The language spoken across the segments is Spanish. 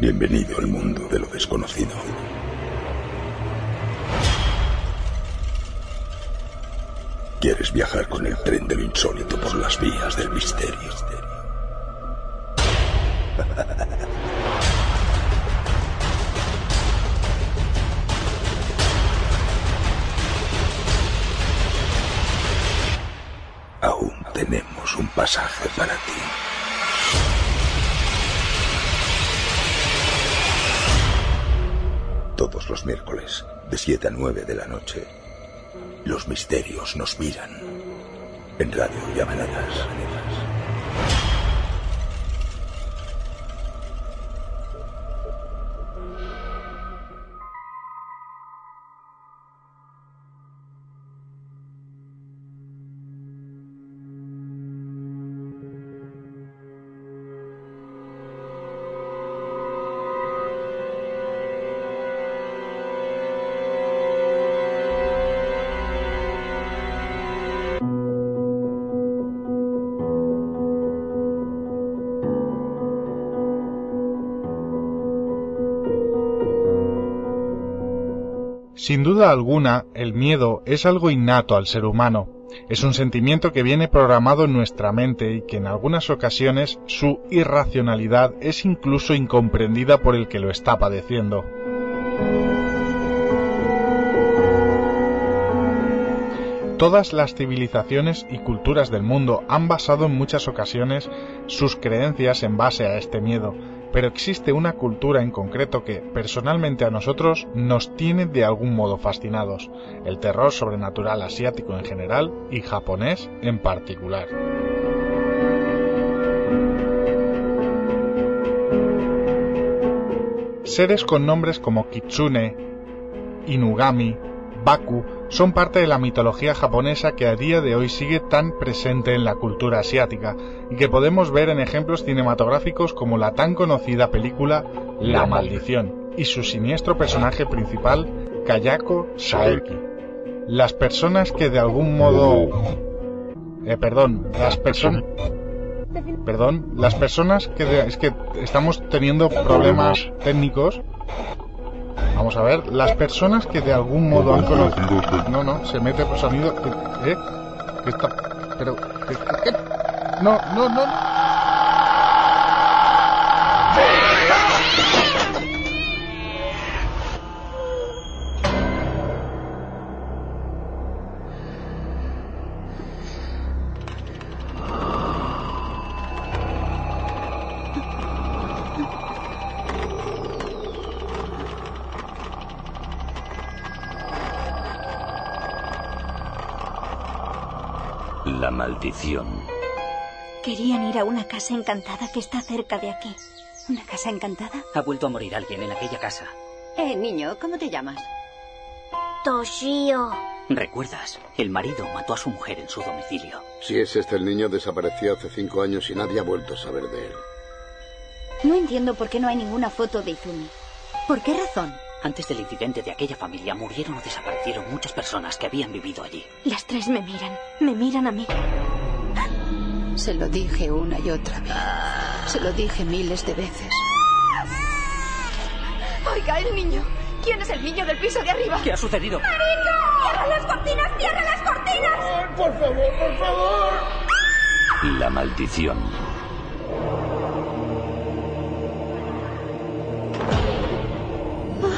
Bienvenido al mundo de lo desconocido. ¿Quieres viajar con el tren de lo insólito por las vías del misterio? Aún tenemos un pasaje para ti. Los miércoles, de 7 a 9 de la noche, los misterios nos miran. En Radio Llamanadas. Sin duda alguna, el miedo es algo innato al ser humano. Es un sentimiento que viene programado en nuestra mente y que en algunas ocasiones su irracionalidad es incluso incomprendida por el que lo está padeciendo. Todas las civilizaciones y culturas del mundo han basado en muchas ocasiones sus creencias en base a este miedo, pero existe una cultura en concreto que, personalmente a nosotros, nos tiene de algún modo fascinados, el terror sobrenatural asiático en general y japonés en particular. Seres con nombres como Kitsune, Inugami, Baku son parte de la mitología japonesa que a día de hoy sigue tan presente en la cultura asiática y que podemos ver en ejemplos cinematográficos como la tan conocida película La Maldición y su siniestro personaje principal, Kayako Saeki. Las personas que de algún modo... Eh, perdón, las personas... Perdón, las personas que... Es que estamos teniendo problemas técnicos Vamos a ver, las personas que de algún modo han conocido... No, no, se mete por sonido... ¿Eh? ¿Qué está...? Pero... ¿qué, qué? No, no, no... Querían ir a una casa encantada que está cerca de aquí. ¿Una casa encantada? Ha vuelto a morir alguien en aquella casa. Eh, niño, ¿cómo te llamas? Toshio. ¿Recuerdas? El marido mató a su mujer en su domicilio. Si es este el niño, desapareció hace cinco años y nadie ha vuelto a saber de él. No entiendo por qué no hay ninguna foto de Izumi. ¿Por qué razón? Antes del incidente de aquella familia murieron o desaparecieron muchas personas que habían vivido allí. Las tres me miran. Me miran a mí. Se lo dije una y otra vez. Se lo dije miles de veces. Oiga, el niño. ¿Quién es el niño del piso de arriba? ¿Qué ha sucedido? ¡Marico! ¡Cierra las cortinas! ¡Cierra las cortinas! por favor, por favor! La maldición.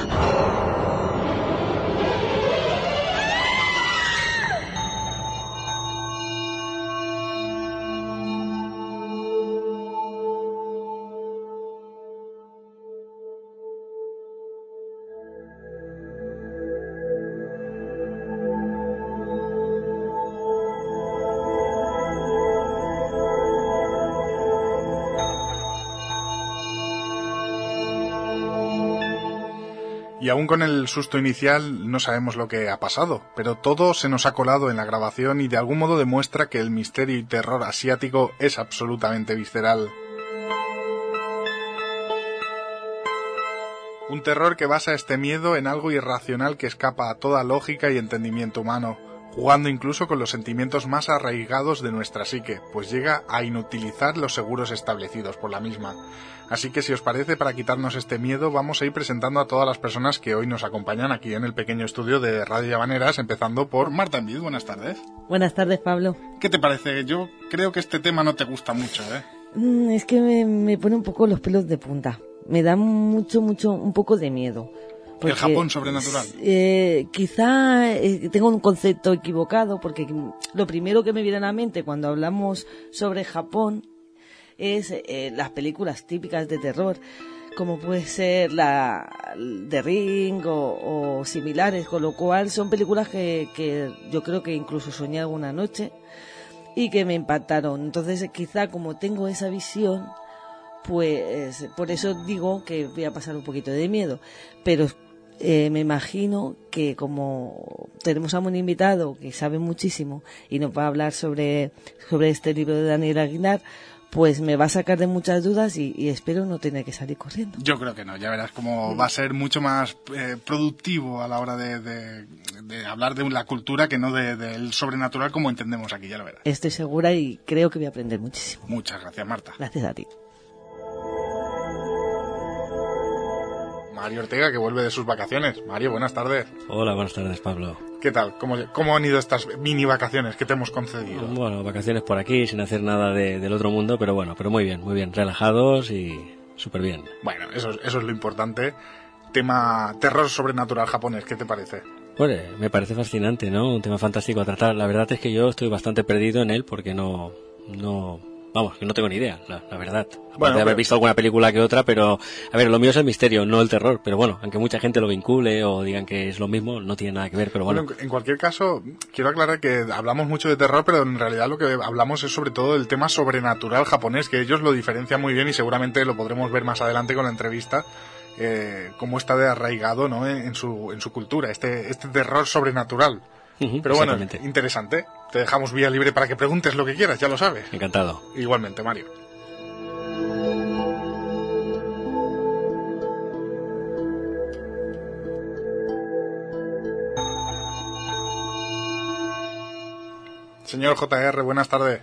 Oh. Y aún con el susto inicial no sabemos lo que ha pasado, pero todo se nos ha colado en la grabación y de algún modo demuestra que el misterio y terror asiático es absolutamente visceral. Un terror que basa este miedo en algo irracional que escapa a toda lógica y entendimiento humano, jugando incluso con los sentimientos más arraigados de nuestra psique, pues llega a inutilizar los seguros establecidos por la misma. Así que si os parece, para quitarnos este miedo, vamos a ir presentando a todas las personas que hoy nos acompañan aquí en el pequeño estudio de Radio Llavaneras, empezando por Marta Envid. Buenas tardes. Buenas tardes, Pablo. ¿Qué te parece? Yo creo que este tema no te gusta mucho, ¿eh? Mm, es que me, me pone un poco los pelos de punta. Me da mucho, mucho, un poco de miedo. El Japón sobrenatural. Eh, quizá eh, tengo un concepto equivocado porque lo primero que me viene a la mente cuando hablamos sobre Japón es eh, las películas típicas de terror como puede ser la The Ring o, similares, con lo cual son películas que, que yo creo que incluso soñé alguna noche y que me impactaron. Entonces quizá como tengo esa visión, pues por eso digo que voy a pasar un poquito de miedo. Pero eh, me imagino que como tenemos a un invitado que sabe muchísimo y nos va a hablar sobre, sobre este libro de Daniel Aguilar, pues me va a sacar de muchas dudas y, espero no tener que salir corriendo. Yo creo que no, ya verás cómo va a ser mucho más eh, productivo a la hora de, hablar de la cultura que no del sobrenatural como entendemos aquí, ya lo verás. Estoy segura y creo que voy a aprender muchísimo. Muchas gracias, Marta. Gracias a ti. Mario Ortega, que vuelve de sus vacaciones. Mario, buenas tardes. Hola, buenas tardes, Pablo. ¿Qué tal? ¿Cómo, han ido estas mini vacaciones que te hemos concedido? Bueno, vacaciones por aquí, sin hacer nada del otro mundo, pero bueno, pero muy bien, muy bien, relajados y súper bien. Bueno, eso, eso es lo importante. Tema terror sobrenatural japonés, ¿qué te parece? Pues me parece fascinante, ¿no? Un tema fantástico a tratar. La verdad es que yo estoy bastante perdido en él porque no, no, Vamos, que no tengo ni idea, la, verdad. Aparte de haber visto alguna película que otra, pero a ver, lo mío es el misterio, no el terror. Pero bueno, aunque mucha gente lo vincule o digan que es lo mismo, no tiene nada que ver. Pero bueno. en cualquier caso, quiero aclarar que hablamos mucho de terror, pero en realidad lo que hablamos es sobre todo del tema sobrenatural japonés, que ellos lo diferencian muy bien y seguramente lo podremos ver más adelante con la entrevista. Eh, cómo está de arraigado ¿no? en, su, en su cultura, este, este terror sobrenatural. Pero bueno, interesante. Te dejamos vía libre para que preguntes lo que quieras, ya lo sabes. Encantado. Igualmente, Mario. Señor JR, buenas tardes.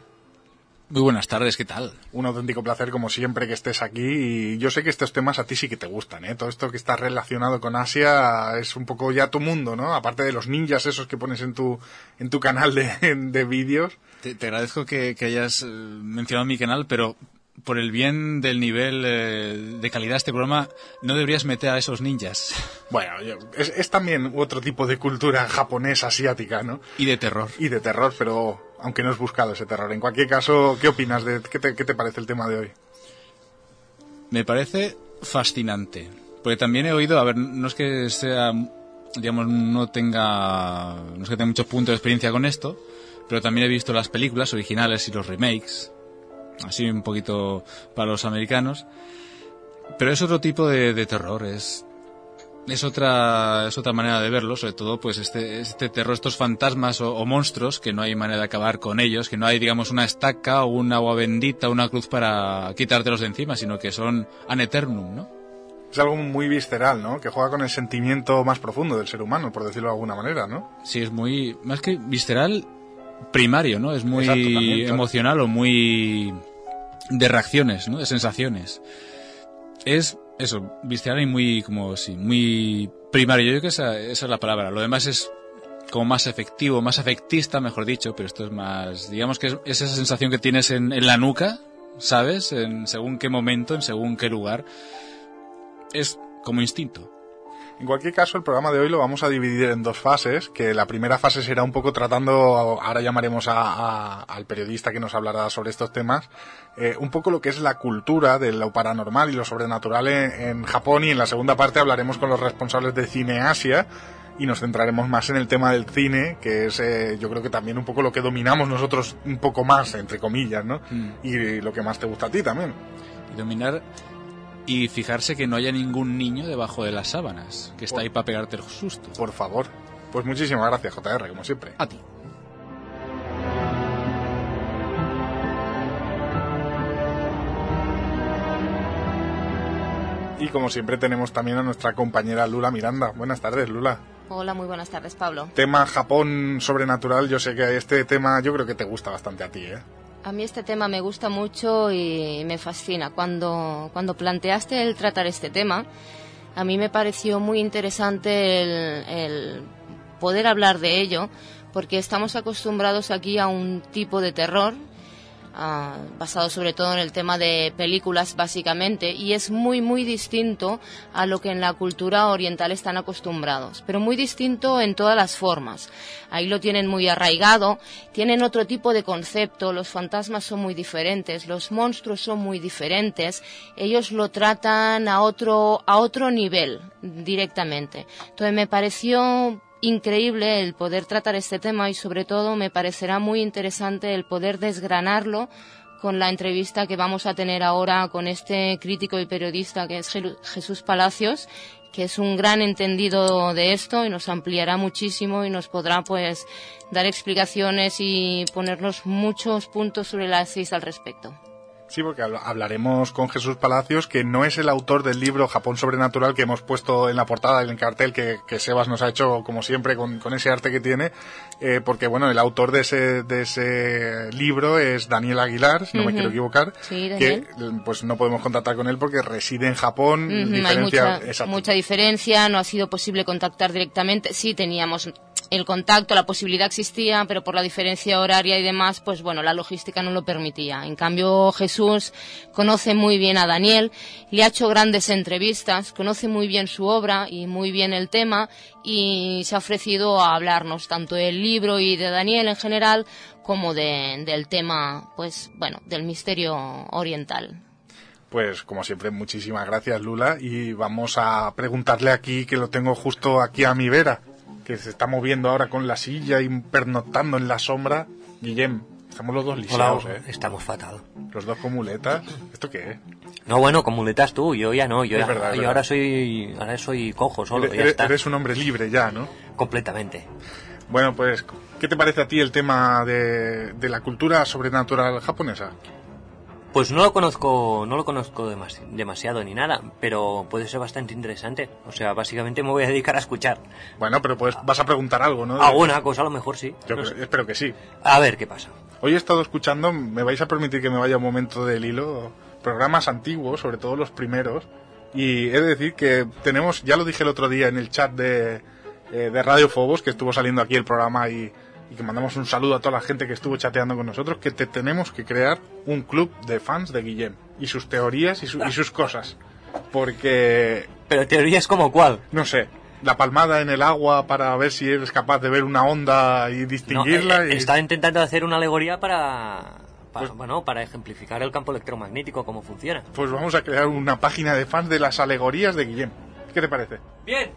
Muy buenas tardes, ¿qué tal? Un auténtico placer, como siempre, que estés aquí. Y yo sé que estos temas a ti sí que te gustan, ¿eh? Todo esto que está relacionado con Asia es un poco ya tu mundo, ¿no? Aparte de los ninjas esos que pones en tu, en tu canal de, de vídeos. Te, agradezco que, hayas eh, mencionado mi canal, pero por el bien del nivel eh, de calidad de este programa, no deberías meter a esos ninjas. Bueno, es, es, también otro tipo de cultura japonesa, asiática, ¿no? Y de terror. Y de terror, pero aunque no has buscado ese terror. En cualquier caso, ¿qué opinas? De, qué, te, parece el tema de hoy? Me parece fascinante. Porque también he oído, a ver, no es que sea, digamos, no tenga, no es que tenga muchos puntos de experiencia con esto, pero también he visto las películas originales y los remakes, así un poquito para los americanos. Pero es otro tipo de, de terror, es es otra es otra manera de verlo sobre todo pues este este terror estos fantasmas o, monstruos que no hay manera de acabar con ellos que no hay digamos una estaca o un agua bendita una cruz para quitártelos de encima sino que son an eternum no es algo muy visceral no que juega con el sentimiento más profundo del ser humano por decirlo de alguna manera no sí es muy más que visceral primario no es muy emocional o muy de reacciones no de sensaciones. Es eso, visceral y muy, como, sí, muy primario. Yo creo que esa, esa es la palabra. Lo demás es como más efectivo, más efectista, mejor dicho, pero esto es más, digamos que es, esa sensación que tienes en, en, la nuca, ¿sabes? En según qué momento, en según qué lugar. Es como instinto. En cualquier caso, el programa de hoy lo vamos a dividir en dos fases, que la primera fase será un poco tratando, ahora llamaremos al periodista que nos hablará sobre estos temas, eh, un poco lo que es la cultura de lo paranormal y lo sobrenatural en, Japón y en la segunda parte hablaremos con los responsables de Cine Asia y nos centraremos más en el tema del cine, que es eh, yo creo que también un poco lo que dominamos nosotros un poco más, entre comillas, ¿no? Mm. Y lo que más te gusta a ti también. Y dominar y fijarse que no haya ningún niño debajo de las sábanas, que está ahí para pegarte el susto. Por favor. Pues muchísimas gracias, JR, como siempre. A ti. Y como siempre tenemos también a nuestra compañera Lula Miranda. Buenas tardes, Lula. Hola, muy buenas tardes, Pablo. Tema Japón sobrenatural, yo sé que este tema yo creo que te gusta bastante a ti, ¿eh? A mí este tema me gusta mucho y me fascina. Cuando, cuando planteaste el tratar este tema, a mí me pareció muy interesante el, el poder hablar de ello, porque estamos acostumbrados aquí a un tipo de terror Ah, basado sobre todo en el tema de películas básicamente y es muy muy distinto a lo que en la cultura oriental están acostumbrados, pero muy distinto en todas las formas. Ahí lo tienen muy arraigado, tienen otro tipo de concepto, los fantasmas son muy diferentes, los monstruos son muy diferentes, ellos lo tratan a otro a otro nivel directamente. Entonces me pareció increíble el poder tratar este tema y sobre todo me parecerá muy interesante el poder desgranarlo con la entrevista que vamos a tener ahora con este crítico y periodista que es Jesús Palacios, que es un gran entendido de esto y nos ampliará muchísimo y nos podrá pues dar explicaciones y ponernos muchos puntos sobre las seis al respecto. Sí, porque hablaremos con Jesús Palacios, que no es el autor del libro Japón Sobrenatural que hemos puesto en la portada, en el cartel que, Sebas nos ha hecho, como siempre, con, ese arte que tiene, eh, porque, bueno, el autor de ese, de ese libro es Daniel Aguilar, si no me quiero equivocar, que pues no podemos contactar con él porque reside en Japón. Hay mucha, mucha diferencia, no ha sido posible contactar directamente. Sí, teníamos el contacto, la posibilidad existía, pero por la diferencia horaria y demás, pues bueno, la logística no lo permitía. En cambio, Jesús conoce muy bien a Daniel, le ha hecho grandes entrevistas, conoce muy bien su obra y muy bien el tema y se ha ofrecido a hablarnos tanto del libro y de Daniel en general como del tema, pues bueno, del misterio oriental. Pues como siempre, muchísimas gracias Lula y vamos a preguntarle aquí, que lo tengo justo aquí a mi vera que se está moviendo ahora con la silla y pernoctando en la sombra. Guillem, estamos los dos lisados, ¿eh? Estamos fatal. Los dos con muletas. ¿Esto qué es? No, bueno, con muletas tú, yo ya no. Yo, yo ahora soy ahora soy cojo solo. Eres, eres un hombre libre ya, ¿no? Completamente. Bueno, pues, ¿qué te parece a ti el tema de, de la cultura sobrenatural japonesa? Pues no lo conozco, no lo conozco demasiado ni nada, pero puede ser bastante interesante. O sea, básicamente me voy a dedicar a escuchar. Bueno, pero pues vas a preguntar algo, ¿no? Alguna cosa a lo mejor sí. Yo espero que sí. A ver qué pasa. Hoy he estado escuchando, me vais a permitir que me vaya un momento del hilo, programas antiguos, sobre todo los primeros, y he de decir que tenemos, ya lo dije el otro día en el chat de, eh, de Radio Fobos, que estuvo saliendo aquí el programa y y que mandamos un saludo a toda la gente que estuvo chateando con nosotros, que te tenemos que crear un club de fans de Guillem y sus teorías y, sus cosas. Porque... ¿Pero teorías como cuál? No sé. La palmada en el agua para ver si eres capaz de ver una onda y distinguirla. Eh, Estaba intentando hacer una alegoría para, para, pues bueno, para ejemplificar el campo electromagnético, cómo funciona. Pues vamos a crear una página de fans de las alegorías de Guillem. ¿Qué te parece? Bien.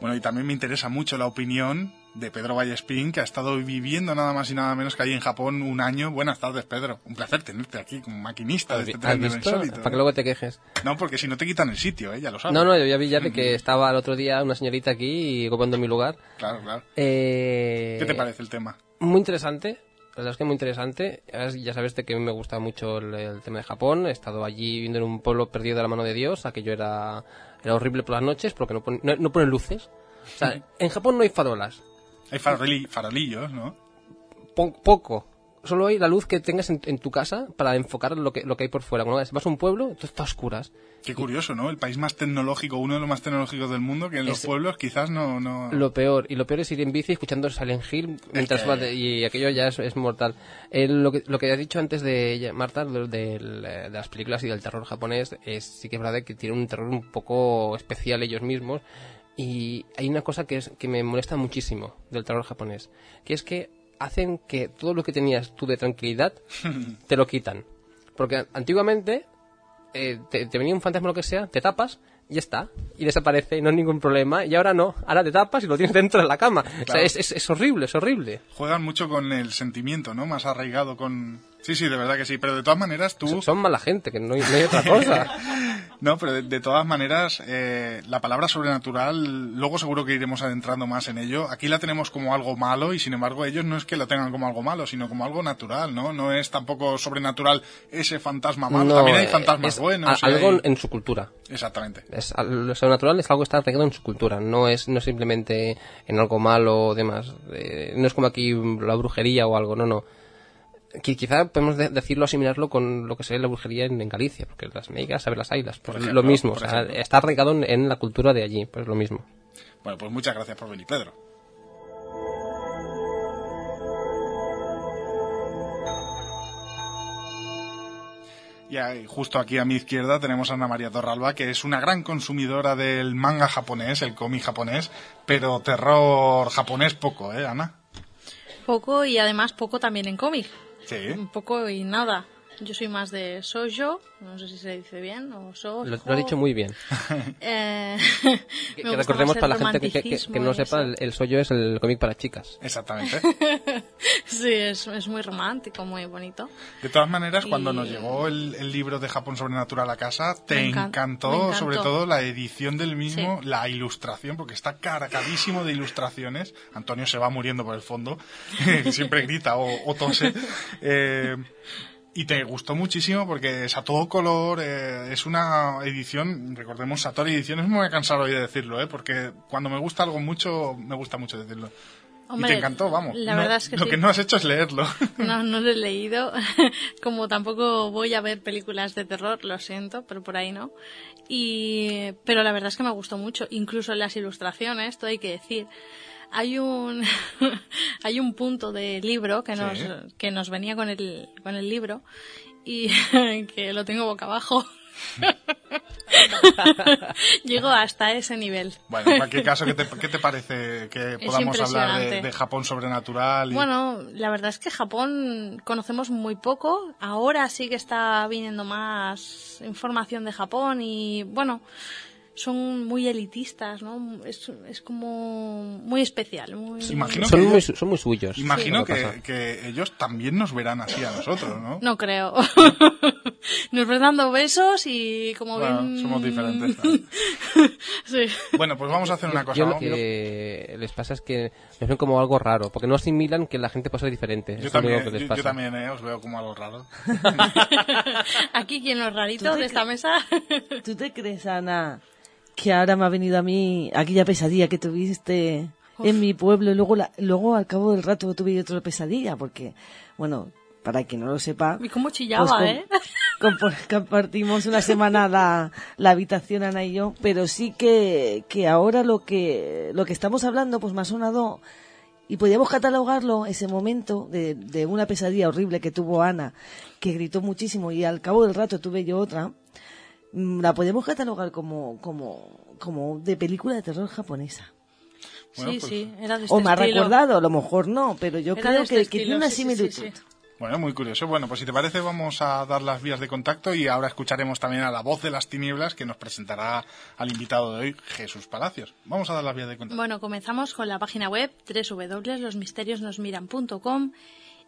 Bueno, y también me interesa mucho la opinión de Pedro Vallespín, que ha estado viviendo nada más y nada menos que ahí en Japón un año. Buenas tardes, Pedro. Un placer tenerte aquí como maquinista de este tren insólito. Para que luego te quejes. No, porque si no te quitan el sitio, ¿eh? ya lo sabes. No, no, yo ya vi ya de que estaba el otro día una señorita aquí y ocupando mi lugar. Claro, claro. Eh... ¿Qué te parece el tema? Muy interesante. La verdad es que muy interesante. Ya sabes de que a mí me gusta mucho el, tema de Japón. He estado allí viviendo en un pueblo perdido de la mano de Dios. Aquello era era horrible por las noches porque no, no, ponen luces. O sea, en Japón no hay farolas. Hay farolillos, ¿no? poco. Solo hay la luz que tengas en, tu casa para enfocar lo que, lo que hay por fuera. Cuando vas a un pueblo, todo está a oscuras. Qué curioso, ¿no? El país más tecnológico, uno de los más tecnológicos del mundo, que en los pueblos quizás no, no... Lo peor, y lo peor es ir en bici escuchando Silent Hill mientras y aquello ya es, mortal. lo, que, lo que has dicho antes de Marta, de, de, las películas y del terror japonés, es sí que es verdad que tiene un terror un poco especial ellos mismos, y hay una cosa que, es, que me molesta muchísimo del terror japonés, que es que hacen que todo lo que tenías tú de tranquilidad te lo quitan. Porque antiguamente eh, te, venía un fantasma o lo que sea, te tapas y está. Y desaparece y no hay ningún problema. Y ahora no, ahora te tapas y lo tienes dentro de la cama. O sea, es, es, horrible, es horrible. Juegan mucho con el sentimiento, ¿no? Más arraigado con... Sí, sí, de verdad que sí. Pero de todas maneras tú... Son, mala gente, que no hay, no hay otra cosa. No, pero de, todas maneras, eh, la palabra sobrenatural, luego seguro que iremos adentrando más en ello. Aquí la tenemos como algo malo y sin embargo ellos no es que la tengan como algo malo, sino como algo natural, ¿no? No es tampoco sobrenatural ese fantasma malo. También hay eh, fantasmas buenos. algo en su cultura. Exactamente. Es, lo sobrenatural es algo que está arraigado en su cultura, no es no simplemente en algo malo o demás. Eh, no es como aquí la brujería o algo, no, no quizá podemos decirlo, asimilarlo con lo que sería la brujería en, Galicia, porque las meigas saben las ailas, pues lo mismo, está arraigado en, la cultura de allí, pues lo mismo. Bueno, pues muchas gracias por venir, Pedro. Y justo aquí a mi izquierda tenemos a Ana María Torralba, que es una gran consumidora del manga japonés, el cómic japonés, pero terror japonés poco, ¿eh, Ana? Poco y además poco también en cómic. Un poco y nada. Yo soy más de sojo, no sé si se dice bien, o sojo. Lo, lo ha dicho muy bien. eh, que, recordemos para la gente que, que, no sepa, el, el soyo es el cómic para chicas. Exactamente. sí, es, es, muy romántico, muy bonito. De todas maneras, cuando nos llegó el, el, libro de Japón Sobrenatural a casa, te encantó, sobre todo la edición del mismo, la ilustración, porque está cargadísimo de ilustraciones. Antonio se va muriendo por el fondo, siempre grita o, o tose. Eh, y te gustó muchísimo porque es a todo color, eh, es una edición, recordemos Satori Ediciones, me voy a cansar hoy de decirlo, ¿eh? porque cuando me gusta algo mucho, me gusta mucho decirlo. y te encantó, vamos. La verdad es que lo que no has hecho es leerlo. No, no lo he leído. Como tampoco voy a ver películas de terror, lo siento, pero por ahí no. Y, pero la verdad es que me gustó mucho. Incluso en las ilustraciones, esto hay que decir hay un hay un punto de libro que nos que nos venía con el con el libro y que lo tengo boca abajo Llego hasta ese nivel. Bueno, en cualquier caso, ¿qué te, qué te parece que podamos hablar de, de, Japón sobrenatural? Bueno, la verdad es que Japón conocemos muy poco. Ahora sí que está viniendo más información de Japón y, bueno, son muy elitistas, ¿no? Es, es como muy especial. Muy... Imagino son, muy, son muy suyos. Imagino que, que, ellos también nos verán así a nosotros, ¿no? No creo. nos ven dando besos y como bueno, somos diferentes. sí. Bueno, pues vamos a hacer una cosa. Yo lo que les pasa es que nos ven como algo raro, porque no asimilan que la gente puede ser diferente. Yo también, yo, también eh, os veo como algo raro. Aquí, ¿quién los raritos de esta mesa? ¿Tú te crees, Ana? Que ahora me ha venido a mí aquella pesadilla que tuviste en mi pueblo y luego, luego al cabo del rato tuve otra pesadilla porque, bueno, para quien no lo sepa... ¿Y cómo chillaba, pues, eh? compartimos una semana la, la, habitación Ana y yo, pero sí que, que ahora lo que, lo que estamos hablando pues me ha sonado y podíamos catalogarlo ese momento de, de una pesadilla horrible que tuvo Ana, que gritó muchísimo y al cabo del rato tuve yo otra la podemos catalogar como, como, como de película de terror japonesa. sí, pues sí, era de este O me ha recordado, a lo mejor no, pero yo creo este que, tiene una similitud. bueno, muy curioso. Bueno, pues si te parece vamos a dar las vías de contacto y ahora escucharemos también a la voz de las tinieblas que nos presentará al invitado de hoy, Jesús Palacios. Vamos a dar las vías de contacto. Bueno, comenzamos con la página web www.losmisteriosnosmiran.com,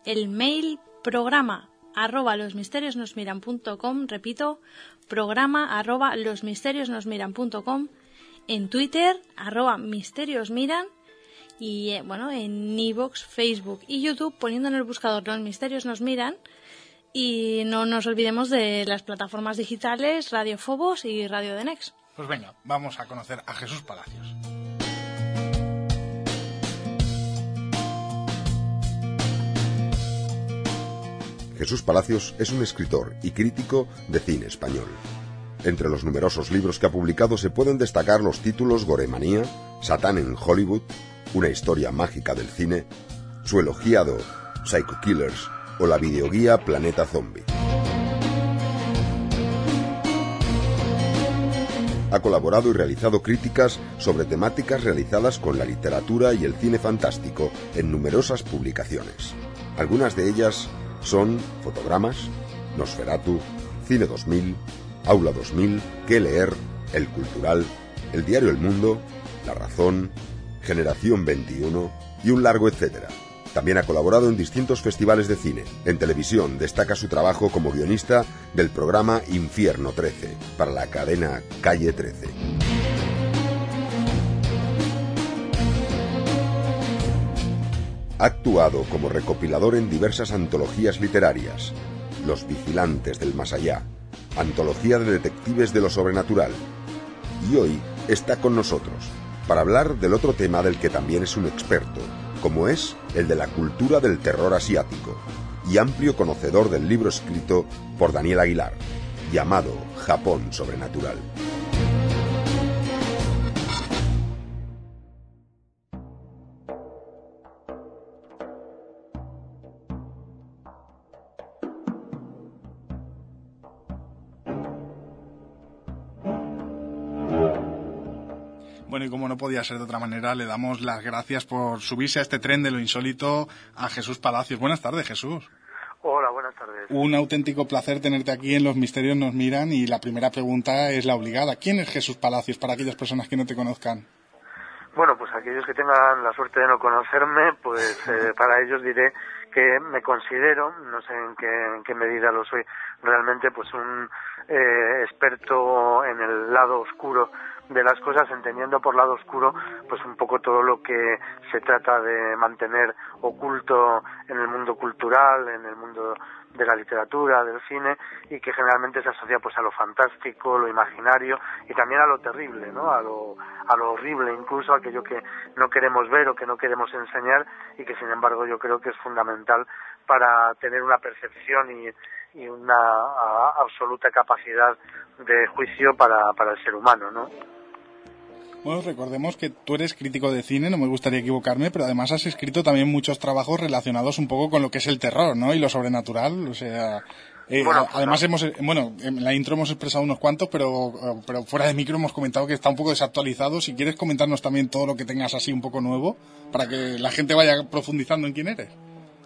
el mail programa arroba losmisteriosnosmiran.com, repito, programa arroba losmisteriosnosmiran.com, en Twitter arroba misteriosmiran y eh, bueno, en Evox, Facebook y YouTube poniendo en el buscador Los Misterios Nos Miran y no nos olvidemos de las plataformas digitales Radio Fobos y Radio Denex. Pues venga, vamos a conocer a Jesús Palacios. Jesús Palacios es un escritor y crítico de cine español. Entre los numerosos libros que ha publicado se pueden destacar los títulos Goremanía, Satán en Hollywood, Una historia mágica del cine, su elogiado Psycho Killers o la videoguía Planeta Zombie. Ha colaborado y realizado críticas sobre temáticas realizadas con la literatura y el cine fantástico en numerosas publicaciones. Algunas de ellas son Fotogramas, Nosferatu, Cine 2000, Aula 2000, Qué leer, El Cultural, El Diario El Mundo, La Razón, Generación 21 y un largo etcétera. También ha colaborado en distintos festivales de cine. En televisión destaca su trabajo como guionista del programa Infierno 13 para la cadena Calle 13. Ha actuado como recopilador en diversas antologías literarias. Los Vigilantes del Más Allá, Antología de Detectives de lo Sobrenatural. Y hoy está con nosotros para hablar del otro tema del que también es un experto, como es el de la cultura del terror asiático, y amplio conocedor del libro escrito por Daniel Aguilar, llamado Japón Sobrenatural. Podía ser de otra manera, le damos las gracias por subirse a este tren de lo insólito a Jesús Palacios. Buenas tardes, Jesús. Hola, buenas tardes. Un auténtico placer tenerte aquí en Los Misterios Nos Miran y la primera pregunta es la obligada. ¿Quién es Jesús Palacios para aquellas personas que no te conozcan? Bueno, pues aquellos que tengan la suerte de no conocerme, pues eh, para ellos diré que me considero, no sé en qué, en qué medida lo soy, realmente pues un eh, experto en el lado oscuro de las cosas, entendiendo por lado oscuro, pues un poco todo lo que se trata de mantener oculto en el mundo cultural, en el mundo de la literatura, del cine, y que generalmente se asocia pues a lo fantástico, lo imaginario y también a lo terrible, ¿no? A lo, a lo horrible, incluso aquello que no queremos ver o que no queremos enseñar y que sin embargo yo creo que es fundamental para tener una percepción y, y una a, absoluta capacidad de juicio para, para el ser humano, ¿no? Bueno, recordemos que tú eres crítico de cine, no me gustaría equivocarme, pero además has escrito también muchos trabajos relacionados un poco con lo que es el terror, ¿no? Y lo sobrenatural, o sea... Eh, además hemos, bueno, en la intro hemos expresado unos cuantos, pero, pero fuera de micro hemos comentado que está un poco desactualizado. Si quieres comentarnos también todo lo que tengas así un poco nuevo, para que la gente vaya profundizando en quién eres.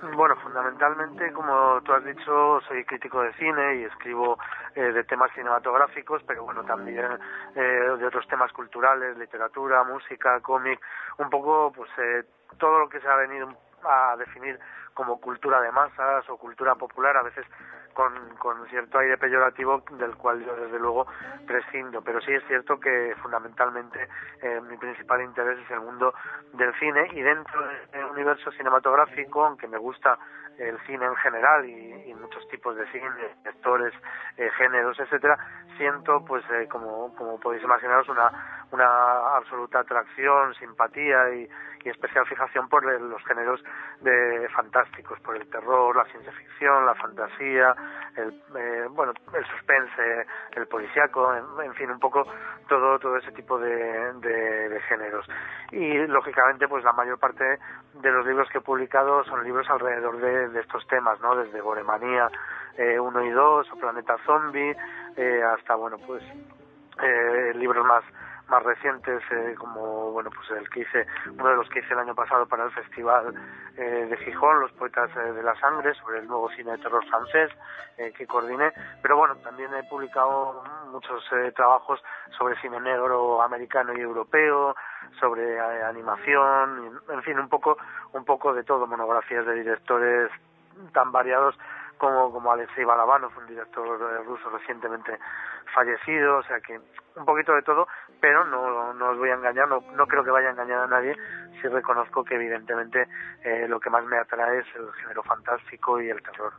Bueno, fundamentalmente, como tú has dicho, soy crítico de cine y escribo eh, de temas cinematográficos, pero bueno, también eh, de otros temas culturales, literatura, música, cómic, un poco, pues, eh, todo lo que se ha venido a definir como cultura de masas o cultura popular, a veces con, con cierto aire peyorativo del cual yo desde luego prescindo. Pero sí es cierto que fundamentalmente eh, mi principal interés es el mundo del cine y dentro del universo cinematográfico, aunque me gusta el cine en general y, muchos tipos de cine, actores, eh, géneros, etcétera, siento, pues, eh, como, como podéis imaginaros, una, una absoluta atracción, simpatía y, especial fijación por los géneros de fantásticos, por el terror, la ciencia ficción, la fantasía, el eh, bueno, el suspense, el policíaco, en, fin, un poco todo todo ese tipo de, de, géneros. Y lógicamente, pues la mayor parte de los libros que he publicado son libros alrededor de, estos temas, ¿no? Desde Goremanía eh, 1 y 2 o Planeta Zombie, eh, hasta bueno, pues eh, libros más más recientes eh, como bueno pues el que hice uno de los que hice el año pasado para el festival eh, de Gijón los poetas eh, de la sangre sobre el nuevo cine de terror francés que coordiné. Pero bueno también he publicado muchos trabajos sobre cine negro americano y europeo sobre animación en fin un poco un poco de todo monografías de directores tan variados como, como Alexei Balabanov, un director ruso recientemente fallecido, o sea que un poquito de todo, pero no, no os voy a engañar, no, no creo que vaya a engañar a nadie. Si reconozco que evidentemente eh, lo que más me atrae es el género fantástico y el terror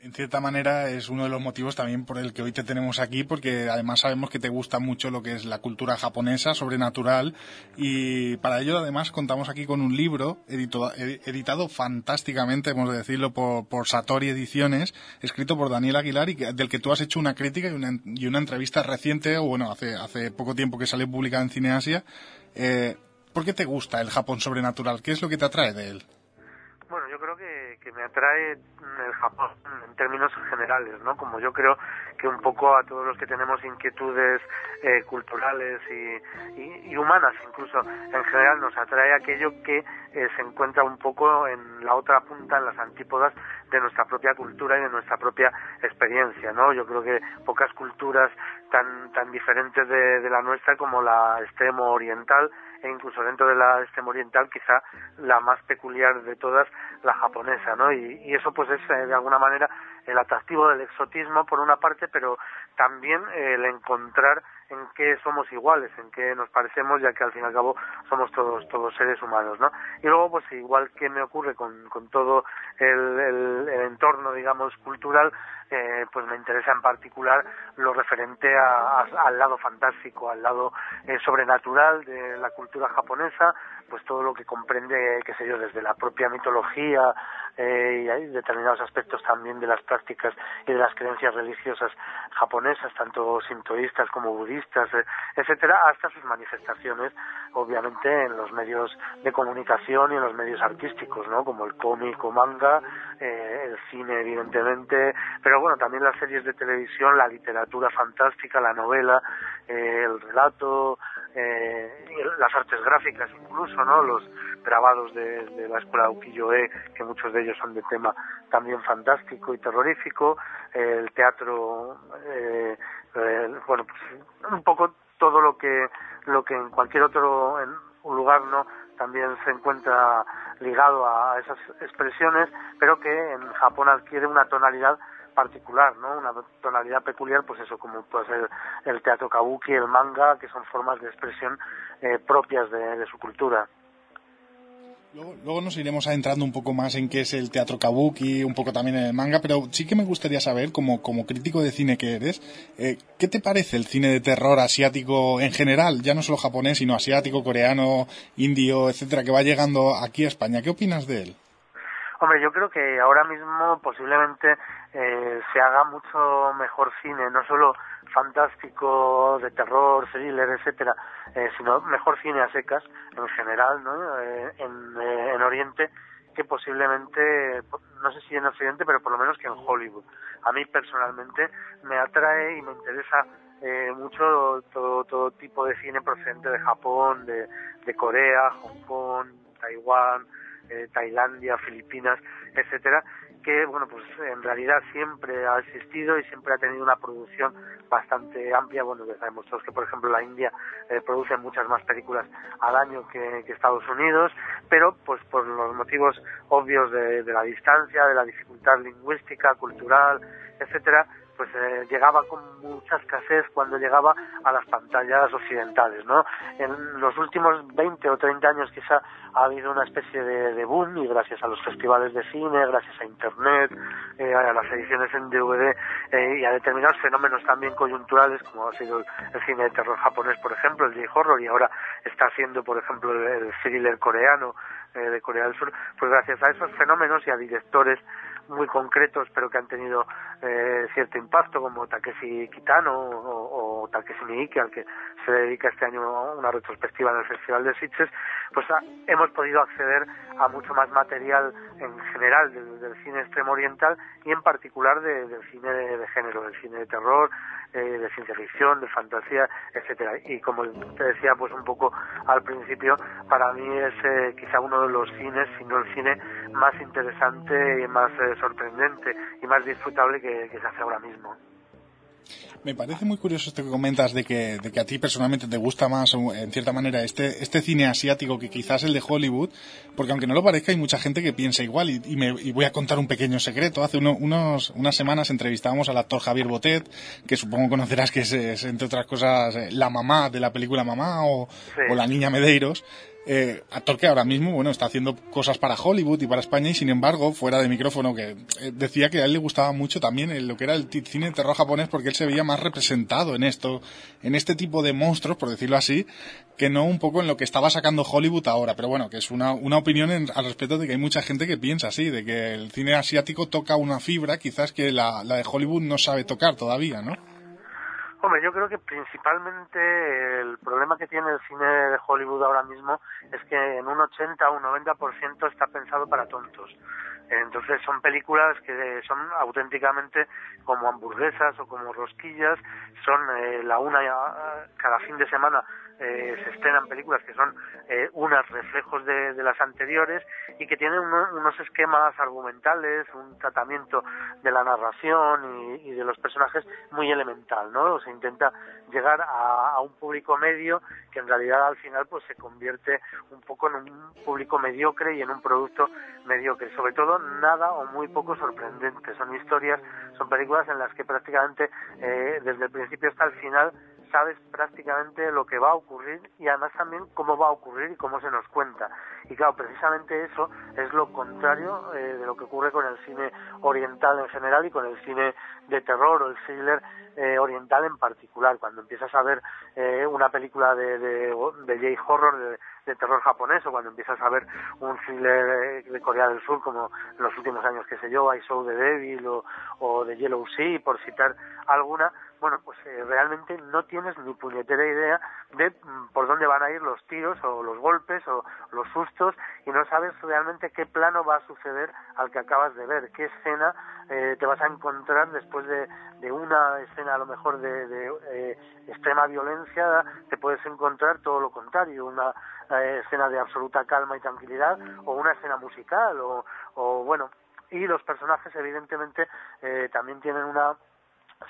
en cierta manera es uno de los motivos también por el que hoy te tenemos aquí, porque además sabemos que te gusta mucho lo que es la cultura japonesa, sobrenatural, y para ello además contamos aquí con un libro editado fantásticamente, hemos de decirlo, por, Satori Ediciones, escrito por Daniel Aguilar y del que tú has hecho una crítica y una, y una entrevista reciente, o bueno, hace, hace poco tiempo que salió publicada en Cineasia. Eh, ¿Por qué te gusta el Japón sobrenatural? ¿Qué es lo que te atrae de él? Bueno, yo creo que, que me atrae el Japón en términos generales, ¿no? Como yo creo que un poco a todos los que tenemos inquietudes eh, culturales y, y, humanas incluso en general nos atrae aquello que eh, se encuentra un poco en la otra punta, en las antípodas de nuestra propia cultura y de nuestra propia experiencia, ¿no? Yo creo que pocas culturas tan tan diferentes de, de la nuestra como la extremo oriental e incluso dentro de la extremo oriental quizá la más peculiar de todas la japonesa no y, eso pues es eh, de alguna manera el atractivo del exotismo por una parte pero también el encontrar en qué somos iguales, en qué nos parecemos, ya que al fin y al cabo somos todos todos seres humanos, ¿no? Y luego, pues igual que me ocurre con, con todo el, el, entorno, digamos, cultural, eh, pues me interesa en particular lo referente a, al lado fantástico, al lado eh, sobrenatural de la cultura japonesa, pues todo lo que comprende, qué sé yo, desde la propia mitología eh, y hay determinados aspectos también de las prácticas y de las creencias religiosas japonesas, tanto sintoístas como budistas, eh, etcétera, hasta sus manifestaciones, obviamente, en los medios de comunicación y en los medios artísticos, ¿no? Como el cómic o manga, eh, el cine, evidentemente, pero bueno, también las series de televisión, la literatura fantástica, la novela, eh, el relato, eh, las artes gráficas incluso, ¿no? Los grabados de, la escuela ukiyo-e, que muchos de ellos son de tema también fantástico y terrorífico, el teatro, eh, bueno, pues un poco todo lo que lo que en cualquier otro en lugar no también se encuentra ligado a esas expresiones, pero que en Japón adquiere una tonalidad particular, ¿no? Una tonalidad peculiar, pues eso, como puede ser el teatro kabuki, el manga, que son formas de expresión eh, propias de, su cultura. Luego, nos iremos adentrando un poco más en qué es el teatro kabuki, un poco también en el manga, pero sí que me gustaría saber, como, como crítico de cine que eres, eh, ¿qué te parece el cine de terror asiático en general? Ya no solo japonés, sino asiático, coreano, indio, etcétera, que va llegando aquí a España. ¿Qué opinas de él? Hombre, yo creo que ahora mismo posiblemente eh, se haga mucho mejor cine, no solo fantástico, de terror, thriller, etcétera, eh, sino mejor cine a secas en general, ¿no? Eh, en, en Oriente que posiblemente, no sé si en Occidente, pero por lo menos que en Hollywood. A mí personalmente me atrae y me interesa eh, mucho todo, todo tipo de cine procedente de Japón, de, de Corea, Hong Kong, Taiwán, eh, Tailandia, Filipinas, etcétera, que bueno pues en realidad siempre ha existido y siempre ha tenido una producción bastante amplia. Bueno ya sabemos todos que por ejemplo la India eh, produce muchas más películas al año que, Estados Unidos pero pues por los motivos obvios de, de la distancia de la dificultad lingüística cultural etcétera pues eh, llegaba con mucha escasez cuando llegaba a las pantallas occidentales, ¿no? En los últimos 20 o 30 años quizá ha habido una especie de, boom y gracias a los festivales de cine, gracias a Internet, eh, a las ediciones en DVD eh, y a determinados fenómenos también coyunturales como ha sido el, cine de terror japonés, por ejemplo, el J-horror y ahora está haciendo, por ejemplo, el, thriller coreano de Corea del Sur, pues gracias a esos fenómenos y a directores muy concretos pero que han tenido eh, cierto impacto como Takeshi Kitano o, o Takeshi Miike al que se dedica este año una retrospectiva en el Festival de Sitges pues ah, hemos podido acceder a mucho más material en general del, cine extremo oriental y en particular del cine de, género, del cine de terror, eh, de ciencia ficción, de fantasía, etcétera. Y como te decía, pues un poco al principio, para mí es eh, quizá uno de los cines, si no el cine más interesante y más eh, sorprendente y más disfrutable que se hace ahora mismo. Me parece muy curioso esto que comentas de que, de que a ti personalmente te gusta más, en cierta manera, este, este cine asiático que quizás el de Hollywood, porque aunque no lo parezca, hay mucha gente que piensa igual. Y, me, voy a contar un pequeño secreto. Hace unos, unas semanas entrevistábamos al actor Javier Botet, que supongo conocerás que es, entre otras cosas, eh, la mamá de la película Mamá o, o la niña Medeiros eh, actor que ahora mismo, bueno, está haciendo cosas para Hollywood y para España y sin embargo, fuera de micrófono, que eh, decía que a él le gustaba mucho también lo que era el cine de terror japonés porque él se veía más representado en esto, en este tipo de monstruos, por decirlo así, que no un poco en lo que estaba sacando Hollywood ahora. Pero bueno, que es una, una opinión al respecto de que hay mucha gente que piensa así, de que el cine asiático toca una fibra quizás que la de Hollywood no sabe tocar todavía, ¿no? Hombre, yo creo que principalmente el problema que tiene el cine de Hollywood ahora mismo es que en un 80 o un 90% está pensado para tontos. Entonces son películas que son auténticamente como hamburguesas o como rosquillas, son eh, la una cada fin de semana eh, se estrenan películas que son eh, unas reflejos de, las anteriores y que tienen unos esquemas argumentales, un tratamiento de la narración y, de los personajes muy elemental, ¿no? Se intenta llegar a, un público medio que en realidad al final pues se convierte un poco en un público mediocre y en un producto mediocre. Sobre todo nada o muy poco sorprendente. Son historias, son películas en las que prácticamente eh, desde el principio hasta el final sabes prácticamente lo que va a ocurrir y además también cómo va a ocurrir y cómo se nos cuenta. Y claro, precisamente eso es lo contrario eh, de lo que ocurre con el cine oriental en general y con el cine de terror o el thriller eh, oriental en particular. Cuando empiezas a ver eh, una película de, de, de J-horror, de, terror japonés, o cuando empiezas a ver un thriller de Corea del Sur, como en los últimos años, que sé yo, I Saw the Devil o, o The Yellow Sea, por citar alguna, bueno, pues eh, realmente no tienes ni puñetera idea de mm, por dónde van a ir los tiros o los golpes o los sustos y no sabes realmente qué plano va a suceder al que acabas de ver, qué escena eh, te vas a encontrar después de, de, una escena a lo mejor de, de eh, extrema violencia, te puedes encontrar todo lo contrario, una escena de absoluta calma y tranquilidad o una escena musical o, o bueno, y los personajes evidentemente también tienen una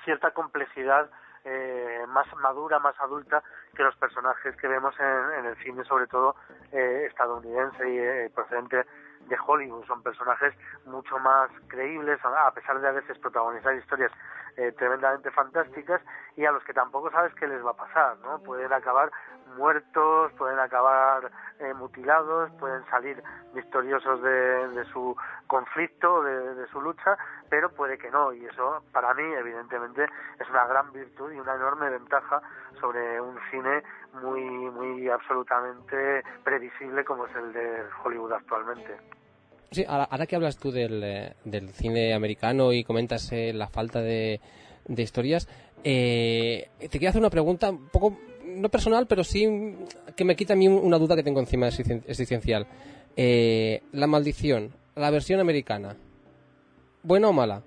cierta complejidad eh, más madura, más adulta que los personajes que vemos en, el cine, sobre todo eh, estadounidense y eh, procedente de Hollywood. Son personajes mucho más creíbles, a pesar de a veces protagonizar historias eh, tremendamente fantásticas y a los que tampoco sabes qué les va a pasar, ¿no? Pueden acabar muertos, pueden acabar eh, mutilados, pueden salir victoriosos de, de su conflicto, de, su lucha, pero puede que no, y eso para mí evidentemente es una gran virtud y una enorme ventaja sobre un cine muy, muy absolutamente previsible como es el de Hollywood actualmente. Ahora, que hablas tú del, eh, del cine americano y comentas eh, la falta de, de historias, eh, te quiero hacer una pregunta un poco, no personal, pero sí que me quita a mí una duda que tengo encima existencial. la maldición, la versión americana, ¿buena o mala?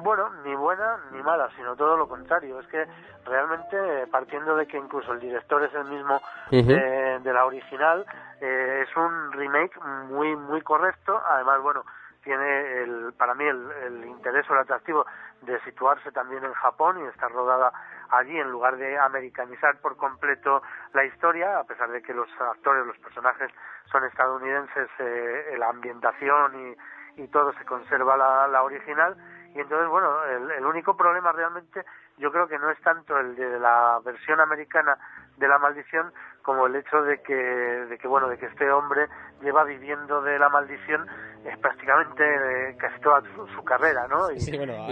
Bueno, ni buena ni mala, sino todo lo contrario. Es que realmente, partiendo de que incluso el director es el mismo de, la original, eh, es un remake muy muy correcto. Además, bueno, tiene el, para mí el, el interés o el atractivo de situarse también en Japón y estar rodada allí en lugar de americanizar por completo la historia, a pesar de que los actores, los personajes son estadounidenses, eh, la ambientación y, y todo se conserva la, la original. Y entonces, bueno, el, único problema realmente yo creo que no es tanto el de la versión americana de la maldición como el hecho de que, de que bueno, de que este hombre lleva viviendo de la maldición es prácticamente eh, casi toda su, carrera, ¿no? Y,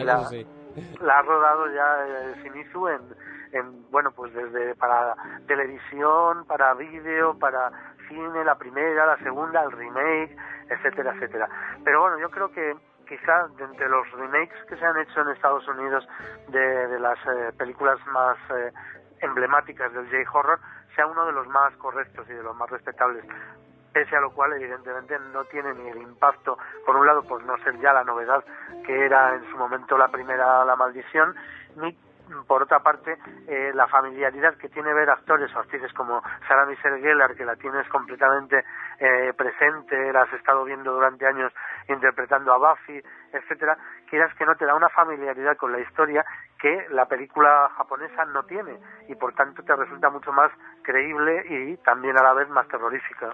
la, la, ha rodado ya eh, Shimizu en, en, bueno, pues desde para televisión, para vídeo, para cine, la primera, la segunda, el remake, etcétera, etcétera. Pero bueno, yo creo que quizá de entre los remakes que se han hecho en Estados Unidos de, las eh, películas más eh, emblemáticas del J-Horror sea uno de los más correctos y de los más respetables pese a lo cual evidentemente no tiene ni el impacto, por un lado por no ser ya la novedad que era en su momento la primera La Maldición, ni por otra parte, eh, la familiaridad que tiene ver actores o actrices como Sarah Michelle Gellar, que la tienes completamente eh, presente, la has estado viendo durante años interpretando a Buffy, etcétera, quieras que no te da una familiaridad con la historia que la película japonesa no tiene y por tanto te resulta mucho más creíble y también a la vez más terrorífica.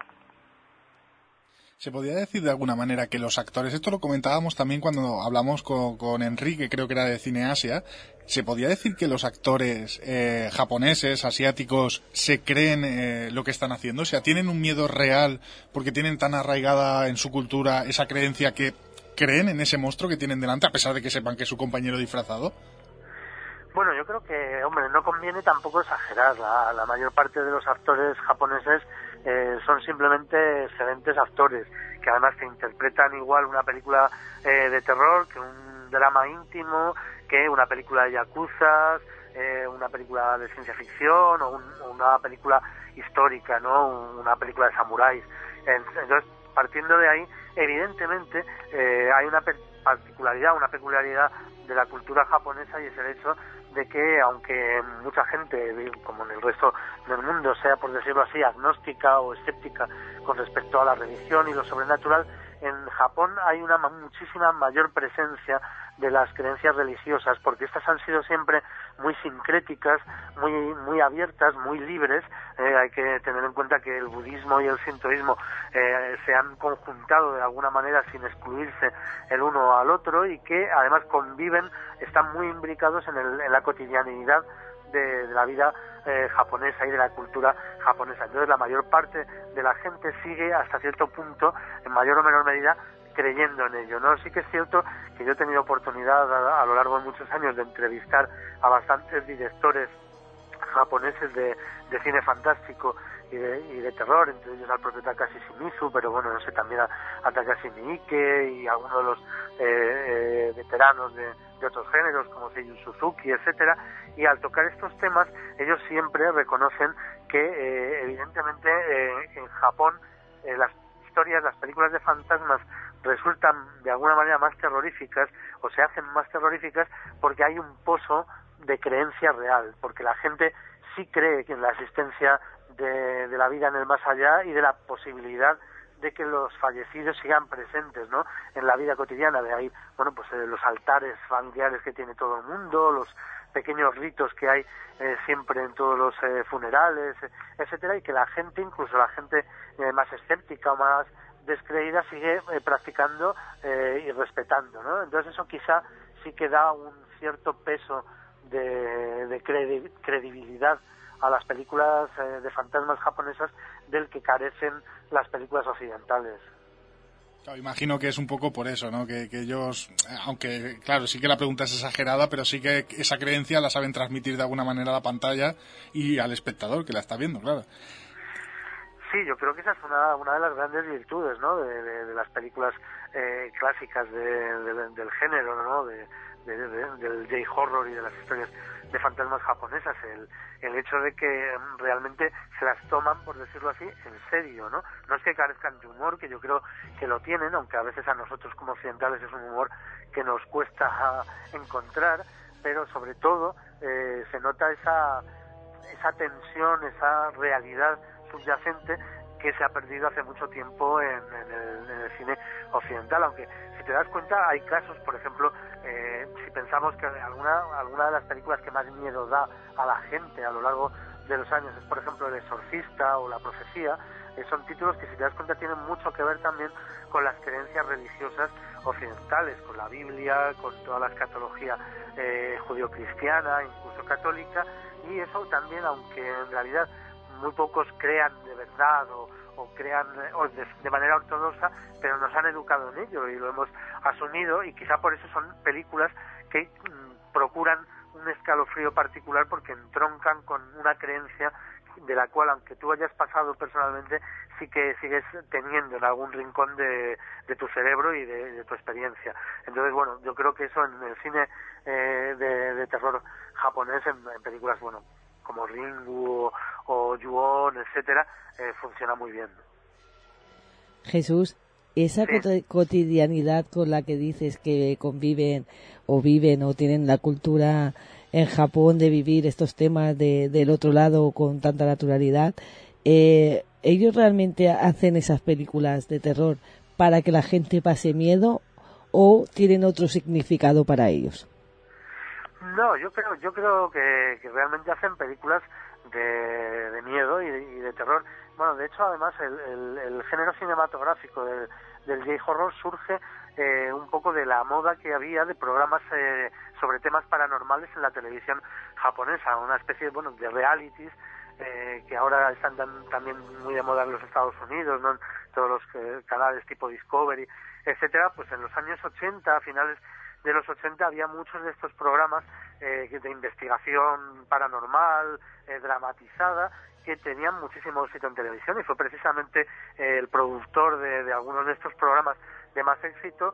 Se podría decir de alguna manera que los actores, esto lo comentábamos también cuando hablamos con, Enrique, creo que era de Cine Asia, se podría decir que los actores eh, japoneses, asiáticos, se creen eh, lo que están haciendo, o sea, tienen un miedo real porque tienen tan arraigada en su cultura esa creencia que creen en ese monstruo que tienen delante, a pesar de que sepan que es su compañero disfrazado. Bueno, yo creo que, hombre, no conviene tampoco exagerar. la mayor parte de los actores japoneses eh, son simplemente excelentes actores que además te interpretan igual una película eh, de terror que un drama íntimo, que una película de yakuza, eh, una película de ciencia ficción o, una película histórica, ¿no? Una película de samuráis. Entonces, partiendo de ahí, evidentemente eh, hay una particularidad, una peculiaridad de la cultura japonesa y es el hecho de que aunque mucha gente, como en el resto del mundo, sea por decirlo así, agnóstica o escéptica con respecto a la religión y lo sobrenatural, en Japón hay una muchísima mayor presencia de las creencias religiosas, porque estas han sido siempre muy sincréticas, muy, muy abiertas, muy libres. Eh, hay que tener en cuenta que el budismo y el sintoísmo eh, se han conjuntado de alguna manera sin excluirse el uno al otro y que además conviven, están muy imbricados en, el, en la cotidianidad de, la vida eh, japonesa y de la cultura japonesa. Entonces la mayor parte de la gente sigue hasta cierto punto, en mayor o menor medida, creyendo en ello. ¿no? Sí que es cierto que yo he tenido oportunidad a, lo largo de muchos años de entrevistar a bastantes directores japoneses de, cine fantástico y de, terror, entre ellos al propio Takashi Shimizu, pero bueno, no sé, también a, Takashi Miike y a uno de los eh, eh, veteranos de, otros géneros como Seiyu Suzuki, etcétera, y al tocar estos temas ellos siempre reconocen que eh, evidentemente en Japón las historias, las películas de fantasmas resultan de alguna manera más terroríficas o se hacen más terroríficas porque hay un pozo de creencia real, porque la gente sí cree en la existencia de, la vida en el más allá y de la posibilidad de que los fallecidos sigan presentes ¿no? en la vida cotidiana. De ahí, bueno, pues eh, los altares familiares que tiene todo el mundo, los pequeños ritos que hay eh, siempre en todos los eh, funerales, etcétera, y que la gente, incluso la gente más escéptica o más descreída sigue eh, practicando eh, y respetando, ¿no? Entonces eso quizá sí que da un cierto peso de, credibilidad a las películas eh, de fantasmas japonesas del que carecen las películas occidentales. imagino que es un poco por eso, ¿no? Que, que, ellos, aunque claro, sí que la pregunta es exagerada, pero sí que esa creencia la saben transmitir de alguna manera a la pantalla y al espectador que la está viendo, claro. Sí, yo creo que esa es una, una de las grandes virtudes ¿no? de, las películas eh, clásicas del género, ¿no? de, del J-horror y de las historias de fantasmas japonesas, el, el hecho de que realmente se las toman, por decirlo así, en serio, ¿no? No es que carezcan de humor, que yo creo que lo tienen, aunque a veces a nosotros como occidentales es un humor que nos cuesta encontrar, pero sobre todo eh, se nota esa, esa tensión, esa realidad subyacente que se ha perdido hace mucho tiempo en, el, cine occidental, aunque si te das cuenta hay casos, por ejemplo, eh, si pensamos que alguna, alguna de las películas que más miedo da a la gente a lo largo de los años es, por ejemplo, El Exorcista o La Profecía, eh, son títulos que si te das cuenta tienen mucho que ver también con las creencias religiosas occidentales, con la Biblia, con toda la escatología eh, judio-cristiana, incluso católica, y eso también, aunque en realidad muy pocos crean de verdad o, crean de, manera ortodoxa, pero nos han educado en ello y lo hemos asumido y quizá por eso son películas que mm, procuran un escalofrío particular porque entroncan con una creencia de la cual, aunque tú hayas pasado personalmente, sí que sigues teniendo en algún rincón de, tu cerebro y de, tu experiencia. Entonces, bueno, yo creo que eso en el cine eh, de, terror japonés, en películas, bueno, como Ringu o, Yuon, etcétera, eh, funciona muy bien. Jesús, esa cotidianidad con la que dices que conviven o viven o tienen la cultura en Japón de vivir estos temas de, del otro lado con tanta naturalidad, eh, ¿ellos realmente hacen esas películas de terror para que la gente pase miedo o tienen otro significado para ellos? No, yo creo, yo creo que, realmente hacen películas de, miedo y de, terror. Bueno, de hecho, además, el, género cinematográfico del, del J-horror surge eh, un poco de la moda que había de programas eh, sobre temas paranormales en la televisión japonesa, una especie bueno, de realities eh, que ahora están también muy de moda en los Estados Unidos, ¿no? todos los canales tipo Discovery, etcétera, pues en los años 80, a finales de los 80 había muchos de estos programas eh, de investigación paranormal, eh, dramatizada, que tenían muchísimo éxito en televisión y fue precisamente eh, el productor de, algunos de estos programas de más éxito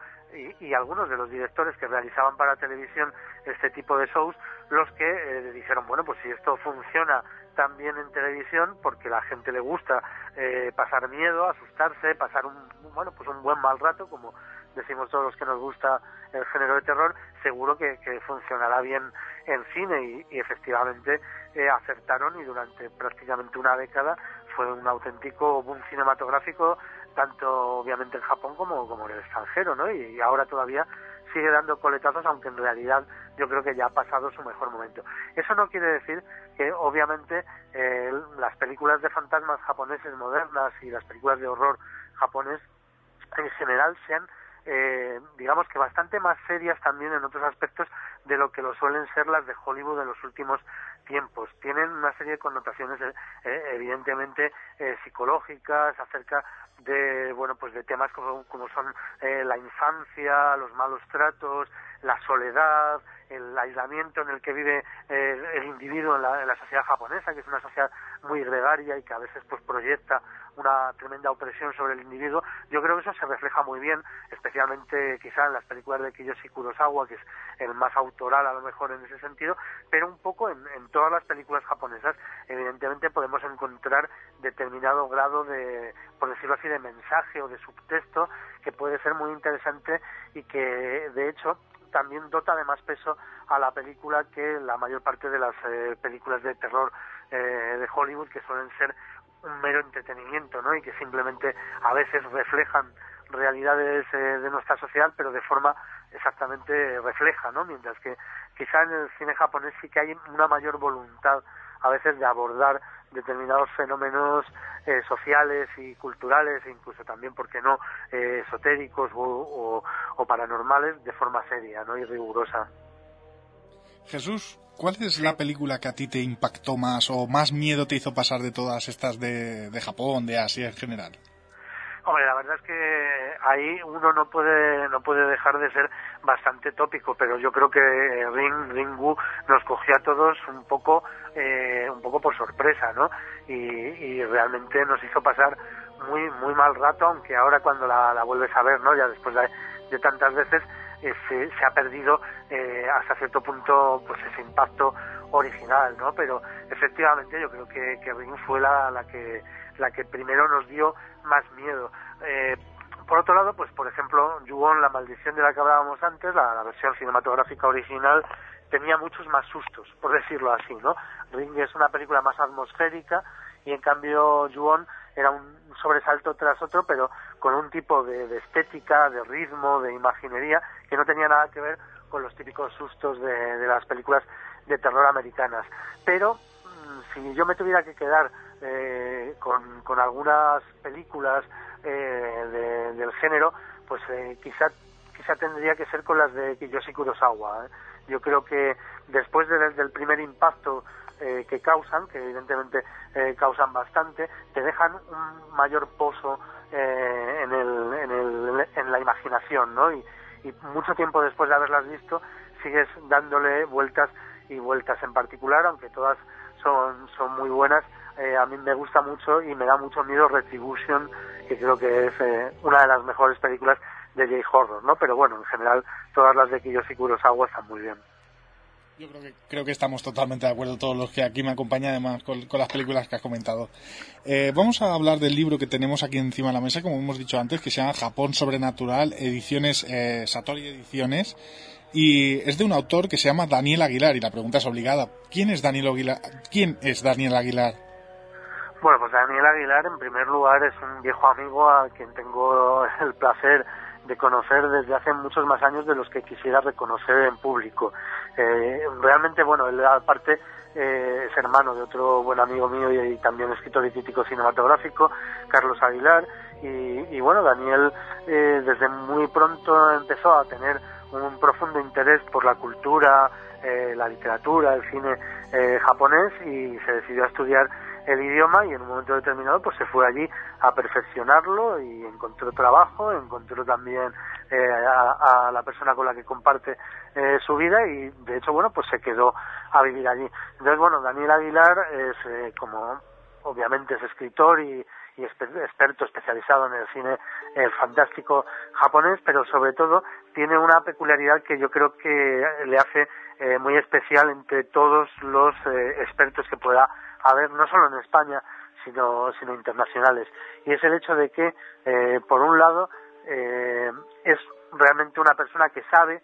y, algunos de los directores que realizaban para televisión este tipo de shows los que eh, dijeron bueno pues si esto funciona también en televisión porque la gente le gusta eh, pasar miedo asustarse pasar un bueno pues un buen mal rato como decimos todos los que nos gusta el género de terror seguro que, funcionará bien en cine y, efectivamente eh, acertaron y durante prácticamente una década fue un auténtico boom cinematográfico tanto obviamente en Japón como, como en el extranjero, ¿no? Y, ahora todavía sigue dando coletazos, aunque en realidad yo creo que ya ha pasado su mejor momento. Eso no quiere decir que obviamente eh, las películas de fantasmas japoneses modernas y las películas de horror japonés en general sean eh, digamos que bastante más serias también en otros aspectos de lo que lo suelen ser las de Hollywood en los últimos tiempos. Tienen una serie de connotaciones eh, eh, evidentemente psicológicas acerca de bueno pues de temas como, como son la infancia, los malos tratos, la soledad, el aislamiento en el que vive el individuo en la, en la, sociedad japonesa, que es una sociedad muy gregaria y que a veces pues proyecta una tremenda opresión sobre el individuo. Yo creo que eso se refleja muy bien, especialmente quizá en las películas de Kiyoshi Kurosawa, que es el más autoral a lo mejor en ese sentido, pero un poco en, todas las películas japonesas, evidentemente podemos encontrar determinado grado de, por decirlo así, de mensaje o de subtexto que puede ser muy interesante y que de hecho también dota de más peso a la película que la mayor parte de las eh, películas de terror eh, de Hollywood que suelen ser un mero entretenimiento, ¿no? Y que simplemente a veces reflejan realidades eh, de nuestra sociedad, pero de forma exactamente refleja, ¿no? Mientras que quizá en el cine japonés sí que hay una mayor voluntad a veces de abordar determinados fenómenos eh, sociales y culturales e incluso también, ¿por qué no?, eh, esotéricos o, o, paranormales de forma seria, ¿no?, y rigurosa. Jesús, ¿Cuál es la película que a ti te impactó más o más miedo te hizo pasar de todas estas de, de Japón, de Asia en general? Hombre, la verdad es que ahí uno no puede no puede dejar de ser bastante tópico, pero yo creo que Ring Ringu nos cogió a todos un poco eh, un poco por sorpresa, ¿no? Y, realmente nos hizo pasar muy muy mal rato, aunque ahora cuando la, vuelves a ver, ¿no? Ya después de tantas veces eh, se, ha perdido eh, hasta cierto punto pues ese impacto original, ¿no? Pero efectivamente yo creo que, que Ring fue la, la que la que primero nos dio más miedo. Eh, por otro lado, pues por ejemplo, Yuon, la maldición de la que hablábamos antes, la, versión cinematográfica original, tenía muchos más sustos, por decirlo así, ¿no? Ring es una película más atmosférica y en cambio Yuon era un sobresalto tras otro, pero con un tipo de, estética, de ritmo, de imaginería que no tenía nada que ver con los típicos sustos de, las películas de terror americanas. Pero mm, si yo me tuviera que quedar eh, con, algunas películas eh, del género, pues eh, quizá quizá tendría que ser con las de Kiyoshi Kurosawa. Yo creo que después del primer impacto eh, que causan, que evidentemente eh, causan bastante, te dejan un mayor pozo eh, en, el, en, el, en, la imaginación, ¿no? Y, y, mucho tiempo después de haberlas visto, sigues dándole vueltas y vueltas en particular, aunque todas son, son muy buenas. a mí me gusta mucho y me da mucho miedo Retribution, que creo que es una de las mejores películas de J-Horror, ¿no? Pero bueno, en general, todas las de Kiyoshi Kurosawa están muy bien. Yo creo que, estamos totalmente de acuerdo todos los que aquí me acompañan, además, con, las películas que has comentado. Eh, vamos a hablar del libro que tenemos aquí encima de la mesa, como hemos dicho antes, que se llama Japón Sobrenatural, ediciones eh, Satori Ediciones, y es de un autor que se llama Daniel Aguilar, y la pregunta es obligada. ¿Quién es Daniel Aguilar? ¿Quién es Daniel Aguilar? Bueno, pues Daniel Aguilar, en primer lugar, es un viejo amigo a quien tengo el placer de conocer desde hace muchos más años de los que quisiera reconocer en público. Eh, realmente, bueno, él aparte eh, es hermano de otro buen amigo mío y, también escritor y crítico cinematográfico, Carlos Aguilar, y, bueno, Daniel eh, desde muy pronto empezó a tener un profundo interés por la cultura, la literatura, el cine japonés y se decidió a estudiar el idioma y en un momento determinado pues se fue allí a perfeccionarlo y encontró trabajo, encontró también eh, a, la persona con la que comparte eh, su vida y de hecho bueno pues se quedó a vivir allí. Entonces bueno, Daniel Aguilar es eh, como obviamente es escritor y, y experto especializado en el cine fantástico japonés, pero sobre todo tiene una peculiaridad que yo creo que le hace muy especial entre todos los expertos que pueda haber, no solo en España, sino, sino internacionales. Y es el hecho de que, por un lado, es realmente una persona que sabe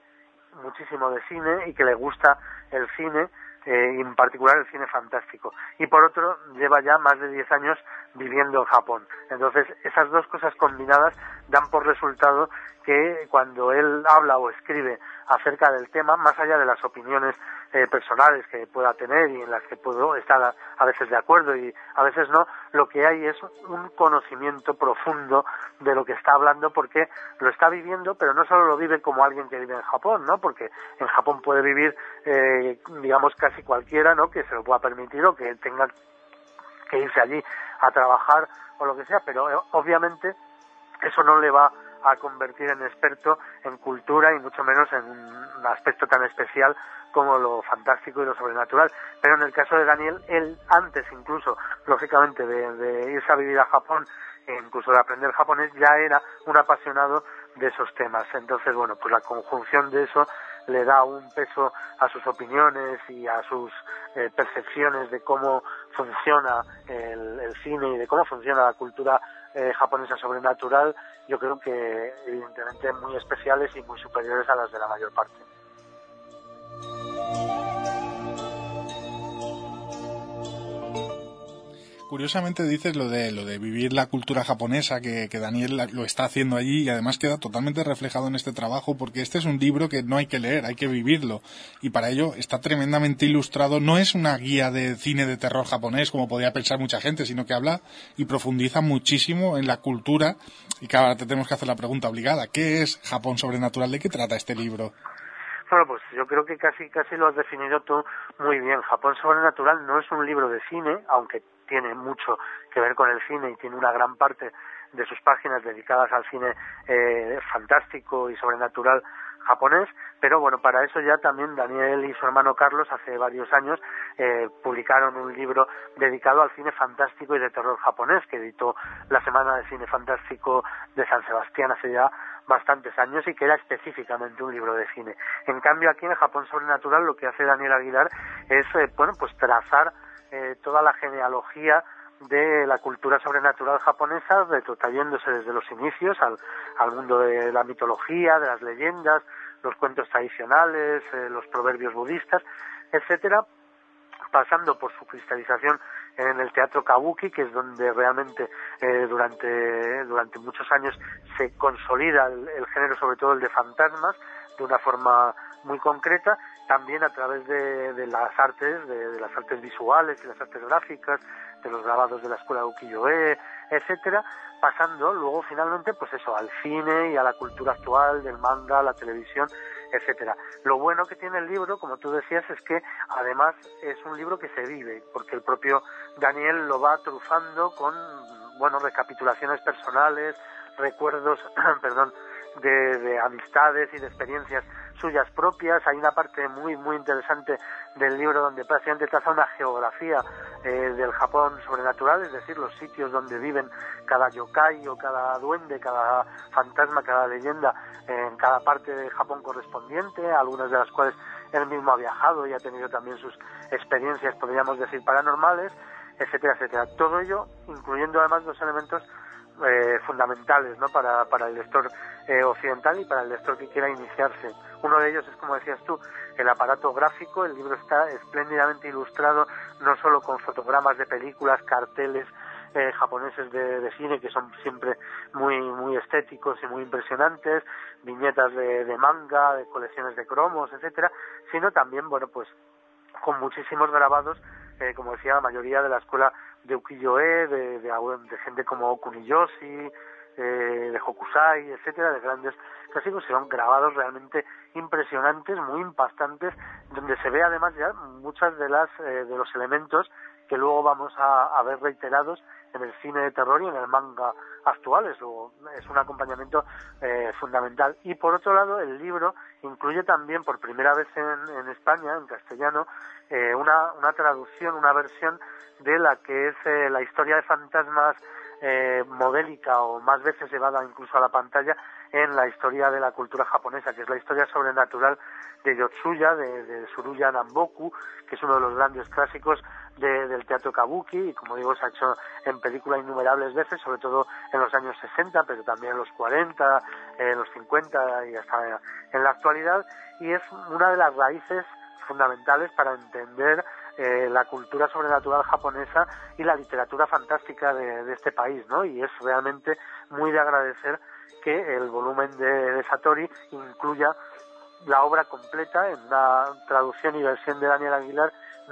muchísimo de cine y que le gusta el cine, eh, en particular el cine fantástico. Y por otro, lleva ya más de 10 años viviendo en Japón. Entonces, esas dos cosas combinadas dan por resultado que cuando él habla o escribe acerca del tema, más allá de las opiniones eh, personales que pueda tener y en las que puedo estar a, veces de acuerdo y a veces no, lo que hay es un conocimiento profundo de lo que está hablando porque lo está viviendo, pero no solo lo vive como alguien que vive en Japón, ¿no? Porque en Japón puede vivir, eh, digamos, casi cualquiera, ¿no? Que se lo pueda permitir o que tenga que irse allí a trabajar o lo que sea, pero eh, obviamente eso no le va a convertir en experto en cultura y mucho menos en un aspecto tan especial como lo fantástico y lo sobrenatural. Pero en el caso de Daniel, él antes incluso, lógicamente, de, irse a vivir a Japón, e incluso de aprender japonés, ya era un apasionado de esos temas. Entonces, bueno, pues la conjunción de eso le da un peso a sus opiniones y a sus eh, percepciones de cómo funciona el, cine y de cómo funciona la cultura eh, japonesa sobrenatural, yo creo que evidentemente muy especiales y muy superiores a las de la mayor parte. Curiosamente dices lo de lo de vivir la cultura japonesa que, Daniel lo está haciendo allí y además queda totalmente reflejado en este trabajo porque este es un libro que no hay que leer, hay que vivirlo y para ello está tremendamente ilustrado. No es una guía de cine de terror japonés como podría pensar mucha gente, sino que habla y profundiza muchísimo en la cultura y que ahora te tenemos que hacer la pregunta obligada: ¿qué es Japón sobrenatural? ¿De qué trata este libro? Bueno, pues yo creo que casi casi lo has definido tú muy bien. Japón sobrenatural no es un libro de cine, aunque tiene mucho que ver con el cine y tiene una gran parte de sus páginas dedicadas al cine eh, fantástico y sobrenatural japonés, pero bueno, para eso ya también Daniel y su hermano Carlos hace varios años eh, publicaron un libro dedicado al cine fantástico y de terror japonés que editó la Semana de Cine Fantástico de San Sebastián hace ya bastantes años y que era específicamente un libro de cine. En cambio aquí en Japón Sobrenatural lo que hace Daniel Aguilar es, eh, bueno, pues trazar eh, toda la genealogía de la cultura sobrenatural japonesa, trayéndose desde los inicios al, al, mundo de la mitología, de las leyendas, los cuentos tradicionales, eh, los proverbios budistas, etcétera, pasando por su cristalización en el teatro kabuki, que es donde realmente eh, durante, durante muchos años se consolida el, género, sobre todo el de fantasmas, de una forma muy concreta, también a través de, las artes, de, las artes visuales y las artes gráficas, de los grabados de la escuela de ukiyo-e, etcétera, pasando luego finalmente pues eso al cine y a la cultura actual del manga, la televisión, etcétera. Lo bueno que tiene el libro, como tú decías, es que además es un libro que se vive, porque el propio Daniel lo va trufando con bueno recapitulaciones personales, recuerdos, perdón, de, amistades y de experiencias suyas propias. Hay una parte muy, muy interesante del libro donde prácticamente traza una geografía eh, del Japón sobrenatural, es decir, los sitios donde viven cada yokai o cada duende, cada fantasma, cada leyenda en cada parte de Japón correspondiente, algunas de las cuales él mismo ha viajado y ha tenido también sus experiencias, podríamos decir, paranormales, etcétera, etcétera. Todo ello incluyendo además dos elementos eh, fundamentales ¿no? para, para el lector eh, occidental y para el lector que quiera iniciarse. Uno de ellos es, como decías tú, el aparato gráfico. El libro está espléndidamente ilustrado, no solo con fotogramas de películas, carteles eh, japoneses de, cine que son siempre muy muy estéticos y muy impresionantes, viñetas de, manga, de colecciones de cromos, etcétera, sino también, bueno, pues con muchísimos grabados, como decía, la mayoría de la escuela de ukiyo-e, de, de, gente como Kuniyoshi, eh, de Hokusai, etcétera, de grandes clásicos, son grabados realmente impresionantes, muy impactantes, donde se ve además ya muchas de las eh, de los elementos que luego vamos a, ver reiterados en el cine de terror y en el manga actual. Es, es un acompañamiento eh, fundamental. Y por otro lado, el libro incluye también por primera vez en, en España, en castellano, una, una traducción, una versión de la que es eh, la historia de fantasmas eh, modélica o más veces llevada incluso a la pantalla en la historia de la cultura japonesa, que es la historia sobrenatural de Yotsuya, de, de Suruya Namboku, que es uno de los grandes clásicos del teatro kabuki y como digo se ha hecho en película innumerables veces, sobre todo en los años 60, pero también en los 40, en los 50 y hasta en la actualidad y es una de las raíces fundamentales para entender eh, la cultura sobrenatural japonesa y la literatura fantástica de, este país, ¿no? Y es realmente muy de agradecer que el volumen de, Satori incluya la obra completa en una traducción y versión de Daniel Aguilar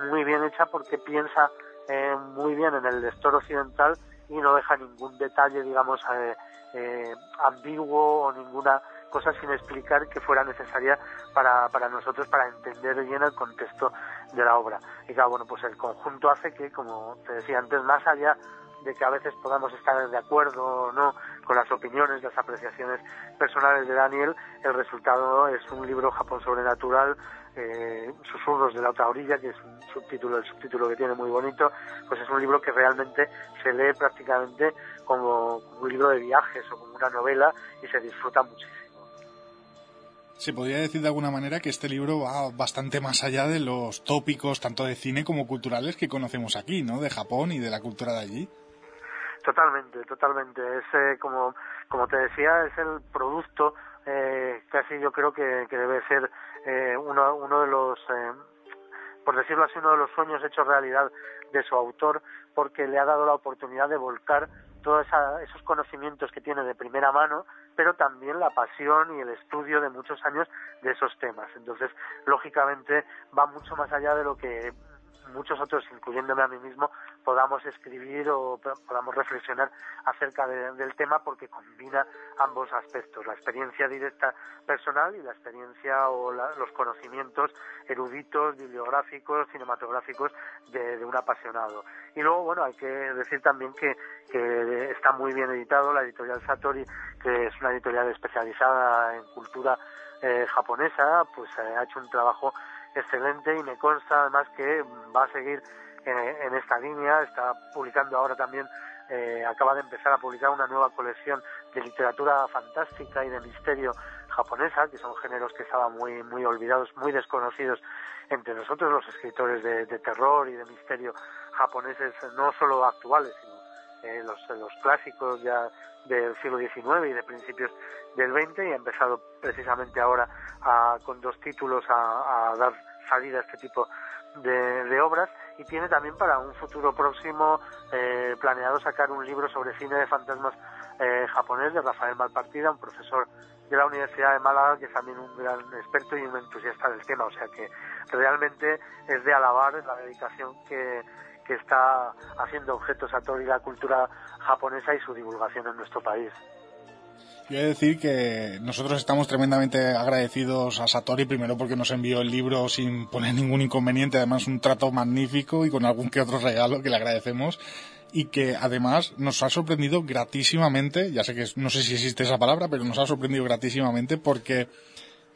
muy bien hecha porque piensa eh, muy bien en el lector occidental y no deja ningún detalle, digamos, eh, eh, ambiguo o ninguna cosa sin explicar que fuera necesaria para, para nosotros para entender bien el contexto de la obra. Y claro, bueno, pues el conjunto hace que, como te decía antes, más allá de que a veces podamos estar de acuerdo o no con las opiniones, las apreciaciones personales de Daniel, el resultado es un libro Japón sobrenatural eh, Susurros de la otra orilla, que es un subtítulo, el subtítulo que tiene muy bonito, pues es un libro que realmente se lee prácticamente como, un libro de viajes o como una novela y se disfruta muchísimo. Se podría decir de alguna manera que este libro va bastante más allá de los tópicos, tanto de cine como culturales, que conocemos aquí, ¿no? De Japón y de la cultura de allí. Totalmente, totalmente. Es eh, como, como te decía, es el producto eh, casi yo creo que, que debe ser eh, uno, uno de los, eh, por decirlo así, uno de los sueños hechos realidad de su autor, porque le ha dado la oportunidad de volcar todos esos conocimientos que tiene de primera mano, pero también la pasión y el estudio de muchos años de esos temas. Entonces, lógicamente, va mucho más allá de lo que muchos otros, incluyéndome a mí mismo, podamos escribir o podamos reflexionar acerca del tema porque combina ambos aspectos, la experiencia directa personal y la experiencia o los conocimientos eruditos, bibliográficos, cinematográficos de, un apasionado. Y luego, bueno, hay que decir también que, que está muy bien editado la editorial Satori, que es una editorial especializada en cultura eh, japonesa, pues eh, ha hecho un trabajo excelente y me consta además que va a seguir eh, en, esta línea. Está publicando ahora también, eh, acaba de empezar a publicar una nueva colección de literatura fantástica y de misterio japonesa, que son géneros que estaban muy, muy olvidados, muy desconocidos entre nosotros, los escritores de, terror y de misterio japoneses, no solo actuales, sino eh, los, clásicos ya del siglo XIX y de principios del XX y ha empezado precisamente ahora con dos títulos a, dar salida a este tipo de, obras y tiene también para un futuro próximo eh, planeado sacar un libro sobre cine de fantasmas eh, japonés de Rafael Malpartida, un profesor de la Universidad de Málaga que es también un gran experto y un entusiasta del tema, o sea que realmente es de alabar la dedicación que, que está haciendo objetos a toda la cultura japonesa y su divulgación en nuestro país. Yo decir que nosotros estamos tremendamente agradecidos a Satori, primero porque nos envió el libro sin poner ningún inconveniente, además un trato magnífico y con algún que otro regalo que le agradecemos y que además nos ha sorprendido gratísimamente, ya sé que no sé si existe esa palabra, pero nos ha sorprendido gratísimamente porque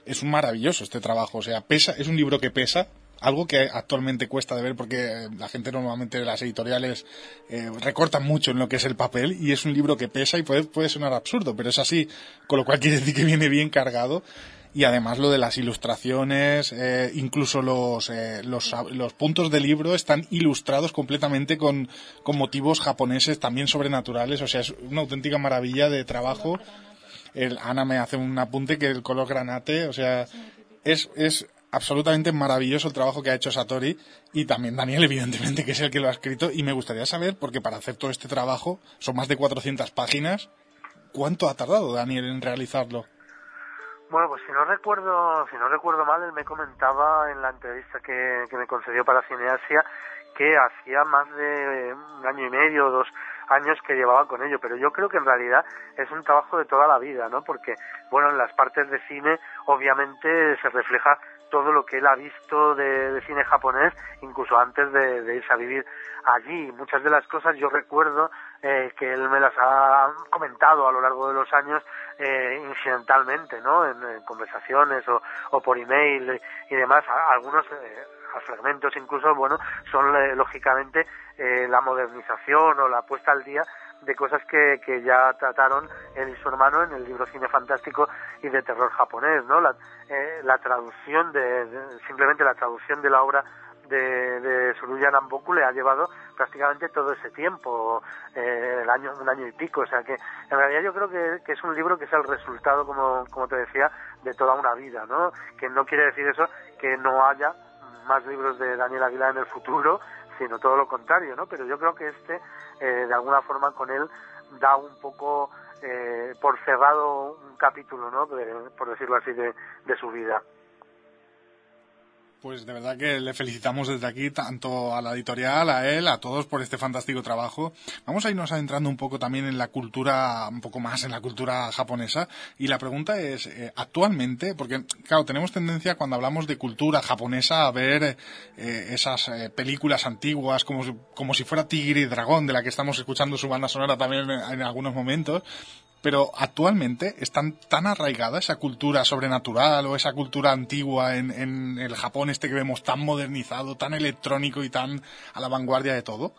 es un maravilloso este trabajo, o sea, pesa, es un libro que pesa, algo que actualmente cuesta de ver porque la gente normalmente de las editoriales eh, recortan mucho en lo que es el papel y es un libro que pesa y puede, puede sonar absurdo, pero es así, con lo cual quiere decir que viene bien cargado. Y además lo de las ilustraciones, eh, incluso los, eh, los, los, puntos del libro están ilustrados completamente con, con motivos japoneses también sobrenaturales, o sea, es una auténtica maravilla de trabajo. El, Ana me hace un apunte que el color granate, o sea, es, es absolutamente maravilloso el trabajo que ha hecho Satori y también Daniel, evidentemente, que es el que lo ha escrito. Y me gustaría saber, porque para hacer todo este trabajo son más de 400 páginas, ¿cuánto ha tardado Daniel en realizarlo? Bueno, pues si no recuerdo, si no recuerdo mal, él me comentaba en la entrevista que, que me concedió para Cineasia que hacía más de un año y medio o dos años que llevaba con ello, pero yo creo que en realidad es un trabajo de toda la vida, ¿no? Porque, bueno, en las partes de cine obviamente se refleja todo lo que él ha visto de, cine japonés, incluso antes de, irse a vivir allí. Muchas de las cosas yo recuerdo eh, que él me las ha comentado a lo largo de los años eh, incidentalmente, ¿no? En, conversaciones o, o, por email y demás. algunos eh, fragmentos incluso, bueno, son lógicamente la modernización o la puesta al día de cosas que, que ya trataron él y su hermano en el libro Cine Fantástico y de terror japonés, ¿no? La, eh, la traducción de, simplemente la traducción de la obra de, de Suruya Namboku le ha llevado prácticamente todo ese tiempo, eh, el año, un año y pico, o sea que en realidad yo creo que, que, es un libro que es el resultado, como, como te decía, de toda una vida, ¿no? Que no quiere decir eso que no haya más libros de Daniel Aguilar en el futuro, sino todo lo contrario, ¿no? Pero yo creo que este, eh, de alguna forma, con él da un poco eh, por cerrado un capítulo, ¿no? por decirlo así, de, de su vida. Pues de verdad que le felicitamos desde aquí tanto a la editorial, a él, a todos por este fantástico trabajo. Vamos a irnos adentrando un poco también en la cultura, un poco más en la cultura japonesa. Y la pregunta es, eh, actualmente, porque claro, tenemos tendencia cuando hablamos de cultura japonesa a ver eh, esas eh, películas antiguas como, como si fuera Tigre y Dragón, de la que estamos escuchando su banda sonora también en, en algunos momentos pero actualmente están tan arraigada esa cultura sobrenatural o esa cultura antigua en, en, el Japón este que vemos tan modernizado, tan electrónico y tan a la vanguardia de todo?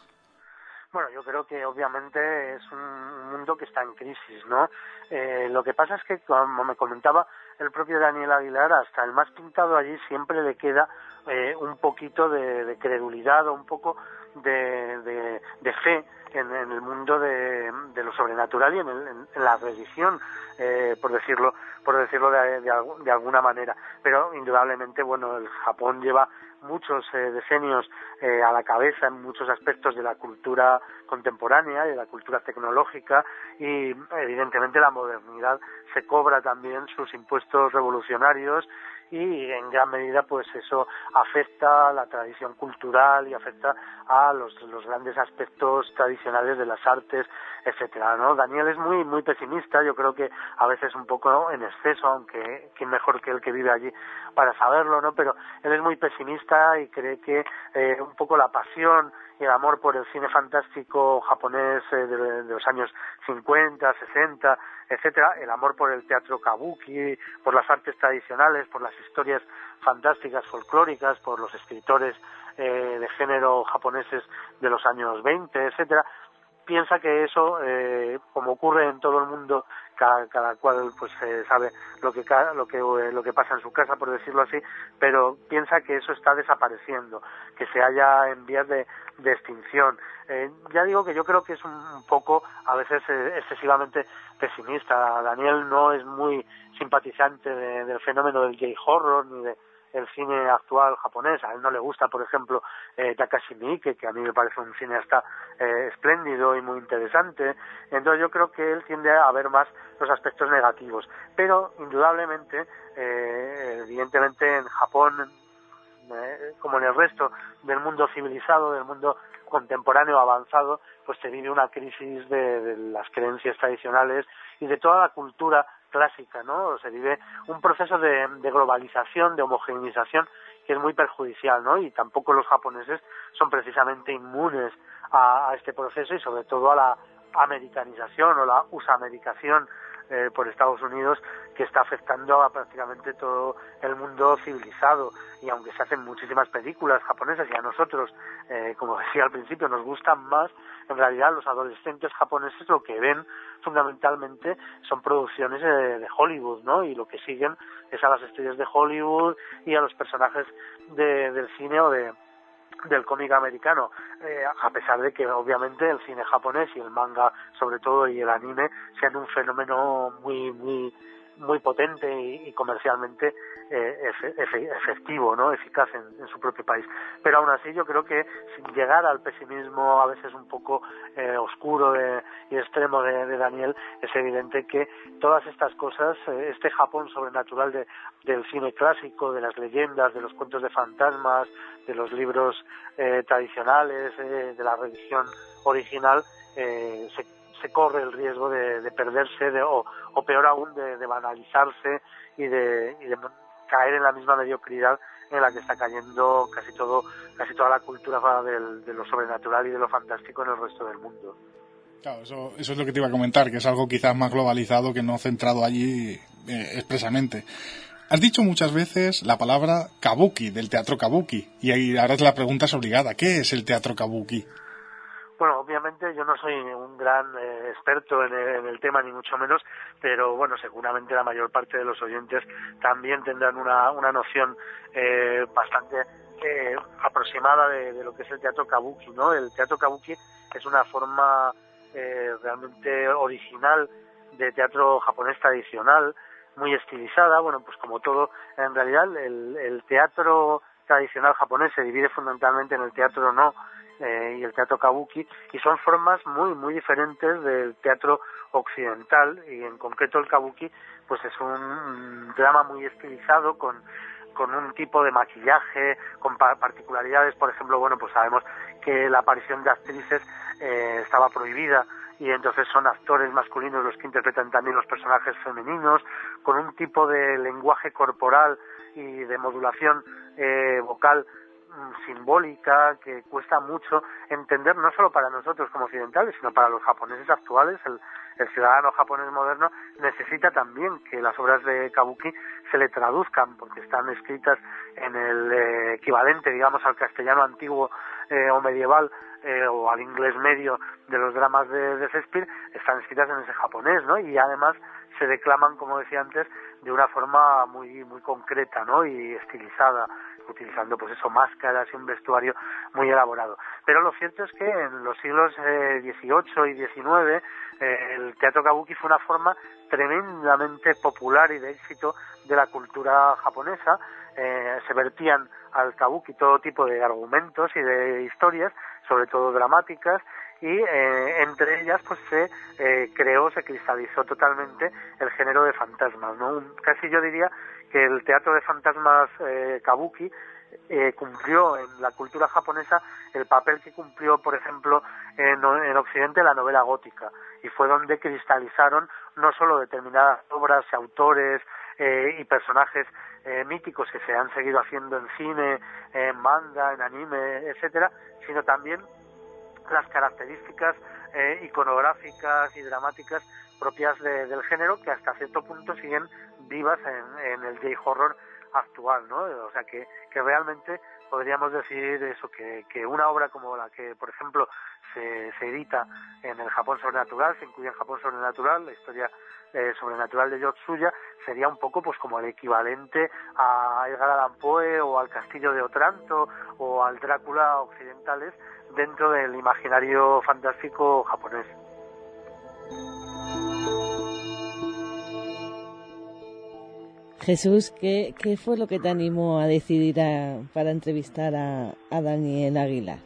Bueno, yo creo que obviamente es un mundo que está en crisis, ¿no? Eh, lo que pasa es que, como me comentaba el propio Daniel Aguilar, hasta el más pintado allí siempre le queda eh, un poquito de, credulidad o un poco de fe en, en, el mundo de, lo sobrenatural y en, el, en la religión, eh, por decirlo, por decirlo de, alguna manera. Pero indudablemente, bueno, el Japón lleva muchos eh, decenios eh, a la cabeza en muchos aspectos de la cultura contemporánea de la cultura tecnológica y evidentemente la modernidad se cobra también sus impuestos revolucionarios y en gran medida pues eso afecta a la tradición cultural y afecta a los, los grandes aspectos tradicionales de las artes, etcétera, ¿no? Daniel es muy muy pesimista, yo creo que a veces un poco en exceso, aunque quién mejor que el que vive allí para saberlo, ¿no? Pero él es muy pesimista y cree que eh, un poco la pasión y el amor por el cine fantástico japonés eh, de, los años 50, 60, etcétera, el amor por el teatro kabuki, por las artes tradicionales, por las historias fantásticas folclóricas, por los escritores eh, de género japoneses de los años 20, etcétera, piensa que eso, eh, como ocurre en todo el mundo, cada, cada cual pues eh, sabe lo que lo que eh, lo que pasa en su casa, por decirlo así, pero piensa que eso está desapareciendo, que se haya en vías de, de extinción. Eh, ya digo que yo creo que es un, un poco, a veces eh, excesivamente pesimista. Daniel no es muy simpatizante de, del fenómeno del gay horror ni de el cine actual japonés. A él no le gusta, por ejemplo, eh, Takashi Miike, que a mí me parece un cineasta eh, espléndido y muy interesante. Entonces yo creo que él tiende a ver más los aspectos negativos. Pero, indudablemente, eh, evidentemente en Japón, eh, como en el resto del mundo civilizado, del mundo contemporáneo avanzado, pues se vive una crisis de, de las creencias tradicionales y de toda la cultura clásica, ¿no? Se vive un proceso de, globalización, de homogeneización que es muy perjudicial, ¿no? Y tampoco los japoneses son precisamente inmunes a, a este proceso y sobre todo a la americanización o la usamericación eh, por Estados Unidos que está afectando a prácticamente todo el mundo civilizado y aunque se hacen muchísimas películas japonesas y a nosotros, eh, como decía al principio, nos gustan más, en realidad los adolescentes japoneses lo que ven fundamentalmente son producciones de, de Hollywood, ¿no? Y lo que siguen es a las estrellas de Hollywood y a los personajes de, del cine o de, del cómic americano, eh, a pesar de que obviamente el cine japonés y el manga sobre todo y el anime sean un fenómeno muy muy muy potente y, comercialmente eh, efe, efectivo, ¿no? eficaz en, en, su propio país. Pero aún así yo creo que sin llegar al pesimismo a veces un poco eh, oscuro de, y extremo de, Daniel, es evidente que todas estas cosas, eh, este Japón sobrenatural de, del cine clásico, de las leyendas, de los cuentos de fantasmas, de los libros eh, tradicionales, eh, de la religión original, se se corre el riesgo de, de perderse de, o, peor aún de, de banalizarse y de, y de, caer en la misma mediocridad en la que está cayendo casi todo casi toda la cultura del, de lo sobrenatural y de lo fantástico en el resto del mundo. Claro, eso, eso es lo que te iba a comentar, que es algo quizás más globalizado que no centrado allí eh, expresamente. Has dicho muchas veces la palabra kabuki, del teatro kabuki, y ahí ahora la pregunta es obligada. ¿Qué es el teatro kabuki? Bueno, obviamente yo no soy un gran eh, experto en el, tema, ni mucho menos, pero bueno, seguramente la mayor parte de los oyentes también tendrán una, una noción eh, bastante eh, aproximada de, lo que es el teatro kabuki, ¿no? El teatro kabuki es una forma realmente original de teatro japonés tradicional, muy estilizada, bueno, pues como todo, en realidad el, el teatro tradicional japonés se divide fundamentalmente en el teatro no eh, y el teatro kabuki y son formas muy muy diferentes del teatro occidental y en concreto el kabuki pues es un drama muy estilizado con con un tipo de maquillaje, con particularidades, por ejemplo, bueno, pues sabemos que la aparición de actrices eh, estaba prohibida y entonces son actores masculinos los que interpretan también los personajes femeninos, con un tipo de lenguaje corporal y de modulación eh, vocal simbólica que cuesta mucho entender no solo para nosotros como occidentales sino para los japoneses actuales el, ciudadano japonés moderno necesita también que las obras de kabuki se le traduzcan porque están escritas en el eh, equivalente digamos al castellano antiguo eh, o medieval eh, o al inglés medio de los dramas de, de Shakespeare están escritas en ese japonés no y además se declaman como decía antes de una forma muy muy concreta no y estilizada utilizando pues eso, máscaras y un vestuario muy elaborado. Pero lo cierto es que en los siglos XVIII eh, y XIX eh, el teatro kabuki fue una forma tremendamente popular y de éxito de la cultura japonesa. Eh, se vertían al kabuki todo tipo de argumentos y de historias, sobre todo dramáticas, y entre ellas pues se creó, se cristalizó totalmente el género de fantasmas, ¿no? casi yo diría que el teatro de fantasmas eh, kabuki eh, cumplió en la cultura japonesa el papel que cumplió, por ejemplo, en, Occidente la novela gótica, y fue donde cristalizaron no solo determinadas obras y autores eh, y personajes míticos que se han seguido haciendo en cine, en manga, en anime, etcétera, sino también las características iconográficas y dramáticas propias del género que hasta cierto punto siguen vivas en, el J-horror actual, ¿no? O sea que, que realmente podríamos decir eso, que, que una obra como la que, por ejemplo, se, se edita en el Japón sobrenatural, se incluye en Japón sobrenatural, la historia eh, sobrenatural de Yotsuya, sería un poco pues como el equivalente a Edgar Allan Poe o al Castillo de Otranto o al Drácula occidentales dentro del imaginario fantástico japonés. Jesús, ¿qué, ¿qué, fue lo que te animó a decidir para entrevistar a, Daniel Aguilar?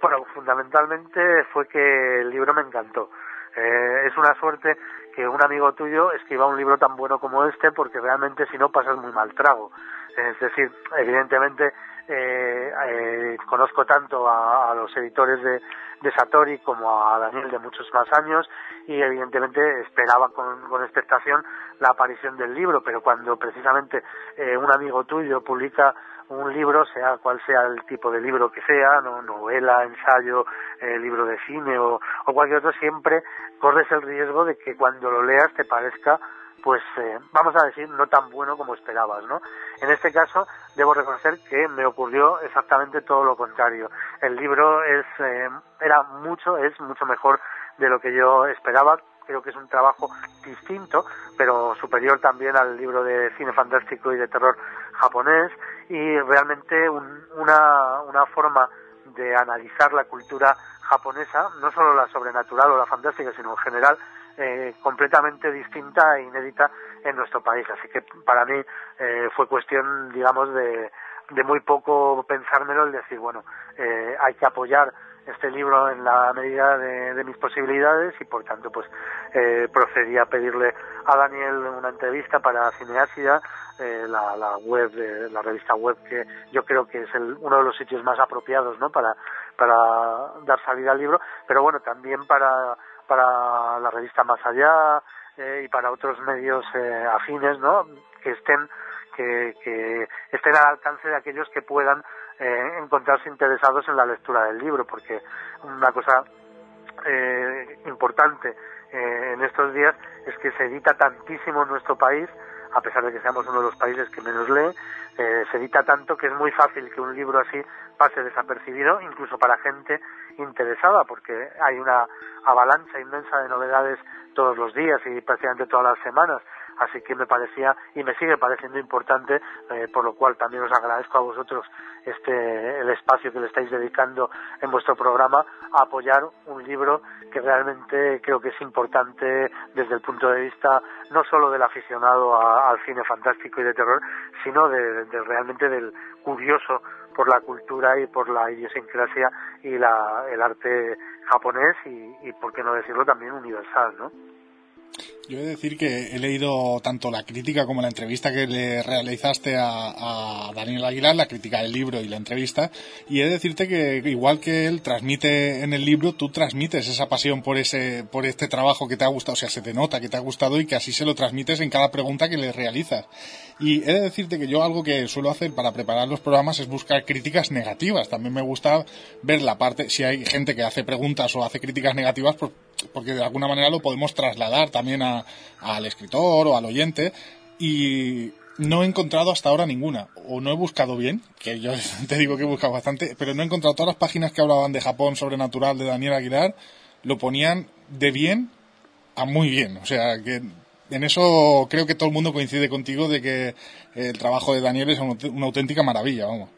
Bueno, fundamentalmente fue que el libro me encantó. Eh, es una suerte que un amigo tuyo escriba un libro tan bueno como este, porque realmente si no pasas muy mal trago. Es decir, evidentemente eh, eh, conozco tanto a, los editores de, de, Satori como a Daniel de muchos más años y evidentemente esperaba con, expectación la aparición del libro, pero cuando precisamente eh, un amigo tuyo publica un libro, sea cual sea el tipo de libro que sea, no, novela, ensayo, eh, libro de cine o, o, cualquier otro, siempre corres el riesgo de que cuando lo leas te parezca, pues, eh, vamos a decir, no tan bueno como esperabas, ¿no? En este caso, debo reconocer que me ocurrió exactamente todo lo contrario. El libro es, era mucho, es mucho mejor de lo que yo esperaba creo que es un trabajo distinto, pero superior también al libro de cine fantástico y de terror japonés y realmente una, una forma de analizar la cultura japonesa, no solo la sobrenatural o la fantástica, sino en general, eh, completamente distinta e inédita en nuestro país. Así que para mí eh, fue cuestión, digamos, de, de muy poco pensármelo el decir, bueno, eh, hay que apoyar este libro en la medida de, mis posibilidades y por tanto pues eh, procedí a pedirle a Daniel una entrevista para Cineásida, eh, la, la, web, de, la revista web que yo creo que es el, uno de los sitios más apropiados ¿no? para, para dar salida al libro, pero bueno, también para, para la revista Más Allá eh, y para otros medios eh, afines ¿no? que estén que, estén al alcance de aquellos que puedan eh, encontrarse interesados en la lectura del libro, porque una cosa eh, importante eh, en estos días es que se edita tantísimo en nuestro país, a pesar de que seamos uno de los países que menos lee, eh, se edita tanto que es muy fácil que un libro así pase desapercibido, incluso para gente interesada, porque hay una avalancha inmensa de novedades todos los días y prácticamente todas las semanas. Así que me parecía y me sigue pareciendo importante, eh, por lo cual también os agradezco a vosotros este el espacio que le estáis dedicando en vuestro programa a apoyar un libro que realmente creo que es importante desde el punto de vista no solo del aficionado al cine fantástico y de terror, sino de, realmente del curioso por la cultura y por la idiosincrasia y la, el arte japonés y, y, por qué no decirlo, también universal, ¿no? Yo he de decir que he leído tanto la crítica como la entrevista que le realizaste a, Daniel Aguilar, la crítica del libro y la entrevista, y he de decirte que igual que él transmite en el libro, tú transmites esa pasión por ese, por este trabajo que te ha gustado, o sea, se te nota que te ha gustado y que así se lo transmites en cada pregunta que le realizas. Y he de decirte que yo algo que suelo hacer para preparar los programas es buscar críticas negativas. También me gusta ver la parte, si hay gente que hace preguntas o hace críticas negativas, pues porque de alguna manera lo podemos trasladar también al escritor o al oyente y no he encontrado hasta ahora ninguna, o no he buscado bien, que yo te digo que he buscado bastante, pero no he encontrado todas las páginas que hablaban de Japón sobrenatural de Daniel Aguilar, lo ponían de bien a muy bien, o sea que en eso creo que todo el mundo coincide contigo de que el trabajo de Daniel es una auténtica maravilla, vamos.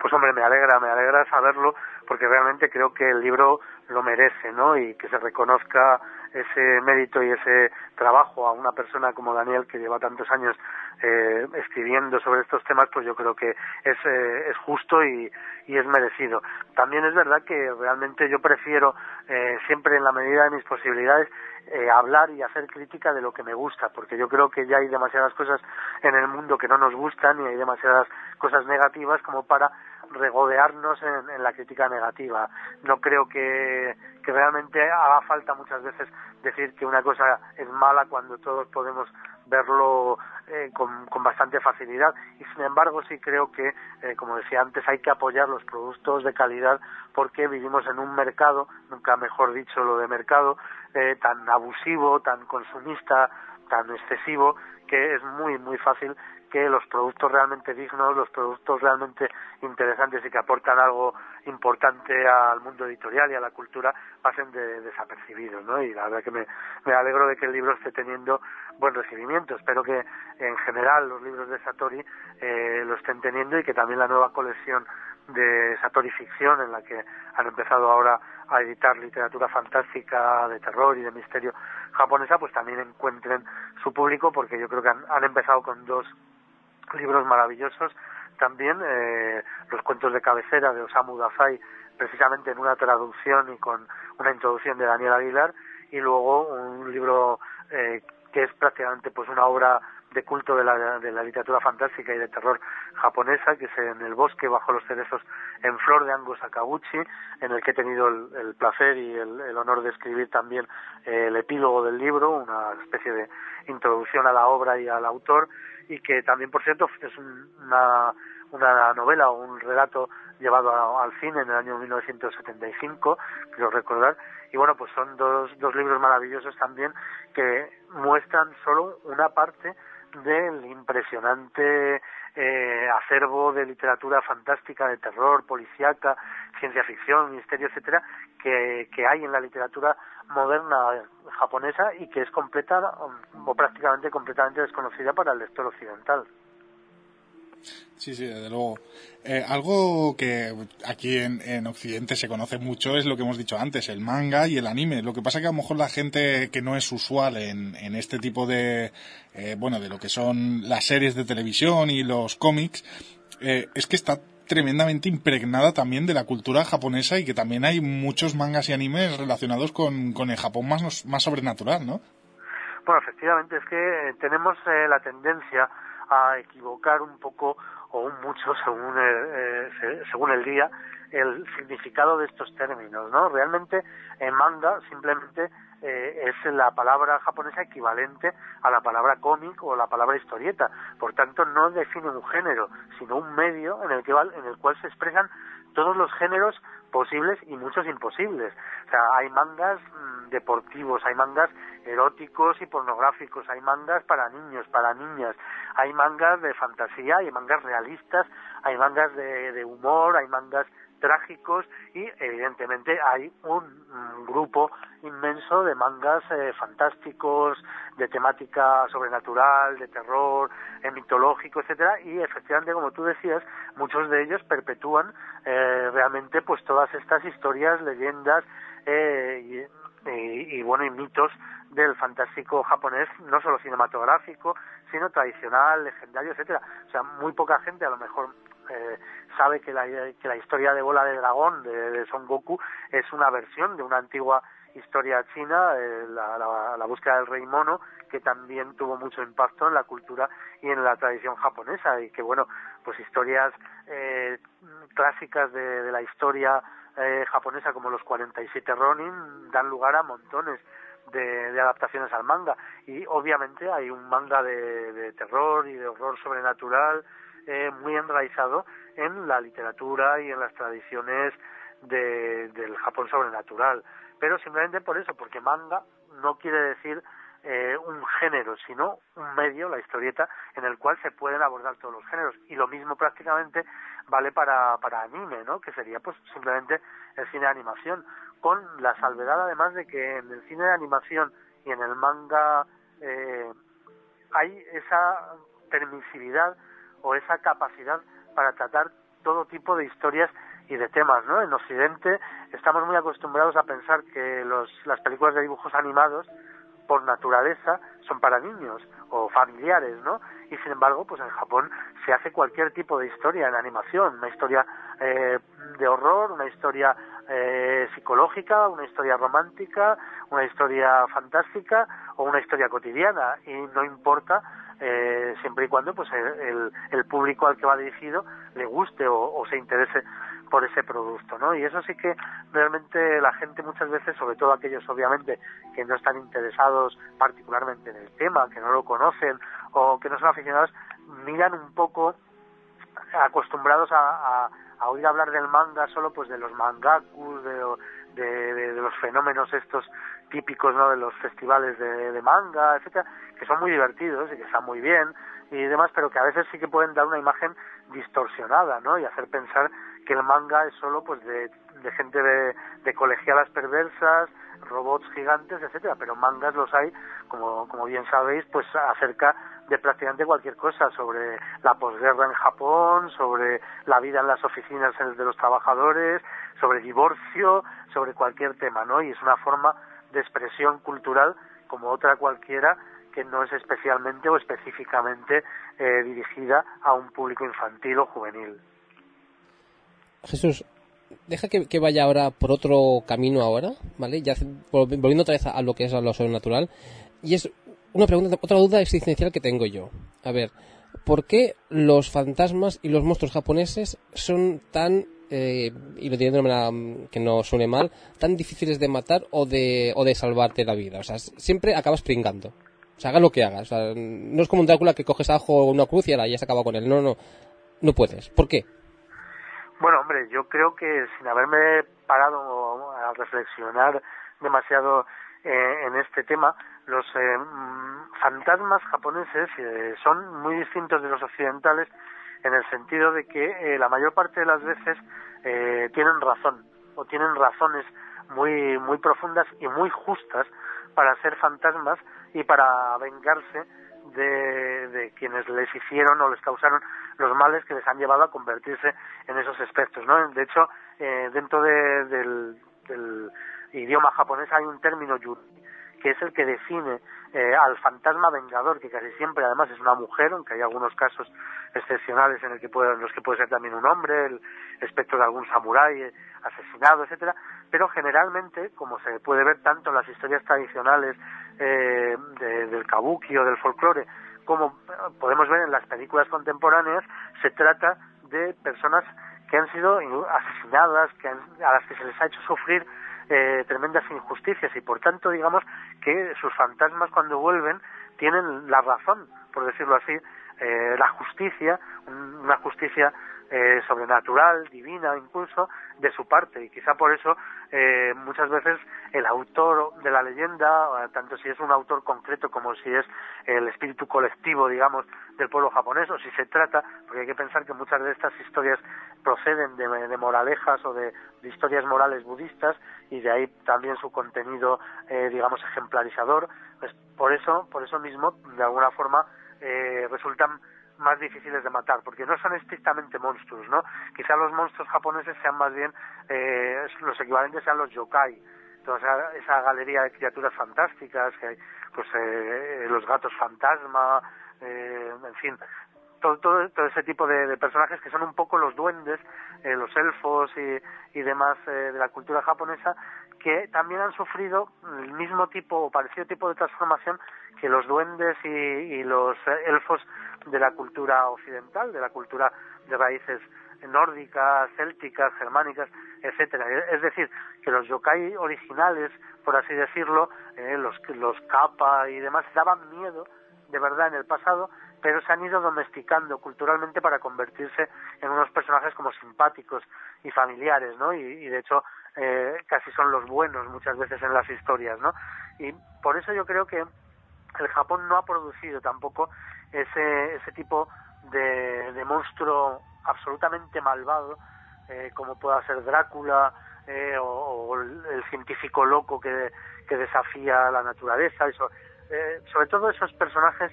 Pues hombre, me alegra, me alegra saberlo, porque realmente creo que el libro lo merece, ¿no? Y que se reconozca ese mérito y ese trabajo a una persona como Daniel que lleva tantos años eh, escribiendo sobre estos temas, pues yo creo que es, eh, es justo y, y, es merecido. También es verdad que realmente yo prefiero eh, siempre en la medida de mis posibilidades eh, hablar y hacer crítica de lo que me gusta, porque yo creo que ya hay demasiadas cosas en el mundo que no nos gustan y hay demasiadas cosas negativas como para regodearnos en, la crítica negativa. No creo que, que realmente haga falta muchas veces decir que una cosa es mala cuando todos podemos verlo eh, con, con, bastante facilidad y sin embargo sí creo que eh, como decía antes hay que apoyar los productos de calidad porque vivimos en un mercado nunca mejor dicho lo de mercado eh, tan abusivo tan consumista tan excesivo que es muy muy fácil que los productos realmente dignos, los productos realmente interesantes y que aportan algo importante al mundo editorial y a la cultura pasen de, desapercibidos, ¿no? Y la verdad que me, me alegro de que el libro esté teniendo buen recibimiento. Espero que en general los libros de Satori eh, lo estén teniendo y que también la nueva colección de Satori Ficción, en la que han empezado ahora a editar literatura fantástica, de terror y de misterio japonesa, pues también encuentren su público, porque yo creo que han, han empezado con dos libros maravillosos. También eh, los cuentos de cabecera de Osamu Dazai, precisamente en una traducción y con una introducción de Daniel Aguilar, y luego un libro eh, que es prácticamente pues una obra de culto de la, de la literatura fantástica y de terror japonesa, que es En el bosque bajo los cerezos en flor de Ango Sakaguchi, en el que he tenido el, placer y el, honor de escribir también eh, el epílogo del libro, una especie de introducción a la obra y al autor, y que también, por cierto, es una, una novela o un relato llevado al cine en el año 1975, quiero recordar, y bueno, pues son dos, dos libros maravillosos también que muestran solo una parte del impresionante eh, acervo de literatura fantástica, de terror, policíaca, ciencia ficción, misterio, etcétera, que, que hay en la literatura moderna japonesa y que es completa o prácticamente completamente desconocida para el lector occidental. Sí, sí, desde luego. Eh, algo que aquí en, Occidente se conoce mucho es lo que hemos dicho antes, el manga y el anime. Lo que pasa que a lo mejor la gente que no es usual en, este tipo de, eh, bueno, de lo que son las series de televisión y los cómics, eh, es que está tremendamente impregnada también de la cultura japonesa y que también hay muchos mangas y animes relacionados con, con el Japón más, más sobrenatural, ¿no? Bueno, efectivamente, es que tenemos la tendencia a equivocar un poco o un mucho según el, eh, según el día el significado de estos términos, ¿no? Realmente en manga simplemente eh, es la palabra japonesa equivalente a la palabra cómic o la palabra historieta. Por tanto, no define un género, sino un medio en el, que, en el cual se expresan todos los géneros posibles y muchos imposibles. O sea, hay mangas mm, deportivos, hay mangas eróticos y pornográficos, hay mangas para niños, para niñas, hay mangas de fantasía, hay mangas realistas, hay mangas de, de humor, hay mangas trágicos y evidentemente hay un, grupo inmenso de mangas eh, fantásticos, de temática sobrenatural, de terror, eh, mitológico, etcétera y efectivamente como tú decías muchos de ellos perpetúan eh, realmente pues todas estas historias, leyendas y, y, bueno y mitos del fantástico japonés, no solo cinematográfico, sino tradicional, legendario, etcétera. O sea, muy poca gente a lo mejor eh, sabe que la, que la historia de Bola de Dragón de, Son Goku es una versión de una antigua historia china, eh, la, la, búsqueda del rey mono, que también tuvo mucho impacto en la cultura y en la tradición japonesa. Y que bueno, pues historias eh, clásicas de, la historia eh, japonesa como los 47 Ronin dan lugar a montones de, adaptaciones al manga. Y obviamente hay un manga de terror y de horror sobrenatural eh, muy enraizado en la literatura y en las tradiciones de, del Japón sobrenatural. Pero simplemente por eso, porque manga no quiere decir eh, un género, sino un medio, la historieta, en el cual se pueden abordar todos los géneros. Y lo mismo prácticamente vale para, para anime, ¿no? Que sería pues simplemente el cine de animación, con la salvedad además de que en el cine de animación y en el manga eh, hay esa permisividad o esa capacidad para tratar todo tipo de historias y de temas, ¿no? En Occidente estamos muy acostumbrados a pensar que los, las películas de dibujos animados, por naturaleza, son para niños o familiares, ¿no? Y sin embargo, pues en Japón se hace cualquier tipo de historia en animación, una historia eh, de horror, una historia eh, psicológica, una historia romántica, una historia fantástica o una historia cotidiana y no importa eh, siempre y cuando pues el, el, público al que va dirigido le guste o, se interese por ese producto, ¿no? Y eso sí que realmente la gente muchas veces, sobre todo aquellos obviamente que no están interesados particularmente en el tema, que no lo conocen o que no son aficionados, miran un poco acostumbrados a, a, oír hablar del manga solo pues de los mangakus, de, de, los fenómenos estos típicos ¿no? de los festivales de, manga, etcétera, que son muy divertidos y que están muy bien y demás, pero que a veces sí que pueden dar una imagen distorsionada, ¿no? Y hacer pensar que el manga es solo pues de, de gente de, de colegialas perversas, robots gigantes, etcétera, pero mangas los hay, como, como bien sabéis, pues acerca de prácticamente cualquier cosa, sobre la posguerra en Japón, sobre la vida en las oficinas de los trabajadores, sobre divorcio, sobre cualquier tema, ¿no? Y es una forma de expresión cultural como otra cualquiera que no es especialmente o específicamente eh, dirigida a un público infantil o juvenil. Jesús, deja que, vaya ahora por otro camino ahora, ¿vale? Ya volviendo otra vez a, lo que es a lo sobrenatural. Y es una pregunta, otra duda existencial que tengo yo. A ver, ¿por qué los fantasmas y los monstruos japoneses son tan eh, y lo diré de una manera mm, que no suene mal, tan difíciles de matar o de, o de salvarte la vida. O sea, siempre acabas pringando. O sea, haga lo que hagas. no es como un Drácula que coges ajo o una cruz y ya se acaba con él. No, no, no puedes. ¿Por qué? Bueno, hombre, yo creo que sin haberme parado a reflexionar demasiado eh, en este tema, los eh, mm, fantasmas japoneses eh, son muy distintos de los occidentales en el sentido de que la mayor parte de las veces tienen razón o tienen razones muy muy profundas y muy justas para ser fantasmas y para vengarse de, de, quienes les hicieron o les causaron los males que les han llevado a convertirse en esos aspectos. ¿no? De hecho, eh, dentro de, del, del, idioma japonés hay un término yuri, que es el que define eh, al fantasma vengador, que casi siempre además es una mujer, aunque hay algunos casos excepcionales en, el que puede, los que puede ser también un hombre, el espectro de algún samurái eh, asesinado, etcétera, pero generalmente, como se puede ver tanto en las historias tradicionales eh, del kabuki o del folclore, como podemos ver en las películas contemporáneas, se trata de personas que han sido asesinadas, que a las que se les ha hecho sufrir eh, tremendas injusticias y por tanto digamos que sus fantasmas cuando vuelven tienen la razón, por decirlo así, eh, la justicia, una justicia eh, sobrenatural, divina incluso, de su parte. Y quizá por eso eh, muchas veces el autor de la leyenda, tanto si es un autor concreto como si es el espíritu colectivo, digamos, del pueblo japonés, o si se trata, porque hay que pensar que muchas de estas historias proceden de, moralejas o de, historias morales budistas, y de ahí también su contenido, eh, digamos, ejemplarizador. Pues por eso, por eso mismo, de alguna forma, eh, resultan más difíciles de matar, porque no son estrictamente monstruos, ¿no? Quizá los monstruos japoneses sean más bien, eh, los equivalentes sean los yokai, toda esa, galería de criaturas fantásticas, que hay, pues eh, los gatos fantasma, eh, en fin, todo, todo, todo, ese tipo de, personajes que son un poco los duendes, eh, los elfos y, demás eh, de la cultura japonesa, que también han sufrido el mismo tipo o parecido tipo de transformación que los duendes y, y los elfos de la cultura occidental, de la cultura de raíces nórdicas, célticas, germánicas, etcétera. Es decir, que los yokai originales, por así decirlo, eh, los, los kappa y demás, daban miedo de verdad en el pasado, pero se han ido domesticando culturalmente para convertirse en unos personajes como simpáticos y familiares, ¿no? Y, de hecho eh, casi son los buenos muchas veces en las historias, ¿no? Y por eso yo creo que el Japón no ha producido tampoco ese, ese tipo de, de monstruo absolutamente malvado, eh, como pueda ser Drácula eh, o, el, científico loco que, que desafía la naturaleza, eso, eh, sobre todo esos personajes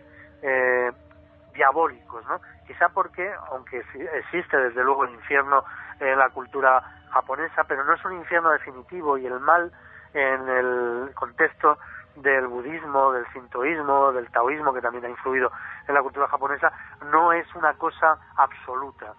diabólicos, ¿no? Quizá porque, aunque existe desde luego el infierno en la cultura japonesa, pero no es un infierno definitivo y el mal en el contexto del budismo, del sintoísmo, del taoísmo, que también ha influido en la cultura japonesa, no es una cosa absoluta.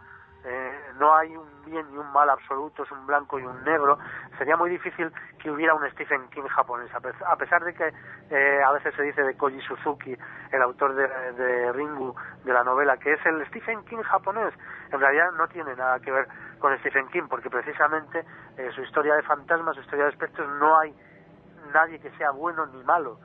Eh, no hay un bien y un mal absoluto, es un blanco y un negro. Sería muy difícil que hubiera un Stephen King japonés, a pesar de que eh, a veces se dice de Koji Suzuki, el autor de, Ringu, de la novela, que es el Stephen King japonés. En realidad no tiene nada que ver con Stephen King, porque precisamente eh, su historia de fantasmas, su historia de espectros, no hay nadie que sea bueno ni malo.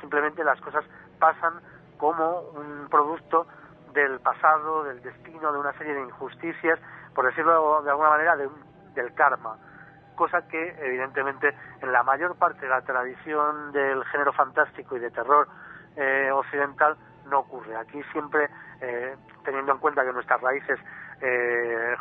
Simplemente las cosas pasan como un producto del pasado, del destino, de una serie de injusticias, por decirlo de alguna manera, del karma. Cosa que, evidentemente, en la mayor parte de la tradición del género fantástico y de terror eh, occidental no ocurre. Aquí siempre, eh, teniendo en cuenta que nuestras raíces eh,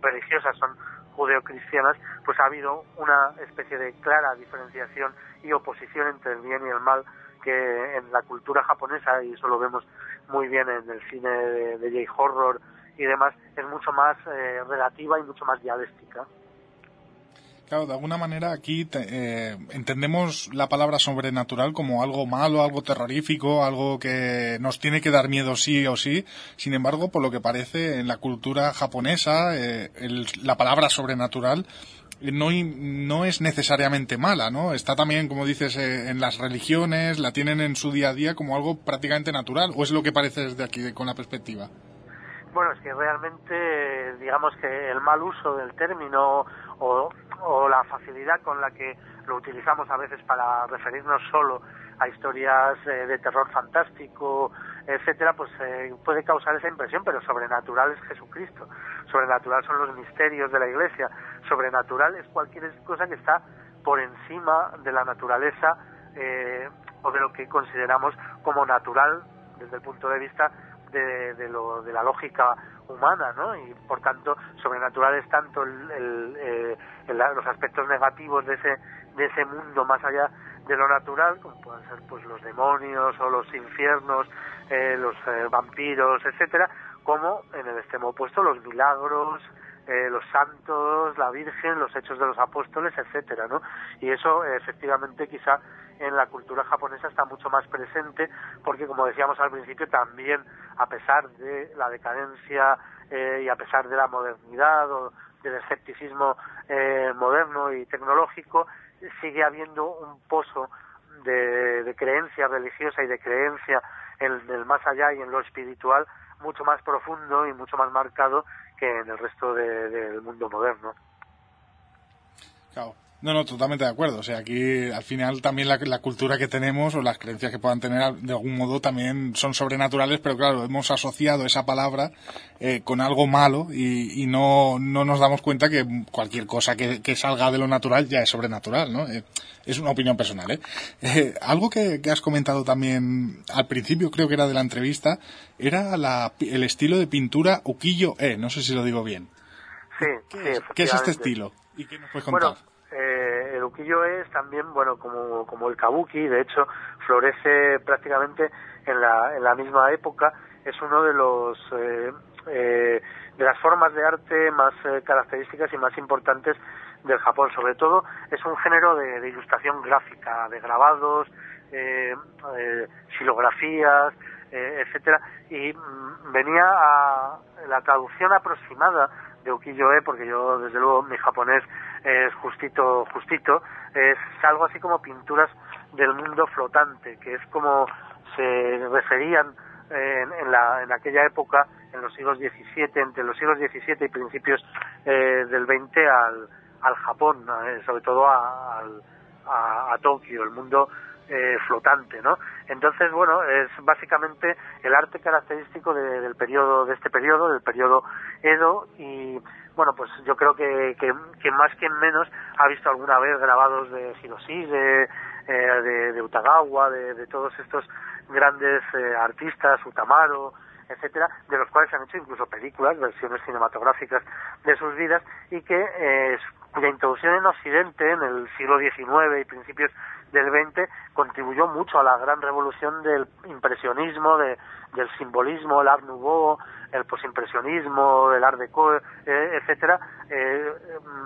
religiosas son judeocristianas, pues ha habido una especie de clara diferenciación y oposición entre el bien y el mal que en la cultura japonesa, y eso lo vemos muy bien en el cine de, J-horror y demás, es mucho más eh, relativa y mucho más dialéctica. Claro, de alguna manera aquí eh, entendemos la palabra sobrenatural como algo malo, algo terrorífico, algo que nos tiene que dar miedo sí o sí. Sin embargo, por lo que parece en la cultura japonesa, eh, la palabra sobrenatural no, no es necesariamente mala, ¿no? Está también, como dices, eh, en las religiones, la tienen en su día a día como algo prácticamente natural, ¿o es lo que parece desde aquí, con la perspectiva? Bueno, es que realmente, digamos que el mal uso del término o, la facilidad con la que lo utilizamos a veces para referirnos solo a historias eh, de terror fantástico, etcétera, pues eh, puede causar esa impresión, pero sobrenatural es Jesucristo, sobrenatural son los misterios de la Iglesia, sobrenatural es cualquier cosa que está por encima de la naturaleza eh, o de lo que consideramos como natural desde el punto de vista de, de, lo, de la lógica humana, ¿no? Y por tanto, sobrenatural es tanto el, eh, los aspectos negativos de ese, de ese mundo más allá de lo natural, como pueden ser pues los demonios o los infiernos, eh, los eh, vampiros, etcétera, como en el extremo opuesto los milagros, los santos, la Virgen, los hechos de los apóstoles, etcétera, ¿no? Y eso efectivamente quizá en la cultura japonesa está mucho más presente porque, como decíamos al principio, también a pesar de la decadencia eh, y a pesar de la modernidad o del escepticismo eh, moderno y tecnológico, sigue habiendo un pozo de, creencia religiosa y de creencia en el más allá y en lo espiritual mucho más profundo y mucho más marcado que en el resto del mundo moderno No, no, totalmente de acuerdo. O sea, aquí al final también la, cultura que tenemos o las creencias que puedan tener de algún modo también son sobrenaturales, pero claro, hemos asociado esa palabra eh, con algo malo y, no, no, nos damos cuenta que cualquier cosa que, salga de lo natural ya es sobrenatural, ¿no? Eh, es una opinión personal, ¿eh? eh algo que, has comentado también al principio, creo que era de la entrevista, era el estilo de pintura ukiyo-e, no sé si lo digo bien. Sí, ¿Qué, es, ¿qué es este estilo? ¿Y qué nos puedes contar? Eh, el ukiyo-e es también, bueno, como, como el kabuki, de hecho, florece prácticamente en la, en la misma época, es uno de los... Eh, eh, de las formas de arte más eh, características y más importantes del Japón. Sobre todo es un género de, ilustración gráfica, de grabados, xilografías, eh, etcétera, y mm, venía a la traducción aproximada de ukiyo-e, porque yo desde luego mi japonés es justito, justito, es algo así como pinturas del mundo flotante, que es como se referían en, en, la, en aquella época, en los siglos XVII, entre los siglos XVII y principios eh, del XX al, al Japón, eh, sobre todo a, a, a, Tokio, el mundo eh, flotante, ¿no? Entonces, bueno, es básicamente el arte característico de, del periodo, de este periodo, del periodo Edo, y bueno, pues yo creo que, que, más que menos ha visto alguna vez grabados de Hiroshige, eh, de, de, Utagawa, de, de, todos estos grandes eh, artistas, Utamaro, etcétera, de los cuales se han hecho incluso películas, versiones cinematográficas de sus vidas y que eh, cuya introducción en Occidente en el siglo XIX y principios del XX contribuyó mucho a la gran revolución del impresionismo, de, del simbolismo, el Art Nouveau, el posimpresionismo, el Art Deco, eh, etcétera, eh,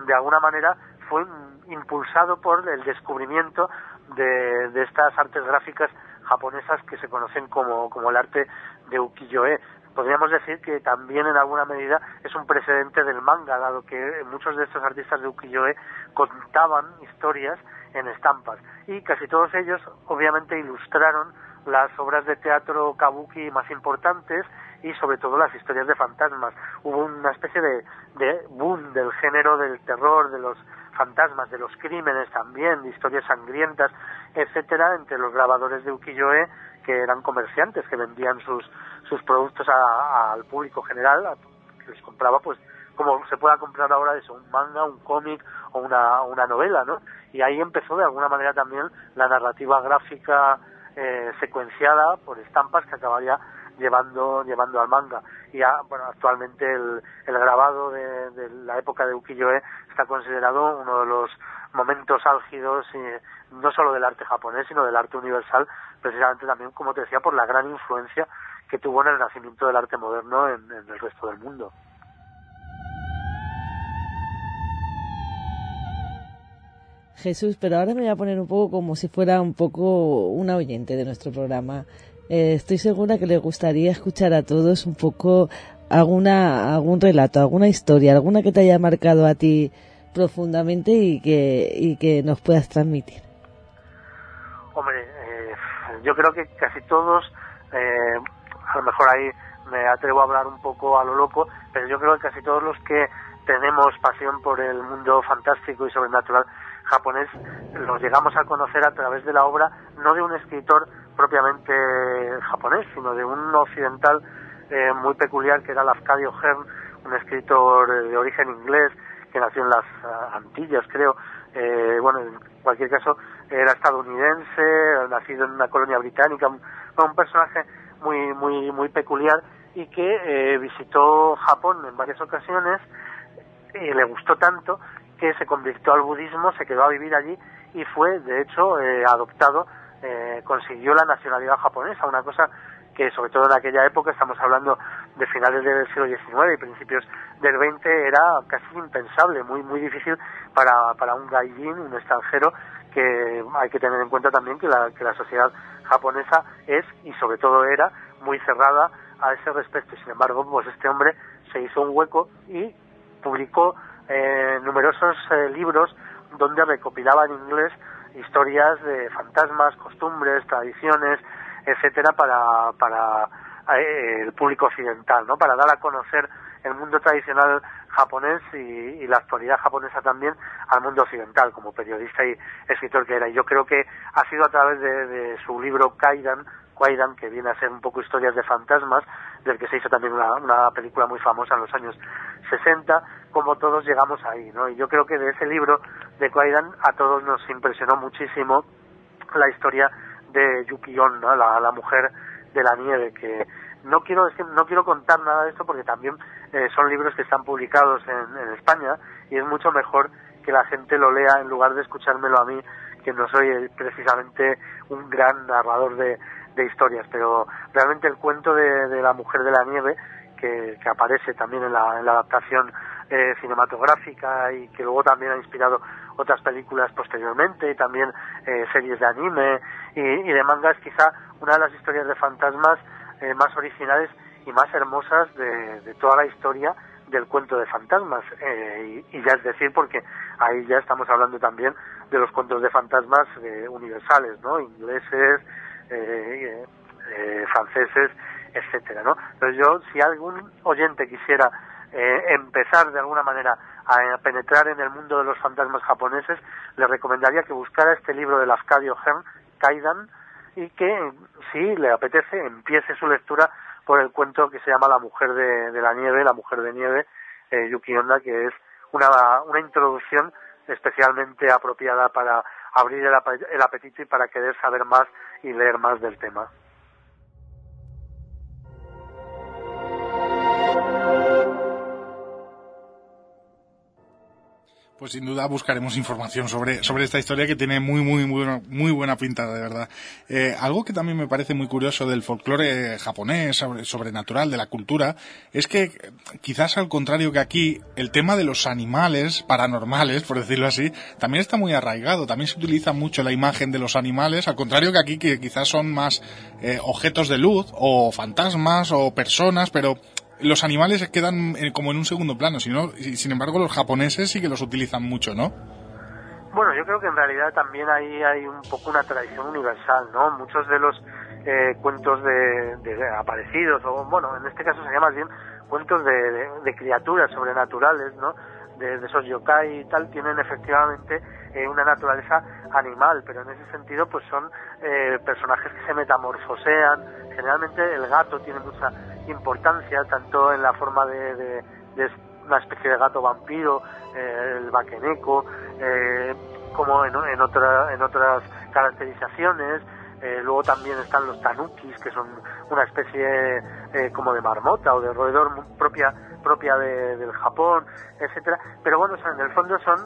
de alguna manera fue impulsado por el descubrimiento de, de estas artes gráficas japonesas que se conocen como, como el arte de ukiyo-e. Podríamos decir que también en alguna medida es un precedente del manga, dado que muchos de estos artistas de ukiyo-e contaban historias en estampas y casi todos ellos obviamente ilustraron las obras de teatro kabuki más importantes y sobre todo las historias de fantasmas. Hubo una especie de, de boom del género del terror, de los fantasmas, de los crímenes también, de historias sangrientas, etcétera, entre los grabadores de ukiyo-e que eran comerciantes que vendían sus sus productos al público general, que les compraba pues como se pueda comprar ahora eso, un manga, un cómic o una, una novela, ¿no? Y ahí empezó de alguna manera también la narrativa gráfica eh, secuenciada por estampas que acabaría llevando llevando al manga y ya, bueno actualmente el, el grabado de, de, la época de ukiyo-e está considerado uno de los momentos álgidos eh, no solo del arte japonés sino del arte universal precisamente también como te decía por la gran influencia que tuvo en el nacimiento del arte moderno en, el resto del mundo. Jesús, pero ahora me voy a poner un poco como si fuera un poco una oyente de nuestro programa. Eh, estoy segura que le gustaría escuchar a todos un poco alguna algún relato, alguna historia, alguna que te haya marcado a ti profundamente y que, y que nos puedas transmitir. Hombre, eh, yo creo que casi todos eh, a lo mejor ahí me atrevo a hablar un poco a lo loco, pero yo creo que casi todos los que tenemos pasión por el mundo fantástico y sobrenatural japonés los llegamos a conocer a través de la obra no de un escritor propiamente japonés, sino de un occidental eh, muy peculiar que era Lafcadio Hearn, un escritor de origen inglés que nació en las uh, Antillas, creo. Eh, bueno, en cualquier caso, era estadounidense, nacido en una colonia británica, un, un personaje muy, muy, muy peculiar y que eh, visitó Japón en varias ocasiones y le gustó tanto que se convirtió al budismo, se quedó a vivir allí y fue, de hecho, eh, adoptado, eh, consiguió la nacionalidad japonesa, una cosa que sobre todo en aquella época, estamos hablando de finales del siglo XIX y principios del XX, era casi impensable, muy muy difícil para, para un gaijin, un extranjero, que hay que tener en cuenta también que la, que la sociedad japonesa es y sobre todo era muy cerrada a ese respecto. Sin embargo, pues este hombre se hizo un hueco y publicó eh, numerosos eh, libros donde recopilaba en inglés historias de fantasmas, costumbres, tradiciones, etcétera, para, para eh, el público occidental, ¿no? Para dar a conocer el mundo tradicional japonés y, la actualidad japonesa también al mundo occidental como periodista y escritor que era. Y yo creo que ha sido a través de, su libro Kaidan, Kaidan, que viene a ser un poco historias de fantasmas, del que se hizo también una, una película muy famosa en los años 60, como todos llegamos ahí, ¿no? Y yo creo que de ese libro de Kaidan a todos nos impresionó muchísimo la historia de Yukion, ¿no? la, la mujer de la nieve, que no quiero no quiero contar nada de esto porque también eh, son libros que están publicados en, España y es mucho mejor que la gente lo lea en lugar de escuchármelo a mí, que no soy precisamente un gran narrador de, historias, pero realmente el cuento de, la mujer de la nieve, que, aparece también en la, adaptación eh, cinematográfica y que luego también ha inspirado otras películas posteriormente y también series de anime y, y de mangas, quizá una de las historias de fantasmas eh, más originales y más hermosas de, toda la historia del cuento de fantasmas. Eh, y, ya es decir, porque ahí ya estamos hablando también de los cuentos de fantasmas eh, universales, ¿no? Ingleses, franceses, etcétera, ¿no? Entonces yo, si algún oyente quisiera empezar de alguna manera a penetrar en el mundo de los fantasmas japoneses, le recomendaría que buscara este libro de Lafcadio Hearn, Kaidan, y que si le apetece empiece su lectura por el cuento que se llama La mujer de, la nieve, la mujer de nieve, eh, Yuki Honda, que es una, una introducción especialmente apropiada para abrir el apetito y para querer saber más y leer más del tema. Pues sin duda buscaremos información sobre, sobre esta historia que tiene muy, muy, muy, muy buena pinta, de verdad. Eh, algo que también me parece muy curioso del folclore japonés, sobrenatural, de la cultura, es que quizás al contrario que aquí, el tema de los animales paranormales, por decirlo así, también está muy arraigado. También se utiliza mucho la imagen de los animales, al contrario que aquí, que quizás son más eh, objetos de luz, o fantasmas, o personas, pero los animales quedan eh, como en un segundo plano, sino, sin embargo los japoneses sí que los utilizan mucho, ¿no? Bueno, yo creo que en realidad también ahí hay un poco una tradición universal, ¿no? Muchos de los eh, cuentos de, aparecidos, o bueno, en este caso se llama bien cuentos de, criaturas sobrenaturales, ¿no? De, esos yokai y tal, tienen efectivamente eh, una naturaleza animal, pero en ese sentido pues son personajes que se metamorfosean, generalmente el gato tiene mucha importancia tanto en la forma de, una especie de gato vampiro, eh, el vaqueneco, eh, como en, en, otra, en otras caracterizaciones. Eh, luego también están los tanukis, que son una especie como de marmota o de roedor propia propia del Japón, etcétera. Pero bueno, en el fondo son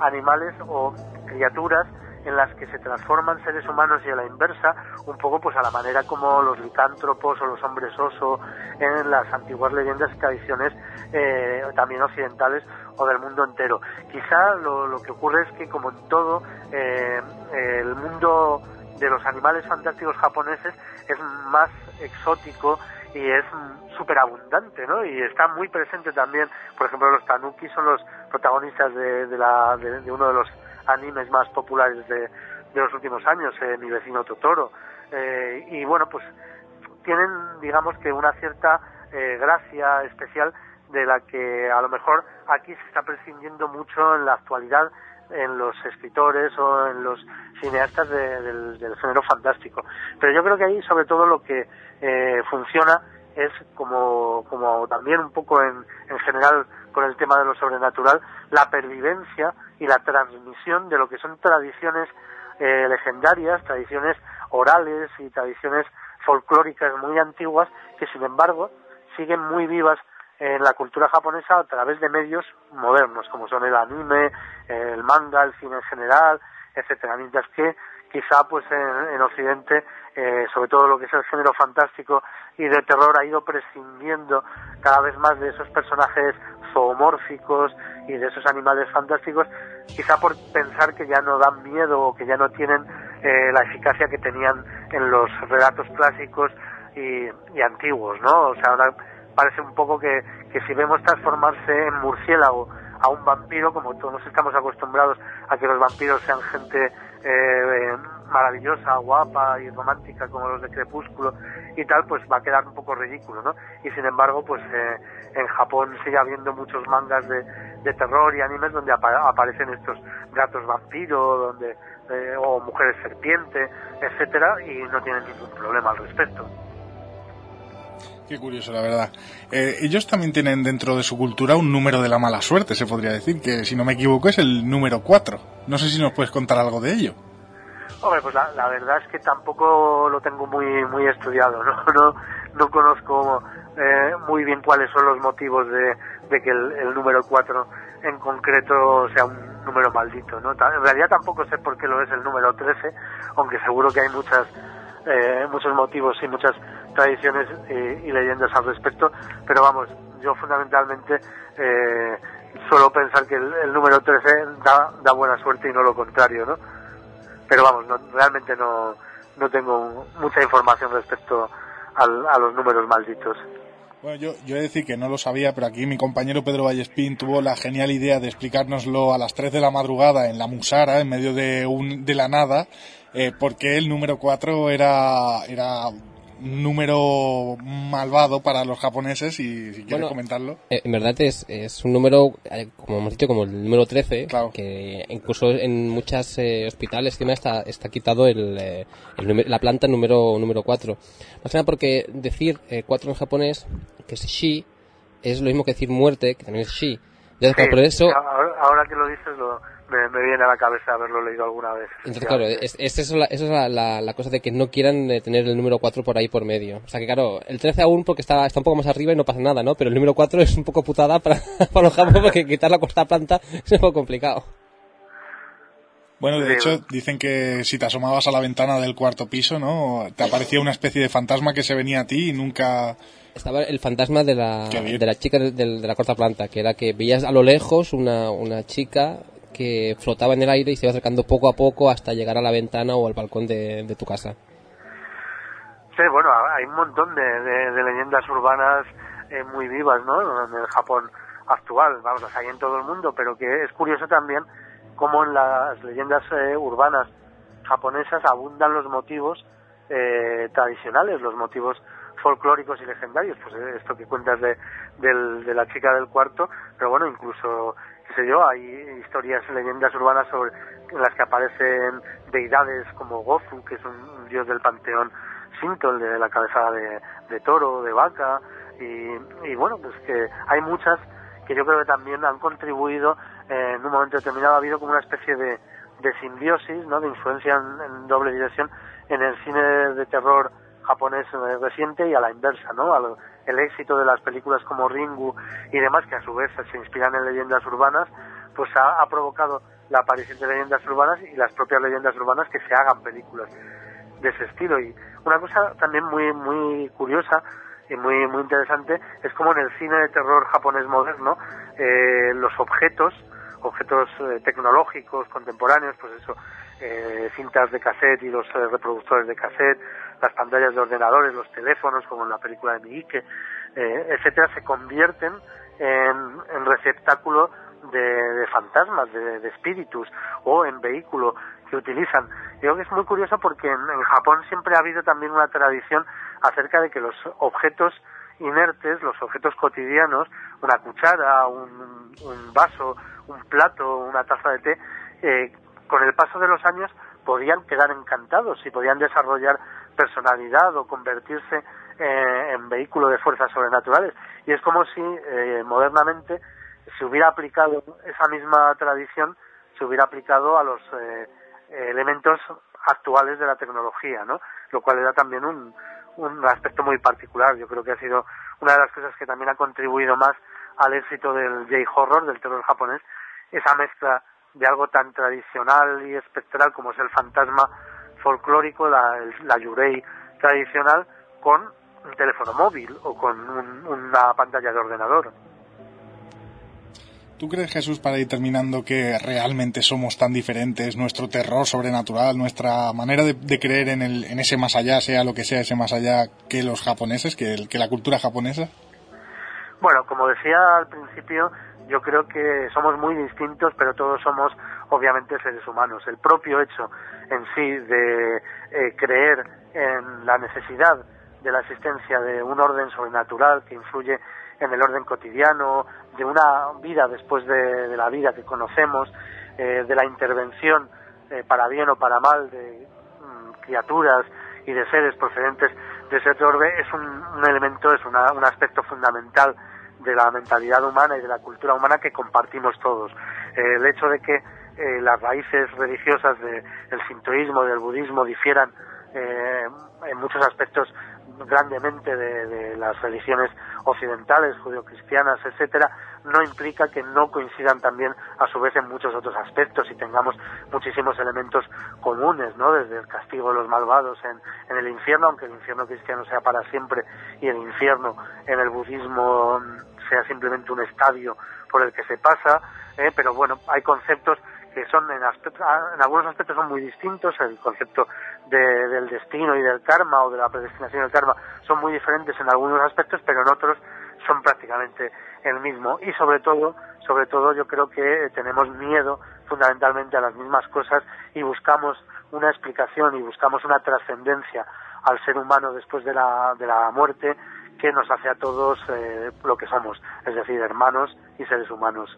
animales o criaturas en las que se transforman seres humanos y a la inversa, un poco pues a la manera como los licántropos o los hombres oso en las antiguas leyendas y tradiciones eh, también occidentales o del mundo entero. Quizá lo, que ocurre es que como en todo, eh, el mundo de los animales fantásticos japoneses es más exótico y es súper abundante, ¿no? Y está muy presente también, por ejemplo, los tanuki son los protagonistas de, la, de uno de los animes más populares de, los últimos años, eh, Mi vecino Totoro. Eh, y bueno, pues tienen, digamos que una cierta eh, gracia especial de la que a lo mejor aquí se está prescindiendo mucho en la actualidad en los escritores o en los cineastas del, género fantástico. Pero yo creo que ahí sobre todo lo que funciona es como, como también un poco en, en general con el tema de lo sobrenatural, la pervivencia y la transmisión de lo que son tradiciones eh, legendarias, tradiciones orales y tradiciones folclóricas muy antiguas que sin embargo siguen muy vivas en la cultura japonesa a través de medios modernos como son el anime, el manga, el cine en general, etcétera, mientras que quizá pues en, Occidente eh, sobre todo lo que es el género fantástico y de terror ha ido prescindiendo cada vez más de esos personajes zoomórficos y de esos animales fantásticos, quizá por pensar que ya no dan miedo o que ya no tienen eh, la eficacia que tenían en los relatos clásicos y, antiguos, ¿no? O sea, ahora parece un poco que, que si vemos transformarse en murciélago a un vampiro, como todos estamos acostumbrados a que los vampiros sean gente eh, maravillosa, guapa y romántica como los de Crepúsculo y tal, pues va a quedar un poco ridículo, ¿no? Y sin embargo, pues eh, en Japón sigue habiendo muchos mangas de, terror y animes donde aparecen estos gatos vampiro, donde eh, o mujeres serpiente, etcétera, y no tienen ningún problema al respecto. Qué curioso, la verdad. Eh, ellos también tienen dentro de su cultura un número de la mala suerte, se podría decir, que si no me equivoco es el número 4. No sé si nos puedes contar algo de ello. Hombre, pues la, verdad es que tampoco lo tengo muy muy estudiado, no no, no conozco eh, muy bien cuáles son los motivos de, que el, número 4 en concreto sea un número maldito, ¿no? En realidad tampoco sé por qué lo es el número 13, aunque seguro que hay muchas eh, muchos motivos y muchas tradiciones y, leyendas al respecto, pero vamos, yo fundamentalmente eh, suelo pensar que el, número 13 da, da, buena suerte y no lo contrario, ¿no? Pero vamos, realmente no, no tengo mucha información respecto a los números malditos. Bueno, yo, yo he de decir que no lo sabía, pero aquí mi compañero Pedro Vallespín tuvo la genial idea de explicárnoslo a las 3 de la madrugada en la Musara, en medio de, un, de la nada, eh, porque el número 4 era, era número malvado para los japoneses y si quieres comentarlo. Eh, en verdad es, es un número, eh, como hemos dicho, como el número 13, que incluso en muchos eh, hospitales está, está quitado el, la planta número, número 4. Más que nada porque decir 4 en japonés, que es shi, es lo mismo que decir muerte, que también es shi. Por eso... Ahora, que lo dices lo me, viene a la cabeza haberlo leído alguna vez. Entonces, claro, es, es, eso, es la, cosa de que no quieran eh, tener el número 4 por ahí por medio. O sea que, claro, el 13 aún porque está, está un poco más arriba y no pasa nada, ¿no? Pero el número 4 es un poco putada para, para los japoneses porque quitar la costa planta es un poco complicado. Bueno, de hecho, dicen que si te asomabas a la ventana del cuarto piso, ¿no? Te aparecía una especie de fantasma que se venía a ti y nunca... Estaba el fantasma de la, de la chica de, de, la cuarta planta, que era que veías a lo lejos una, una chica que flotaba en el aire y se iba acercando poco a poco hasta llegar a la ventana o al balcón de, tu casa. Sí, bueno, hay un montón de, leyendas urbanas eh, muy vivas, ¿no? En el Japón actual, vamos, las hay en todo el mundo, pero que es curioso también cómo en las leyendas eh, urbanas japonesas abundan los motivos eh, tradicionales, los motivos folclóricos y legendarios, pues esto que cuentas de, de la chica del cuarto, pero bueno, incluso sé yo, hay historias, leyendas urbanas sobre en las que aparecen deidades como Gozu, que es un, dios del panteón Shinto, el de la cabeza de, toro, de vaca, y, bueno, pues que hay muchas que yo creo que también han contribuido eh, en un momento determinado, ha habido como una especie de, de simbiosis, ¿no? de influencia en, doble dirección en el cine de terror japonés reciente y a la inversa, ¿no? el éxito de las películas como Ringu y demás, que a su vez se inspiran en leyendas urbanas, pues ha, provocado la aparición de leyendas urbanas y las propias leyendas urbanas que se hagan películas de ese estilo. Y una cosa también muy, muy curiosa y muy, muy interesante es como en el cine de terror japonés moderno, eh, los objetos, objetos eh, tecnológicos contemporáneos, pues eso, eh, cintas de cassette y los reproductores de cassette, las pantallas de ordenadores, los teléfonos, como en la película de Miike, eh, etcétera, se convierten en, receptáculo de, fantasmas, de, espíritus o en vehículo que utilizan. Creo que es muy curioso porque en, Japón siempre ha habido también una tradición acerca de que los objetos inertes, los objetos cotidianos, una cuchara, un, vaso, un plato, una taza de té, eh, con el paso de los años podían quedar encantados y podían desarrollar personalidad o convertirse eh, en vehículo de fuerzas sobrenaturales. Y es como si eh, modernamente se hubiera aplicado esa misma tradición, se hubiera aplicado a los eh, elementos actuales de la tecnología, ¿no? Lo cual era también un, un aspecto muy particular. Yo creo que ha sido una de las cosas que también ha contribuido más al éxito del J-horror, del terror japonés, esa mezcla de algo tan tradicional y espectral como es el fantasma folclórico, la, la yurei tradicional, con un teléfono móvil o con una pantalla de ordenador. ¿Tú crees, Jesús, para ir terminando, que realmente somos tan diferentes, nuestro terror sobrenatural, nuestra manera de, creer en, el, en ese más allá, sea lo que sea ese más allá, que los japoneses, que, que la cultura japonesa? Bueno, como decía al principio, yo creo que somos muy distintos, pero todos somos obviamente seres humanos. El propio hecho en sí de eh, creer en la necesidad de la existencia de un orden sobrenatural que influye en el orden cotidiano, de una vida después de, la vida que conocemos, eh, de la intervención eh, para bien o para mal de mm, criaturas y de seres procedentes de ese orbe es un, elemento, es un aspecto fundamental de la mentalidad humana y de la cultura humana que compartimos todos. Eh, el hecho de que las raíces religiosas del sintoísmo, del budismo difieran en muchos aspectos grandemente de, las religiones occidentales, judio-cristianas, etcétera, no implica que no coincidan también a su vez en muchos otros aspectos y tengamos muchísimos elementos comunes, ¿no? Desde el castigo de los malvados en, en el infierno, aunque el infierno cristiano sea para siempre y el infierno en el budismo sea simplemente un estadio por el que se pasa, ¿eh? pero bueno, hay conceptos que son en, en algunos aspectos son muy distintos, el concepto del destino y del karma o de la predestinación del karma son muy diferentes en algunos aspectos, pero en otros son prácticamente el mismo y sobre todo, sobre todo yo creo que tenemos miedo fundamentalmente a las mismas cosas y buscamos una explicación y buscamos una trascendencia al ser humano después de la, de la muerte que nos hace a todos eh, lo que somos, es decir, hermanos y seres humanos.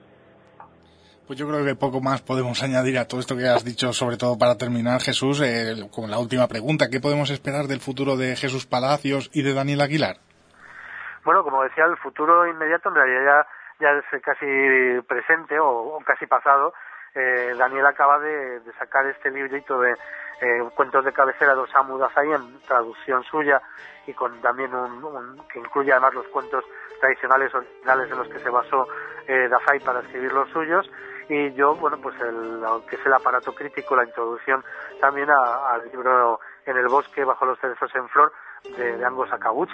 Pues yo creo que poco más podemos añadir a todo esto que has dicho, sobre todo para terminar, Jesús, eh, con la última pregunta. ¿Qué podemos esperar del futuro de Jesús Palacios y de Daniel Aguilar? Bueno, como decía, el futuro inmediato en realidad ya, es casi presente o, casi pasado. Eh, Daniel acaba de, sacar este librito de eh, cuentos de cabecera de Osamu Dazai en traducción suya y con también un, que incluye además los cuentos tradicionales originales en los que se basó eh, Dazai para escribir los suyos. Y yo, bueno, pues el, que es el aparato crítico, la introducción también al libro En el bosque bajo los cerezos en flor de, de Ango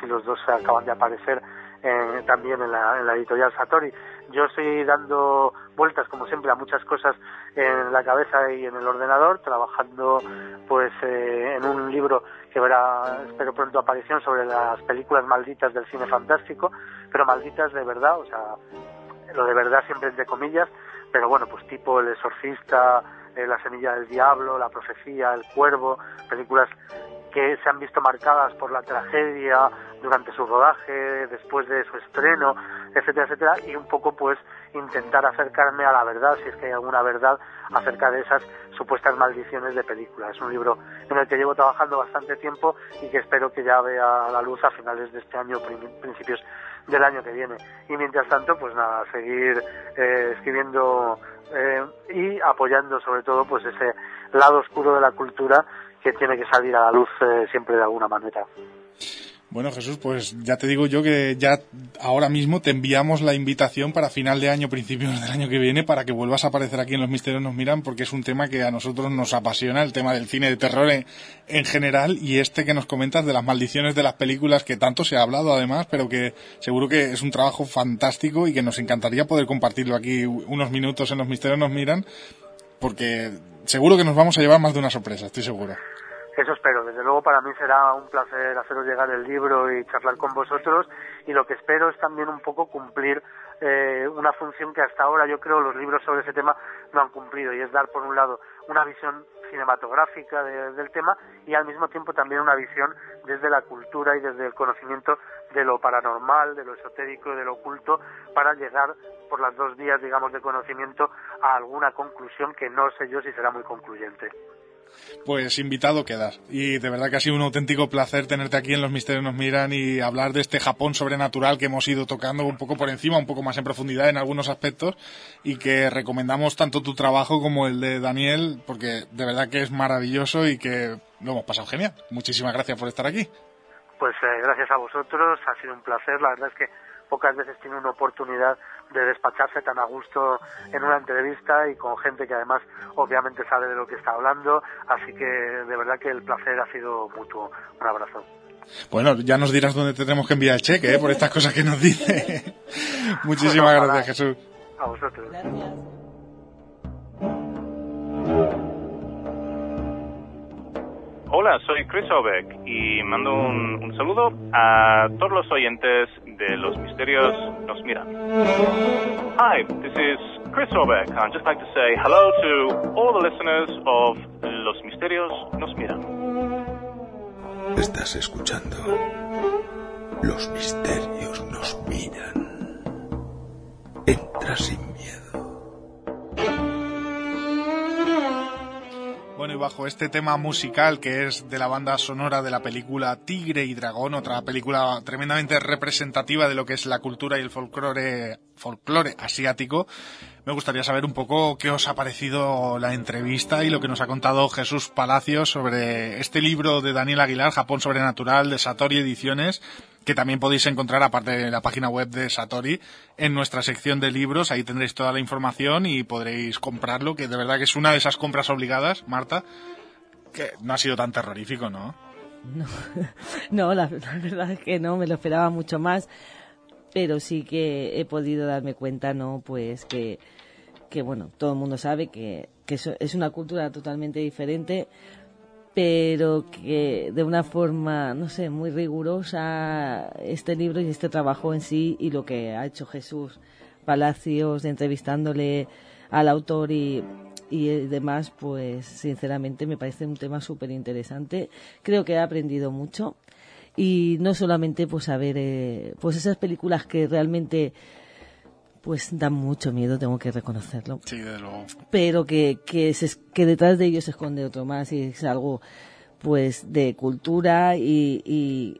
los dos acaban de aparecer eh, también en la, en la editorial Satori. Yo estoy dando vueltas, como siempre, a muchas cosas en la cabeza y en el ordenador, trabajando pues eh, en un libro que verá, espero pronto aparición, sobre las películas malditas del cine fantástico, pero malditas de verdad, o sea, lo de verdad siempre entre comillas, pero bueno, pues tipo El Exorcista, eh, La Semilla del Diablo, La Profecía, El Cuervo, películas que se han visto marcadas por la tragedia durante su rodaje, después de su estreno, etcétera, etcétera, y un poco pues intentar acercarme a la verdad, si es que hay alguna verdad acerca de esas supuestas maldiciones de películas. Es un libro en el que llevo trabajando bastante tiempo y que espero que ya vea la luz a finales de este año, principios del año que viene. Y mientras tanto, pues nada, seguir eh, escribiendo eh, y apoyando sobre todo pues ese lado oscuro de la cultura que tiene que salir a la luz eh, siempre de alguna manera. Bueno, Jesús, pues ya te digo yo que ya ahora mismo te enviamos la invitación para final de año, principios del año que viene, para que vuelvas a aparecer aquí en Los Misterios Nos Miran, porque es un tema que a nosotros nos apasiona, el tema del cine de terror en, general, y este que nos comentas de las maldiciones de las películas, que tanto se ha hablado además, pero que seguro que es un trabajo fantástico y que nos encantaría poder compartirlo aquí unos minutos en Los Misterios Nos Miran, porque seguro que nos vamos a llevar más de una sorpresa, estoy seguro. Eso espero. Desde luego para mí será un placer haceros llegar el libro y charlar con vosotros y lo que espero es también un poco cumplir eh, una función que hasta ahora yo creo los libros sobre ese tema no han cumplido y es dar por un lado una visión cinematográfica del tema y al mismo tiempo también una visión desde la cultura y desde el conocimiento de lo paranormal, de lo esotérico, de lo oculto, para llegar por las dos vías, digamos, de conocimiento a alguna conclusión que no sé yo si será muy concluyente pues invitado quedas. Y de verdad que ha sido un auténtico placer tenerte aquí en Los Misterios Nos Miran y hablar de este Japón sobrenatural que hemos ido tocando un poco por encima, un poco más en profundidad en algunos aspectos y que recomendamos tanto tu trabajo como el de Daniel porque de verdad que es maravilloso y que lo hemos pasado genial. Muchísimas gracias por estar aquí. Pues eh, gracias a vosotros, ha sido un placer. La verdad es que pocas veces tiene una oportunidad de despacharse tan a gusto en una entrevista y con gente que además obviamente sabe de lo que está hablando, así que de verdad que el placer ha sido mutuo. Un abrazo. Bueno, ya nos dirás dónde tenemos que enviar el cheque, ¿eh? por estas cosas que nos dice. Muchísimas gracias, Jesús. A vosotros. Hola, soy Chris Obeck y mando un, saludo a todos los oyentes de Los Misterios Nos Miran. Hi, this is Chris Orbeck. I'd just like to say hello to all the listeners of Los Misterios Nos Miran. Estás escuchando. Los misterios nos miran. Entra sin Bueno, y bajo este tema musical que es de la banda sonora de la película Tigre y Dragón, otra película tremendamente representativa de lo que es la cultura y el folclore, folclore asiático, me gustaría saber un poco qué os ha parecido la entrevista y lo que nos ha contado Jesús Palacios sobre este libro de Daniel Aguilar, Japón Sobrenatural, de Satori Ediciones, que también podéis encontrar, aparte de la página web de Satori, en nuestra sección de libros. Ahí tendréis toda la información y podréis comprarlo, que de verdad que es una de esas compras obligadas, Marta, que no ha sido tan terrorífico, ¿no? No, la, verdad es que no, me lo esperaba mucho más, pero sí que he podido darme cuenta, ¿no? Pues que, que bueno, todo el mundo sabe que, que es una cultura totalmente diferente pero que de una forma, no sé, muy rigurosa este libro y este trabajo en sí y lo que ha hecho Jesús Palacios entrevistándole al autor y, y demás, pues sinceramente me parece un tema súper interesante. Creo que he aprendido mucho y no solamente pues a ver eh, pues esas películas que realmente pues dan mucho miedo, tengo que reconocerlo. Sí, de luego. Pero que, que, que detrás de ellos se esconde otro más y es algo pues de cultura y,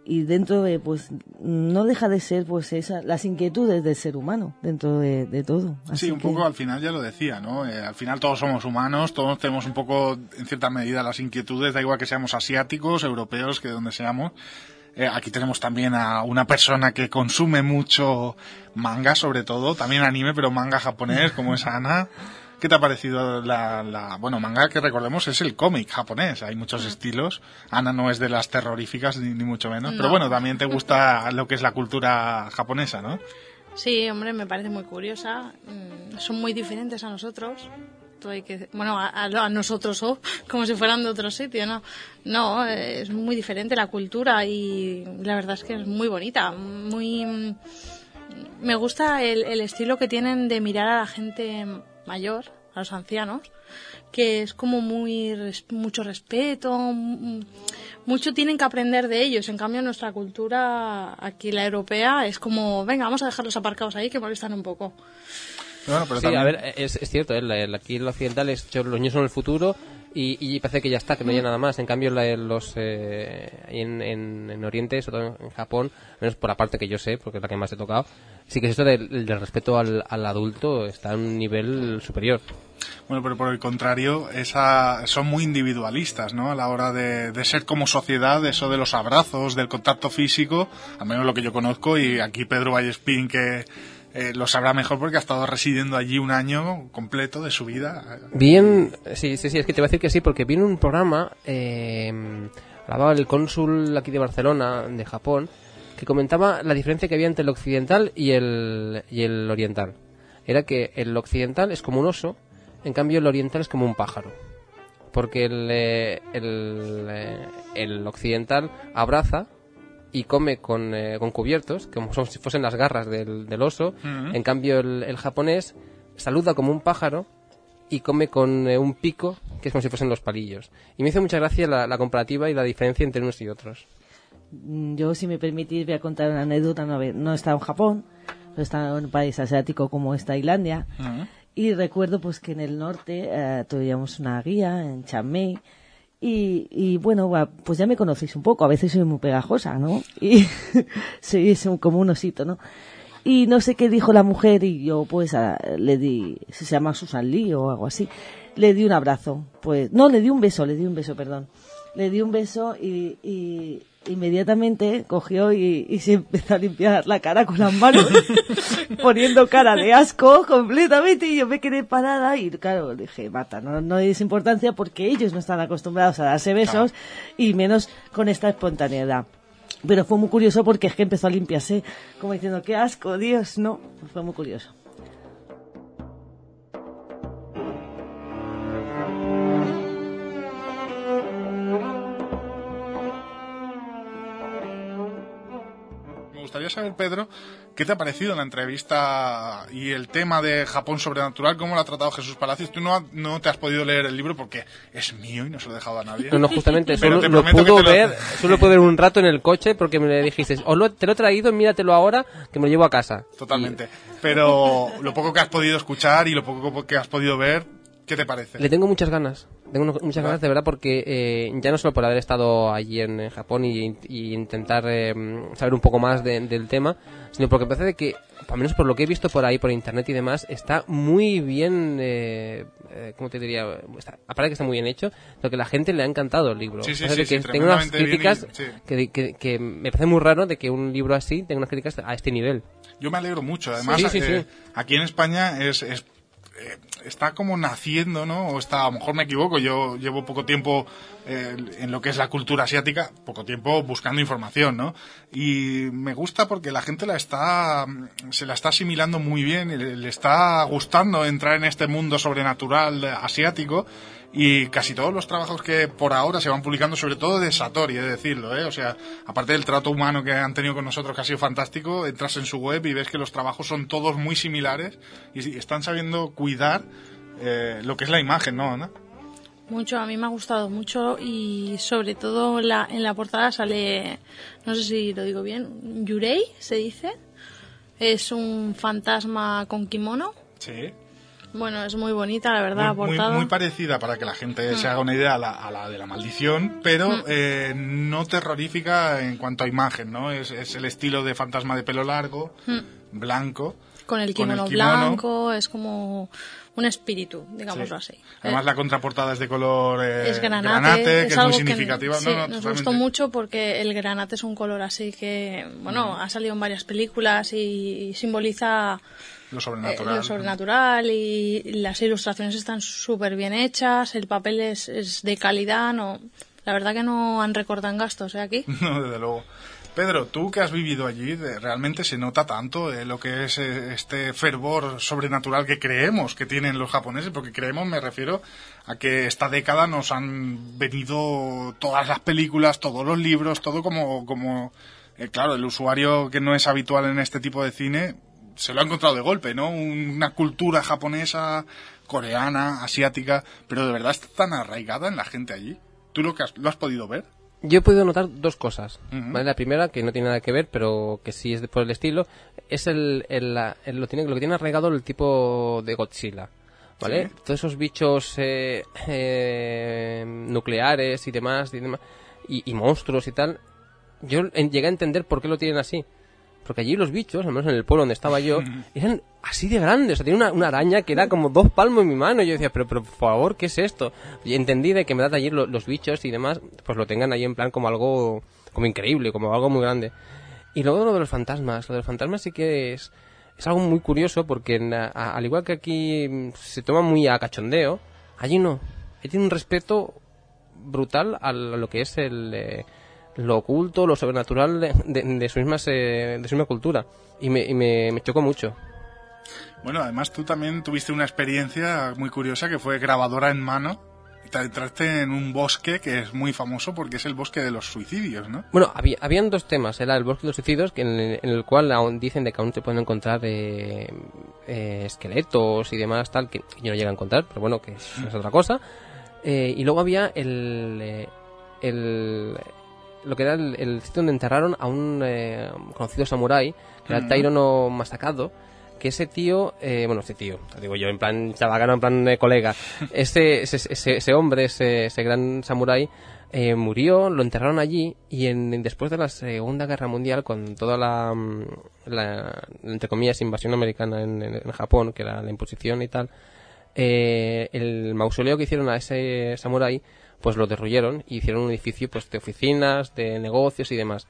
y, dentro de pues no deja de ser pues esa, las inquietudes del ser humano dentro de, todo sí un poco al final ya lo decía no eh, al final todos somos humanos todos tenemos un poco en cierta medida las inquietudes da igual que seamos asiáticos europeos que donde seamos eh, aquí tenemos también a una persona que consume mucho manga, sobre todo, también anime, pero manga japonés, como es Ana. ¿Qué te ha parecido la, bueno, manga que recordemos es el cómic japonés, hay muchos estilos. Ana no es de las terroríficas ni, mucho menos, pero bueno, también te gusta lo que es la cultura japonesa, ¿no? Sí, hombre, me parece muy curiosa. Mm, son muy diferentes a nosotros bueno, a, nosotros oh, como si fueran de otro sitio, ¿no? No, es muy diferente la cultura y la verdad es que es muy bonita, muy... Me gusta el, estilo que tienen de mirar a la gente mayor, a los ancianos, que es como muy mucho respeto, mucho tienen que aprender de ellos. En cambio, nuestra cultura, aquí la europea, es como, venga, vamos a dejarlos aparcados ahí que molestan un poco sí, a ver, es, cierto, ¿eh? aquí en lo occidental es, los niños son el futuro y, parece que ya está, que no hay mm. nada más. En cambio, los eh, en, en, Oriente, sobre todo en Japón, menos por la parte que yo sé, porque es la que más he tocado, sí que es esto del, respeto al, adulto está a un nivel superior. Bueno, pero por el contrario, esa, son muy individualistas, ¿no? A la hora de, de, ser como sociedad, eso de los abrazos, del contacto físico, al menos lo que yo conozco, y aquí Pedro Vallespín, que eh, lo sabrá mejor porque ha estado residiendo allí un año completo de su vida. Bien, sí, sí, sí, es que te voy a decir que sí, porque viene un programa eh, grabado el cónsul aquí de Barcelona, de Japón, que comentaba la diferencia que había entre el occidental y el, y el oriental. Era que el occidental es como un oso, en cambio el oriental es como un pájaro. Porque el, eh, el, eh, el occidental abraza y come con, eh, con cubiertos, como si fuesen las garras del, del oso. En cambio, el, japonés saluda como un pájaro y come con eh, un pico, que es como si fuesen los palillos. Y me hizo mucha gracia la, comparativa y la diferencia entre unos y otros. Mm, yo, si me permitís, voy a contar una anécdota. No, no he estado en Japón, he estado en un país asiático como es Tailandia. Y recuerdo pues que en el norte eh, tuvimos una guía en Chiang y, y, bueno, pues ya me conocéis un poco, a veces soy muy pegajosa, ¿no? Y soy como un osito, ¿no? Y no sé qué dijo la mujer y yo pues le di, se llama Susan Lee o algo así, le di un abrazo, pues, no, le di un beso, le di un beso, perdón. Le di un beso y, y, inmediatamente cogió y, se empezó a limpiar la cara con las manos, poniendo cara de asco completamente y yo me quedé parada y claro, dije, mata, no, no es importancia porque ellos no están acostumbrados a darse besos y menos con esta espontaneidad. Pero fue muy curioso porque es que empezó a limpiarse como diciendo, qué asco, Dios, no, fue muy curioso. Gustaría saber, Pedro, ¿qué te ha parecido la entrevista y el tema de Japón sobrenatural? ¿Cómo lo ha tratado Jesús Palacios? Tú no, no te has podido leer el libro porque es mío y no se lo he dejado a nadie. No, no, justamente, solo te lo lo- ver, solo puedo ver un rato en el coche porque me dijiste, "Os lo- te lo he traído, míratelo ahora, que me lo llevo a casa. Totalmente. Pero lo poco que has podido escuchar y lo poco que has podido ver, ¿qué te parece? Le tengo muchas ganas, tengo muchas ganas de verdad porque eh, ya no solo por haber estado allí en, eh, Japón y, y intentar eh, saber un poco más de- del tema, sino porque parece de que, al menos por lo que he visto por ahí, por internet y demás, está muy bien, eh, eh, ¿cómo te diría? Está, aparte que está muy bien hecho, lo que la gente le ha encantado el libro. Sí, sí, sí, de que tenga unas y- críticas sí. que, que- que me parece muy raro de que un libro así tenga unas críticas a este nivel. Yo me alegro mucho. Además, Sí, sí, eh, sí. aquí en España es, es, eh, está como naciendo, ¿no? O está, a lo mejor me equivoco, yo llevo poco tiempo eh, en lo que es la cultura asiática, poco tiempo buscando información, ¿no? Y me gusta porque la gente la está, se la está asimilando muy bien, le, le está gustando entrar en este mundo sobrenatural asiático. Y casi todos los trabajos que por ahora se van publicando, sobre todo de Satori, he de decirlo, ¿eh? O sea, aparte del trato humano que han tenido con nosotros, que ha sido fantástico, entras en su web y ves que los trabajos son todos muy similares y están sabiendo cuidar eh, lo que es la imagen, ¿no, Ana? Mucho, a mí me ha gustado mucho y sobre todo la, en la portada sale, no sé si lo digo bien, Yurei se dice. Es un fantasma con kimono. Sí. Bueno, es muy bonita, la verdad, Muy, muy, portada. muy parecida para que la gente se Mm. haga una idea a la, a la de la maldición, pero Mm. eh, no terrorífica en cuanto a imagen, ¿no? Es, es el estilo de fantasma de pelo largo, Mm. blanco. Con el con el kimono, kimono. blanco, es como un espíritu, digámoslo Sí. así. Además, la contraportada es de color eh, es granate, que es muy que significativa. sí, no, no, nos totalmente. gustó mucho porque el granate es un color así que, bueno, ha salido en varias películas y, simboliza Lo eh, sobrenatural. lo sobrenatural y las ilustraciones están súper bien hechas, el papel es, es de calidad, no, la verdad que no han recortado en gastos ¿eh? aquí. No, desde luego. Pedro, tú que has vivido allí, realmente se nota tanto eh, lo que es eh, este fervor sobrenatural que creemos que tienen los japoneses, porque creemos, me refiero a que esta década nos han venido todas las películas, todos los libros, todo como, como eh, claro, el usuario que no es habitual en este tipo de cine se lo ha encontrado de golpe, ¿no? Una cultura japonesa, coreana, asiática, pero de verdad está tan arraigada en la gente allí. ¿Tú lo, que has, lo has podido ver? Yo he podido notar dos cosas. ¿vale? La primera, que no tiene nada que ver, pero que sí es de- por el estilo, es el, el- la- el- lo, tiene, lo que tiene arraigado el tipo de Godzilla. ¿Vale? Sí. Todos esos bichos eh, eh, nucleares y demás, y, demás y, y monstruos y tal, yo en- llegué a entender por qué lo tienen así. Porque allí los bichos, al menos en el pueblo donde estaba yo, eran así de grandes. O sea, tenía una, una araña que era como dos palmos en mi mano. Y yo decía, pero, pero por favor, ¿qué es esto? Y entendí de que en verdad allí lo- los bichos y demás, pues lo tengan ahí en plan como algo como increíble, como algo muy grande. Y luego lo de los fantasmas. Lo de los fantasmas sí que es, es algo muy curioso porque en- a- al igual que aquí se toma muy a cachondeo, allí no. Allí tiene un respeto brutal a lo que es el... eh, lo oculto, lo sobrenatural de, de, de su, misma, de su misma cultura. Y me, y me, me chocó mucho. Bueno, además tú también tuviste una experiencia muy curiosa que fue grabadora en mano. Y te entraste en un bosque que es muy famoso porque es el bosque de los suicidios, ¿no? Bueno, había, habían dos temas. Era el bosque de los suicidios, que en, el, en el cual aún dicen de que aún se pueden encontrar eh, eh, esqueletos y demás, tal, que yo no llegué a encontrar, pero bueno, que es, es otra cosa. Eh, y luego había el, eh, el lo que era el, el sitio donde enterraron a un eh, conocido samurái, que era el Ujú. Tairo no Masakado, que ese tío, eh, bueno, ese tío, digo yo en plan chabacano, en plan eh, colega, ese, ese, ese, ese hombre, ese, ese gran samurái, eh, murió, lo enterraron allí y en, después de la Segunda Guerra Mundial, con toda la, mm, la entre comillas, invasión americana en, en- en Japón, que era la imposición y tal, eh, el mausoleo que hicieron a ese samurái, pues lo derruyeron y hicieron un edificio pues de oficinas, de negocios y demás.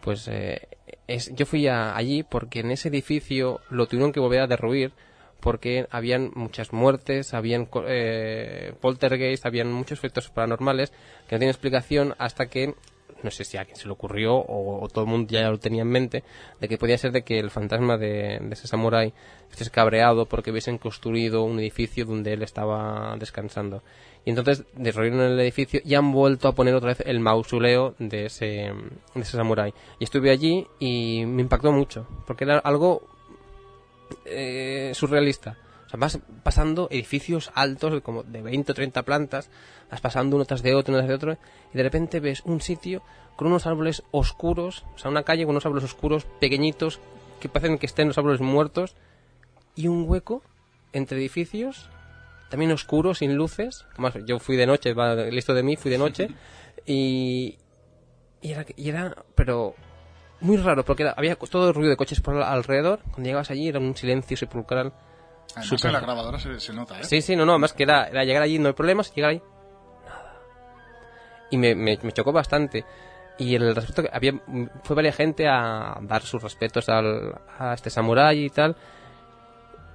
Pues eh, es, yo fui a- allí porque en ese edificio lo tuvieron que volver a derruir porque habían muchas muertes, habían eh, poltergeist, habían muchos efectos paranormales que no tienen explicación hasta que no sé si a quien se le ocurrió o, todo el mundo ya lo tenía en mente, de que podía ser de que el fantasma de, ese samurái esté cabreado porque hubiesen construido un edificio donde él estaba descansando. Y entonces desarrollaron el edificio y han vuelto a poner otra vez el mausoleo de ese, de ese samurái. Y estuve allí y me impactó mucho, porque era algo eh, surrealista. O sea, vas pasando edificios altos, como de 20 o 30 plantas, vas pasando uno tras de otro, uno tras de otro, y de repente ves un sitio con unos árboles oscuros, o sea, una calle con unos árboles oscuros, pequeñitos, que parecen que estén los árboles muertos, y un hueco entre edificios, también oscuro, sin luces. Más, yo fui de noche, listo de mí, fui de noche, y, y, era, y era, pero muy raro, porque había todo el ruido de coches por alrededor. Cuando llegabas allí era un silencio sepulcral. Además, en la grabadora se, nota, ¿eh? Sí, sí, no, no, más que era, llegar allí, no hay problemas, llegar ahí, nada. Y me, me, chocó bastante. Y el respeto que había, fue varias gente a dar sus respetos al, a este samurái y tal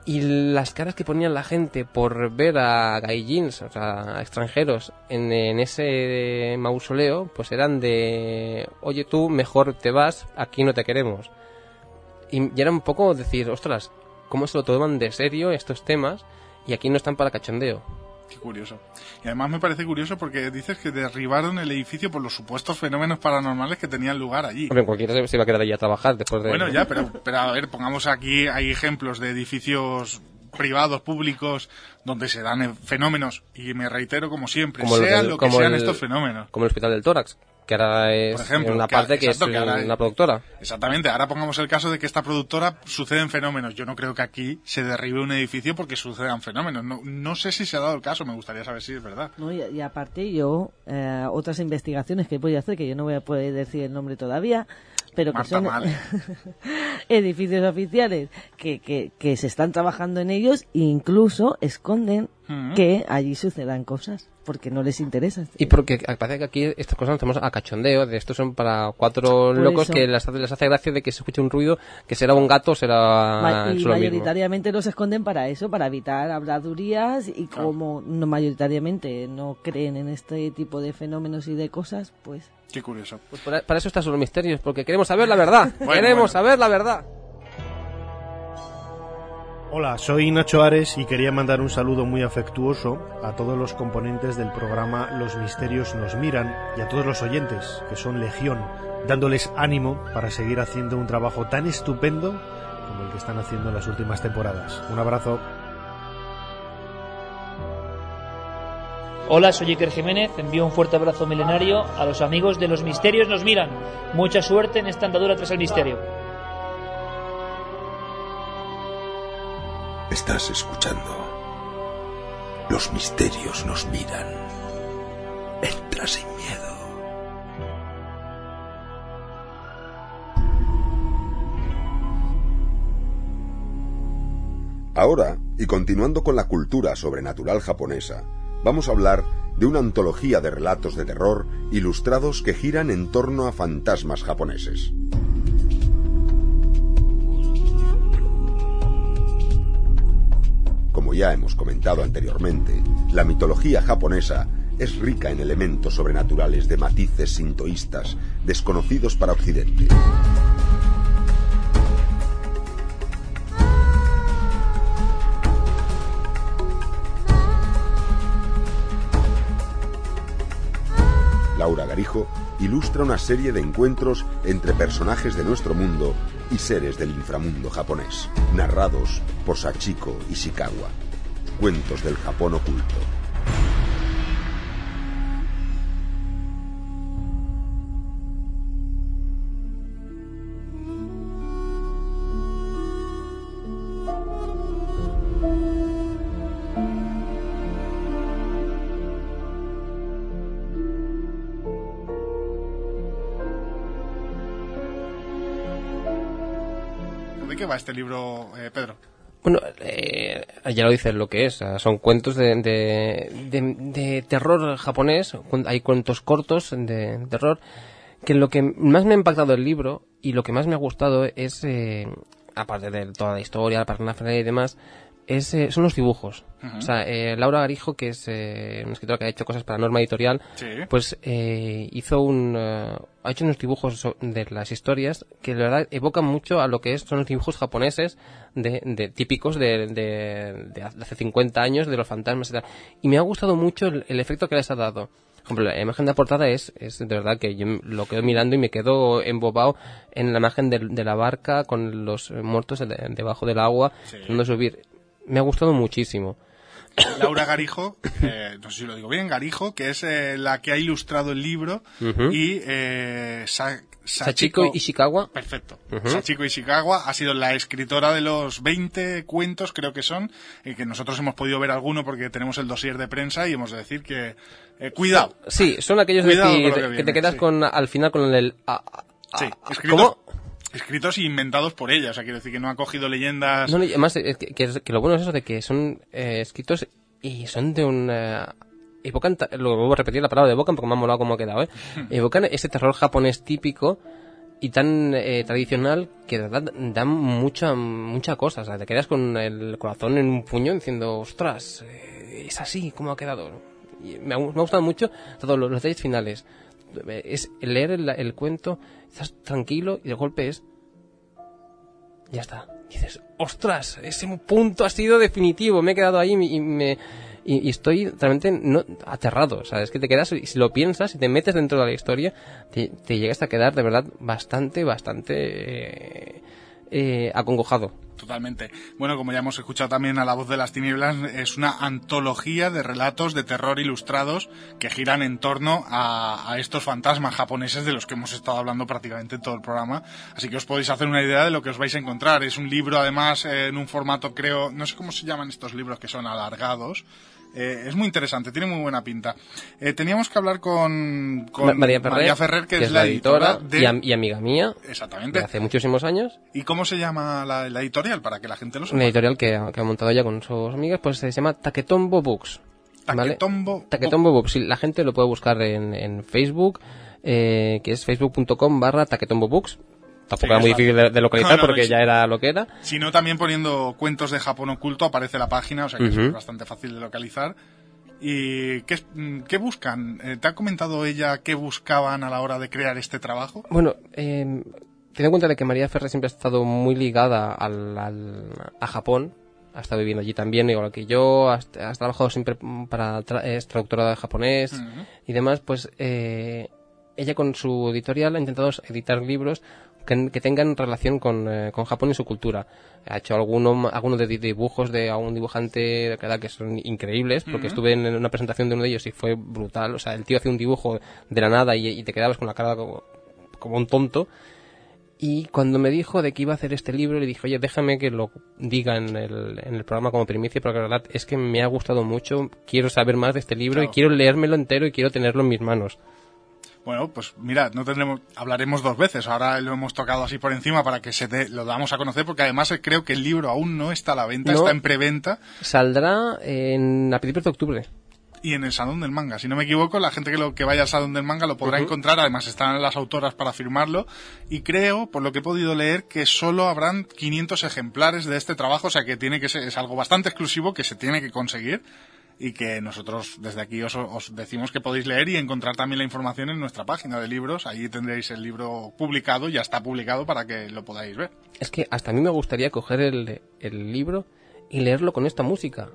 y las caras que ponían la gente por ver a gaijins, o sea, a extranjeros, en, ese mausoleo, pues eran de, oye tú, mejor te vas, aquí no te queremos. Y, era un poco decir, ostras, ¿cómo se lo toman de serio estos temas? Y aquí no están para cachondeo. Qué curioso. Y además me parece curioso porque dices que derribaron el edificio por los supuestos fenómenos paranormales que tenían lugar allí. Hombre, cualquiera se iba a quedar allí a trabajar después de... Bueno, ya, pero, pero a ver, pongamos aquí, hay ejemplos de edificios privados, públicos, donde se dan fenómenos, y me reitero como siempre, sean lo que sean estos fenómenos. Como el Hospital del Tórax, que ahora es una parte que, es una productora. Exactamente, ahora pongamos el caso de que esta productora suceden fenómenos. Yo no creo que aquí se derribe un edificio porque sucedan fenómenos. No, no sé si se ha dado el caso, me gustaría saber si es verdad. y, aparte yo, eh, otras investigaciones que voy a hacer, que yo no voy a poder decir el nombre todavía, pero que son edificios oficiales que, que, que, se están trabajando en ellos e incluso esconden que allí sucedan cosas porque no les interesa. Y porque parece que aquí estas cosas estamos a cachondeo, de estos son para cuatro locos que les, hace gracia de que se escuche un ruido, que será un gato, será y mayoritariamente los esconden para eso, para evitar habladurías y como no mayoritariamente no creen en este tipo de fenómenos y de cosas, pues Qué curioso. Pues para, eso están los misterios, porque queremos saber la verdad. queremos saber la verdad. Hola, soy Nacho Ares y quería mandar un saludo muy afectuoso a todos los componentes del programa Los Misterios nos miran y a todos los oyentes, que son legión, dándoles ánimo para seguir haciendo un trabajo tan estupendo como el que están haciendo en las últimas temporadas. Un abrazo. Hola, soy Iker Jiménez. Envío un fuerte abrazo milenario a los amigos de Los Misterios Nos Miran. Mucha suerte en esta andadura tras el misterio. Estás escuchando. Los misterios nos miran. Entra sin miedo. Ahora, y continuando con la cultura sobrenatural japonesa, vamos a hablar de una antología de relatos de terror ilustrados que giran en torno a fantasmas japoneses. Como ya hemos comentado anteriormente, la mitología japonesa es rica en elementos sobrenaturales de matices sintoístas desconocidos para Occidente. Laura Garijo ilustra una serie de encuentros entre personajes de nuestro mundo y seres del inframundo japonés, narrados por Sachiko Ishikawa. Cuentos del Japón oculto. Este libro, eh, Pedro? Bueno, eh, ya lo dices lo que es. Son cuentos de, de, terror japonés. Hay cuentos cortos de terror. Que lo que más me ha impactado el libro y lo que más me ha gustado es, eh, aparte de toda la historia, la persona y demás, es, eh, son los dibujos. O sea, eh, Laura Garijo, que es eh, una escritora que ha hecho cosas para Norma Editorial, pues hizo un... ha hecho unos dibujos de las historias que la verdad evocan mucho a lo que es, son los dibujos japoneses de, de típicos de, de, hace 50 años, de los fantasmas y tal. Y me ha gustado mucho el, efecto que les ha dado. Por ejemplo, la imagen de la portada es, es de verdad que yo lo quedo mirando y me quedo embobado en la imagen de, la barca con los muertos debajo del agua, sí. subir me ha gustado muchísimo. Laura Garijo, eh, no sé si lo digo bien, Garijo, que es eh, la que ha ilustrado el libro, y eh, Sachiko Ishikawa. Perfecto. Sachiko Ishikawa ha sido la escritora de los 20 cuentos, creo que son, y que nosotros hemos podido ver alguno porque tenemos el dossier de prensa y hemos de decir que... Eh, cuidado. Sí, son aquellos que, te quedas con al final con el... sí, ¿Cómo? Escritos e inventados por ella, o sea, quiero decir que no ha cogido leyendas. No, además, que, lo bueno es eso de que son eh, escritos y son de un. evocan, lo vuelvo a repetir la palabra de evocan porque me ha molado cómo ha quedado, ¿eh? evocan ese terror japonés típico y tan eh, tradicional que de verdad da mucha, mucha cosa, o sea, te quedas con el corazón en un puño diciendo, ostras, eh, es así como ha quedado. me, ha, gustado mucho todos los detalles finales es leer el, cuento, estás tranquilo y de golpe es... Ya está. dices, ostras, ese punto ha sido definitivo, me he quedado ahí y me... Y, estoy realmente no, aterrado, o es que te quedas, y si lo piensas, y te metes dentro de la historia, te, llegas a quedar de verdad bastante, bastante eh, eh, acongojado. Totalmente. Bueno, como ya hemos escuchado también a La Voz de las Tinieblas, es una antología de relatos de terror ilustrados que giran en torno a, estos fantasmas japoneses de los que hemos estado hablando prácticamente en todo el programa. Así que os podéis hacer una idea de lo que os vais a encontrar. Es un libro, además, en un formato, creo, no sé cómo se llaman estos libros que son alargados. Eh, es muy interesante, tiene muy buena pinta. Eh, teníamos que hablar con, María, Ferrer, que, es, la editora, y, amiga mía. Exactamente. hace muchísimos años. ¿Y cómo se llama la, editorial para que la gente lo sepa? Una editorial que, ha montado ya con sus amigas, pues se llama Taquetombo Books. Taquetombo, Taquetombo Books. la gente lo puede buscar en, Facebook, eh, que es facebook.com barra Taquetombo Books Tampoco era muy difícil de, localizar porque ya era lo que era. Sino también poniendo cuentos de Japón oculto aparece la página, o sea que es bastante fácil de localizar. ¿Y qué, qué buscan? Eh, ¿Te ha comentado ella qué buscaban a la hora de crear este trabajo? Bueno, eh, ten en cuenta de que María Ferrer siempre ha estado muy ligada al, a Japón, ha estado viviendo allí también, igual que yo, has, trabajado siempre para, es traductora de japonés y demás, pues eh, ella con su editorial ha intentado editar libros que, tengan relación con, eh, con, Japón y su cultura. Ha hecho algunos alguno de dibujos de algún dibujante que son increíbles, porque estuve en una presentación de uno de ellos y fue brutal. O sea, el tío hacía un dibujo de la nada y, te quedabas con la cara como, como, un tonto. Y cuando me dijo de que iba a hacer este libro, le dije, oye, déjame que lo diga en el, en el programa como primicia, porque la verdad es que me ha gustado mucho, quiero saber más de este libro y quiero leérmelo entero y quiero tenerlo en mis manos. Bueno, pues mira, no tendremos, hablaremos dos veces. Ahora lo hemos tocado así por encima para que se lo damos a conocer, porque además creo que el libro aún no está a la venta, está en preventa. Saldrá en a principios de octubre. Y en el Salón del Manga. Si no me equivoco, la gente que, lo, que vaya al Salón del Manga lo podrá encontrar. Además, están las autoras para firmarlo. Y creo, por lo que he podido leer, que solo habrán 500 ejemplares de este trabajo. O sea que tiene que ser, es algo bastante exclusivo que se tiene que conseguir y que nosotros desde aquí os, decimos que podéis leer y encontrar también la información en nuestra página de libros. Ahí tendréis el libro publicado, ya está publicado para que lo podáis ver. Es que hasta a mí me gustaría coger el, el libro y leerlo con esta música.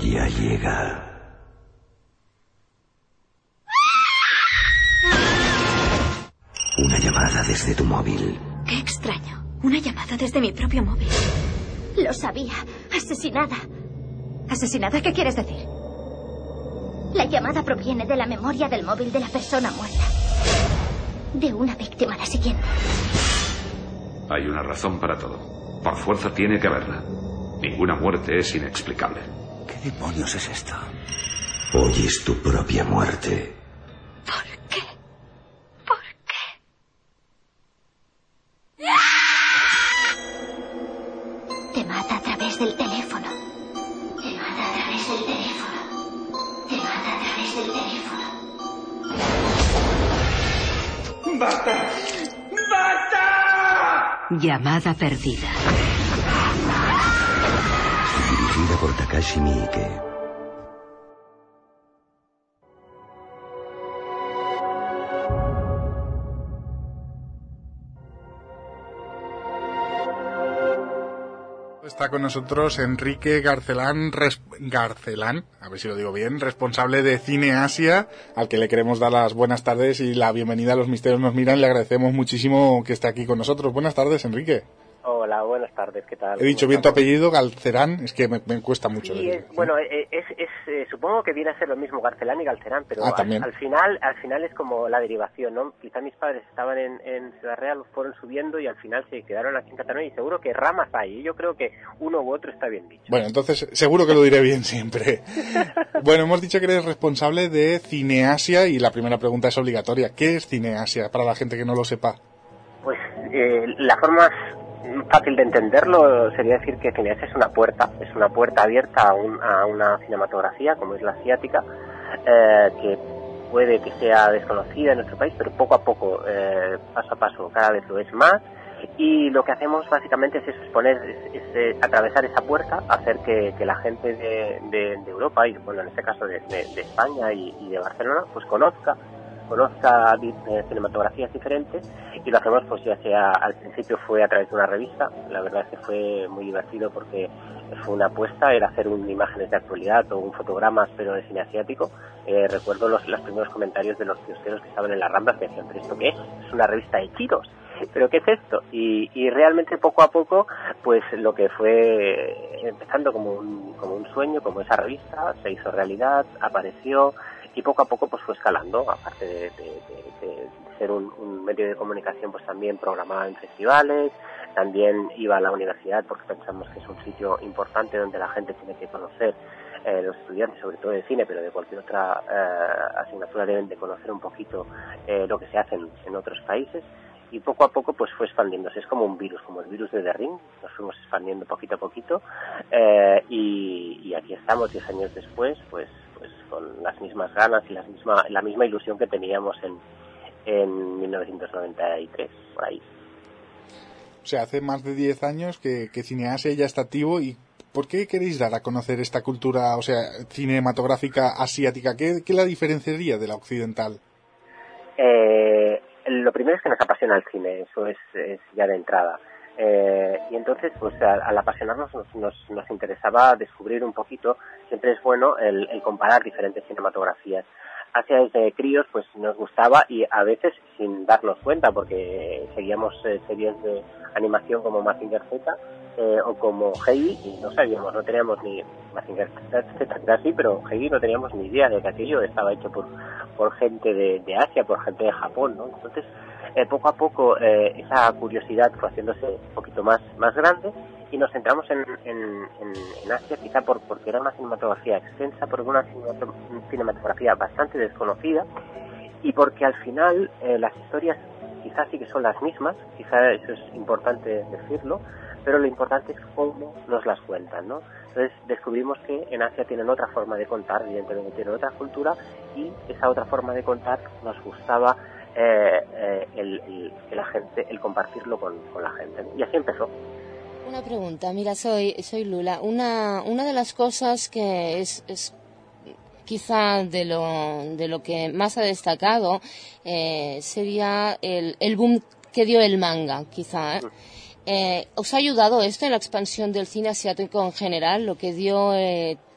Ya llega. Desde tu móvil. Qué extraño. Una llamada desde mi propio móvil. Lo sabía. Asesinada. ¿Asesinada? ¿Qué quieres decir? La llamada proviene de la memoria del móvil de la persona muerta. De una víctima la siguiente. Hay una razón para todo. Por fuerza tiene que haberla. Ninguna muerte es inexplicable. ¿Qué demonios es esto? Hoy es tu propia muerte. ¡Basta! ¡Basta! Llamada perdida. Dirigida por Takashi Miike. Está con nosotros Enrique Garcelán, Garcelán, a ver si lo digo bien, responsable de Cine Asia, al que le queremos dar las buenas tardes y la bienvenida a Los Misterios Nos Miran. Le agradecemos muchísimo que esté aquí con nosotros. Buenas tardes, Enrique. Hola, buenas tardes, ¿qué tal? He dicho bien tu apellido, Galcerán, es que me, cuesta mucho. Sí, es, bueno, eh, es, es, eh, supongo que viene a ser lo mismo Garcelán y Galcerán, pero ah, al, final al final es como la derivación, ¿no? Quizá mis padres estaban en, en Ciudad Real, fueron subiendo y al final se quedaron aquí en Cataluña y seguro que ramas hay, yo creo que uno u otro está bien dicho. Bueno, entonces seguro que lo diré bien siempre. bueno, hemos dicho que eres responsable de Cineasia y la primera pregunta es obligatoria. ¿Qué es Cineasia para la gente que no lo sepa? Pues eh, la forma fácil de entenderlo sería decir que Cineasia es una puerta, es una puerta abierta a, a una cinematografía como es la asiática, eh, que puede que sea desconocida en nuestro país, pero poco a poco, eh, paso a paso, cada vez lo es más. Y lo que hacemos básicamente es exponer, es, eh, atravesar esa puerta, hacer que, la gente de, Europa y, bueno, en este caso de, España y, y de Barcelona, pues conozca conozca eh, cinematografías diferentes y lo hacemos pues ya sea al principio fue a través de una revista la verdad es que fue muy divertido porque fue una apuesta era hacer un imágenes de actualidad o un fotogramas pero de cine asiático. Eh, recuerdo los, los primeros comentarios de los kiosqueros que estaban en la Rambla que decían pero esto qué es una revista de chiros pero qué es esto y, y realmente poco a poco pues lo que fue empezando como un, como un sueño como esa revista se hizo realidad apareció y poco a poco pues fue escalando, aparte de, ser un, medio de comunicación pues también programaba en festivales, también iba a la universidad porque pensamos que es un sitio importante donde la gente tiene que conocer, eh, los estudiantes sobre todo de cine, pero de cualquier otra eh, asignatura deben de conocer un poquito eh, lo que se hace en, otros países. Y poco a poco pues fue expandiéndose, es como un virus, como el virus de The Ring, nos fuimos expandiendo poquito a poquito y, y, aquí estamos 10 años después, pues pues con las mismas ganas y la misma, la misma ilusión que teníamos en, en 1993, por ahí. O sea, hace más de 10 años que, que Cineasia ya está activo y ¿por qué queréis dar a conocer esta cultura, o sea, cinematográfica asiática? ¿Qué, qué la diferenciaría de la occidental? Eh, lo primero es que nos apasiona el cine, eso es, es ya de entrada. Eh, y entonces, pues al, apasionarnos nos, nos, interesaba descubrir un poquito, siempre es bueno el, comparar diferentes cinematografías. Hacia desde críos, pues nos gustaba y a veces sin darnos cuenta, porque seguíamos eh, series de animación como Mazinger Z eh, o como Heidi y no sabíamos, no teníamos ni Mazinger pero Heidi no teníamos ni idea de que aquello estaba hecho por, por gente de, Asia, por gente de Japón, ¿no? Entonces, eh, poco a poco eh, esa curiosidad fue haciéndose un poquito más, más grande y nos centramos en, en, Asia quizá por, porque era una cinematografía extensa, porque una cinematografía bastante desconocida y porque al final eh, las historias quizás sí que son las mismas, quizá eso es importante decirlo, pero lo importante es cómo nos las cuentan, ¿no? Entonces descubrimos que en Asia tienen otra forma de contar, evidentemente tienen otra cultura y esa otra forma de contar nos gustaba eh, eh, el, la gente, el compartirlo con, la gente. Y así empezó. Una pregunta, mira, soy, soy Lula. Una, una de las cosas que es, es quizá de lo, de lo que más ha destacado eh, sería el, el boom que dio el manga, quizá. ¿Os ha ayudado esto en la expansión del cine asiático en general, lo que dio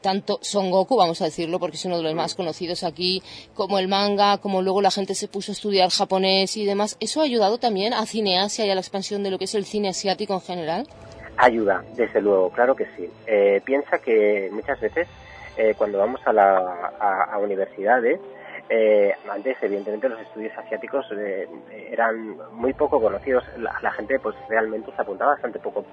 tanto Son Goku, vamos a decirlo, porque es uno de los más conocidos aquí, como el manga, como luego la gente se puso a estudiar japonés y demás, ¿eso ha ayudado también a Cineasia y a la expansión de lo que es el cine asiático en general? Ayuda, desde luego, claro que sí. Eh, piensa que muchas veces eh, cuando vamos a, la, a, universidades, eh, antes evidentemente los estudios asiáticos eran muy poco conocidos, la, gente pues realmente se apuntaba bastante poco.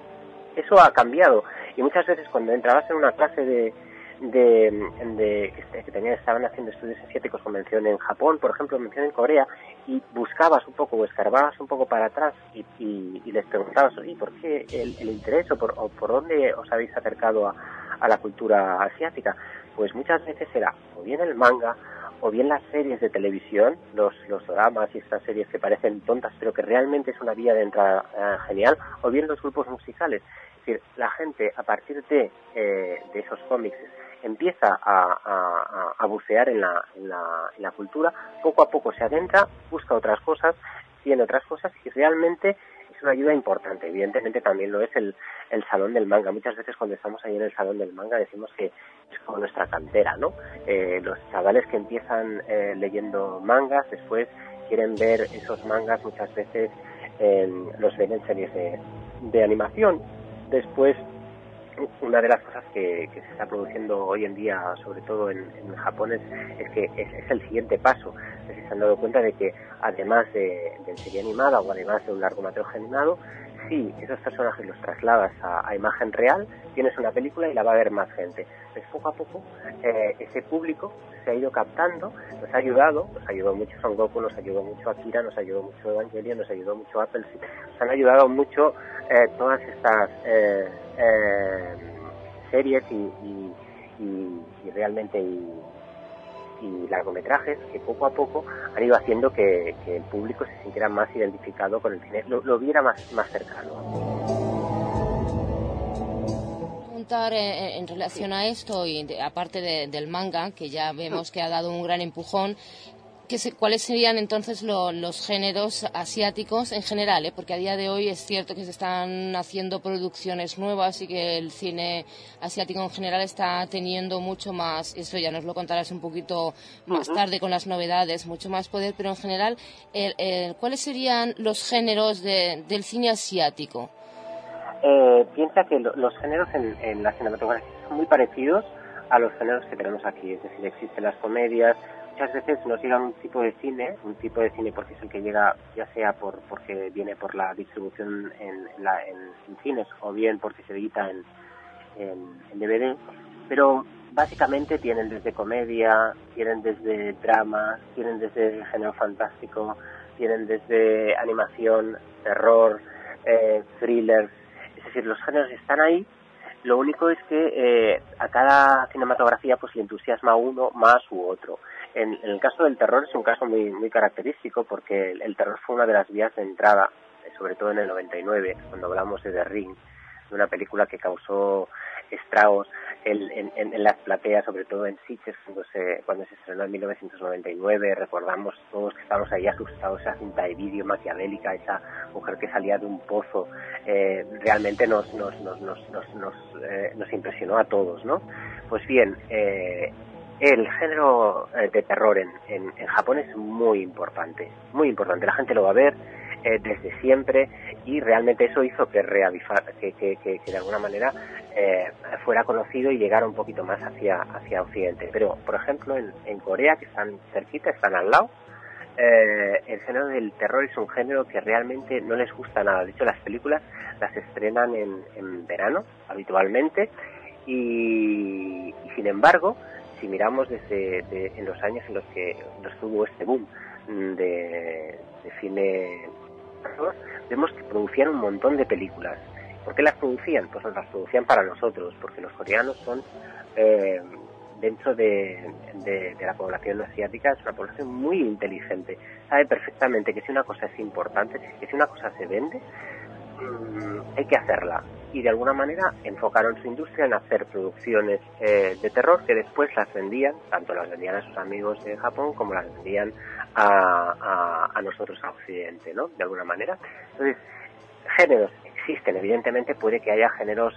Eso ha cambiado y muchas veces cuando entrabas en una clase de, de, de que, tenían, estaban haciendo estudios asiáticos con mención en Japón, por ejemplo, mención en Corea, y buscabas un poco o escarbabas un poco para atrás y, y, les preguntabas, ¿y por qué el, el interés o por, o por dónde os habéis acercado a, a la cultura asiática? Pues muchas veces era o bien el manga o bien las series de televisión, los, los dramas y estas series que parecen tontas pero que realmente es una vía de entrada eh, genial, o bien los grupos musicales. Es decir, la gente a partir de, eh, de esos cómics empieza a, a, bucear en la, en, la, en la cultura, poco a poco se adentra, busca otras cosas, tiene otras cosas y realmente es una ayuda importante. Evidentemente también lo es el, el salón del manga. Muchas veces cuando estamos ahí en el salón del manga decimos que como nuestra cantera, ¿no? Eh, los chavales que empiezan eh, leyendo mangas, después quieren ver esos mangas muchas veces los ven en series de, de animación. Después una de las cosas que, se está produciendo hoy en día, sobre todo en, Japón, es, que es, el siguiente paso. Se han dado cuenta de que además de, de serie animada o además de un largometraje animado, si esos personajes los trasladas a, imagen real, tienes una película y la va a ver más gente. Pues poco a poco eh, ese público se ha ido captando, nos ha ayudado, nos ayudó mucho Son Goku, nos ayudó mucho Akira, nos ayudó mucho Evangelion, nos ayudó mucho Apple, nos han ayudado mucho eh, todas estas eh, series y, y, realmente y largometrajes que poco a poco han ido haciendo que, el público se sintiera más identificado con el cine, lo, viera más, más cercano. Eh, en relación a esto y aparte del manga que ya vemos que ha dado un gran empujón ¿Cuáles serían entonces los géneros asiáticos en general? Eh? Porque a día de hoy es cierto que se están haciendo producciones nuevas y que el cine asiático en general está teniendo mucho más, eso ya nos lo contarás un poquito más tarde con las novedades, mucho más poder, pero en general, ¿cuáles serían los géneros del cine asiático? Eh, piensa que los géneros en, en la cinematografía son muy parecidos a los géneros que tenemos aquí, es decir, existen las comedias, muchas veces nos llega un tipo de cine, un tipo de cine porque es el que llega ya sea por porque viene por la distribución en, la, en, cines o bien porque se edita en, en, DVD, pero básicamente tienen desde comedia, tienen desde drama, tienen desde género fantástico, tienen desde animación, terror, eh, thrillers, es decir, los géneros están ahí. Lo único es que eh, a cada cinematografía pues le entusiasma uno más u otro. En, el caso del terror es un caso muy, muy característico porque el, terror fue una de las vías de entrada, eh, sobre todo en el 99, cuando hablamos de The Ring, de una película que causó estragos en, las plateas, sobre todo en Sitges, cuando se, cuando se estrenó en 1999. Recordamos todos que estábamos ahí asustados, esa cinta de vídeo maquiavélica, esa mujer que salía de un pozo, eh, realmente nos, nos, nos, nos, nos, eh, nos, impresionó a todos, ¿no? Pues bien, eh, el género eh, de terror en, en, Japón es muy importante, muy importante. La gente lo va a ver eh, desde siempre y realmente eso hizo que, que, que, de alguna manera eh, fuera conocido y llegara un poquito más hacia, hacia Occidente. Pero, por ejemplo, en, en Corea, que están cerquita, están al lado, el género del terror es un género que realmente no les gusta nada. De hecho, las películas las estrenan en, en verano habitualmente y sin embargo, si miramos desde en los años en los que hubo este boom de, cine, vemos que producían un montón de películas. ¿Por qué las producían? Pues las producían para nosotros, porque los coreanos son, eh, dentro de, de, la población asiática, es una población muy inteligente. Sabe perfectamente que si una cosa es importante, que si una cosa se vende, mm, hay que hacerla y de alguna manera enfocaron su industria en hacer producciones eh, de terror que después las vendían, tanto las vendían a sus amigos de Japón como las vendían a, a, nosotros a Occidente, ¿no? De alguna manera. Entonces, géneros existen, evidentemente puede que haya géneros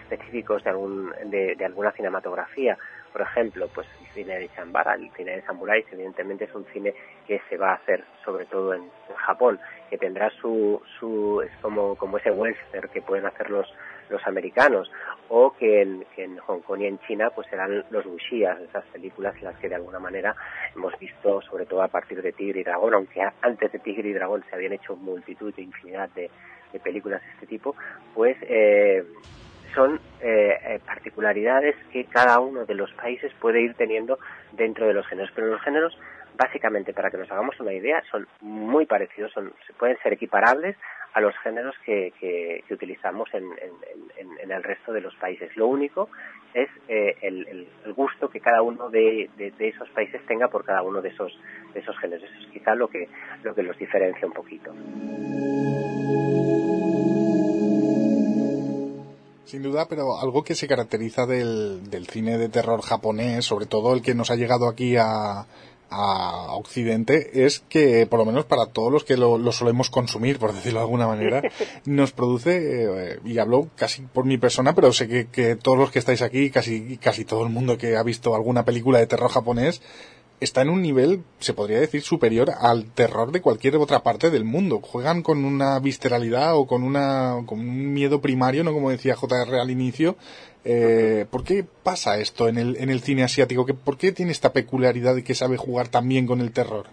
específicos de, algún, de, de alguna cinematografía, por ejemplo, pues el cine de Chambara, el cine de samuráis, evidentemente es un cine que se va a hacer sobre todo en, Japón, que tendrá su, su es como, como ese western que pueden hacer los, los americanos, o que en, Hong Kong y en China pues serán los wuxias, esas películas en las que de alguna manera hemos visto, sobre todo a partir de Tigre y Dragón, aunque antes de Tigre y Dragón se habían hecho multitud de infinidad de, de películas de este tipo, pues eh, son eh, eh, particularidades que cada uno de los países puede ir teniendo dentro de los géneros. Pero los géneros, básicamente, para que nos hagamos una idea, son muy parecidos, son, pueden ser equiparables a los géneros que, que, utilizamos en, el resto de los países. Lo único es eh, el, gusto que cada uno de, esos países tenga por cada uno de esos, de esos géneros. Eso es quizá lo que, lo que los diferencia un poquito. Sin duda, pero algo que se caracteriza del, del cine de terror japonés, sobre todo el que nos ha llegado aquí a, a Occidente es que, por lo menos para todos los que lo, solemos consumir, por decirlo de alguna manera, nos produce, eh, y hablo casi por mi persona, pero sé que, que, todos los que estáis aquí, casi, casi todo el mundo que ha visto alguna película de terror japonés, está en un nivel, se podría decir, superior al terror de cualquier otra parte del mundo. Juegan con una visceralidad o con, una, con un miedo primario, no como decía JR al inicio. Eh, ¿Por qué pasa esto en el, en el cine asiático? ¿Por qué tiene esta peculiaridad de que sabe jugar tan bien con el terror?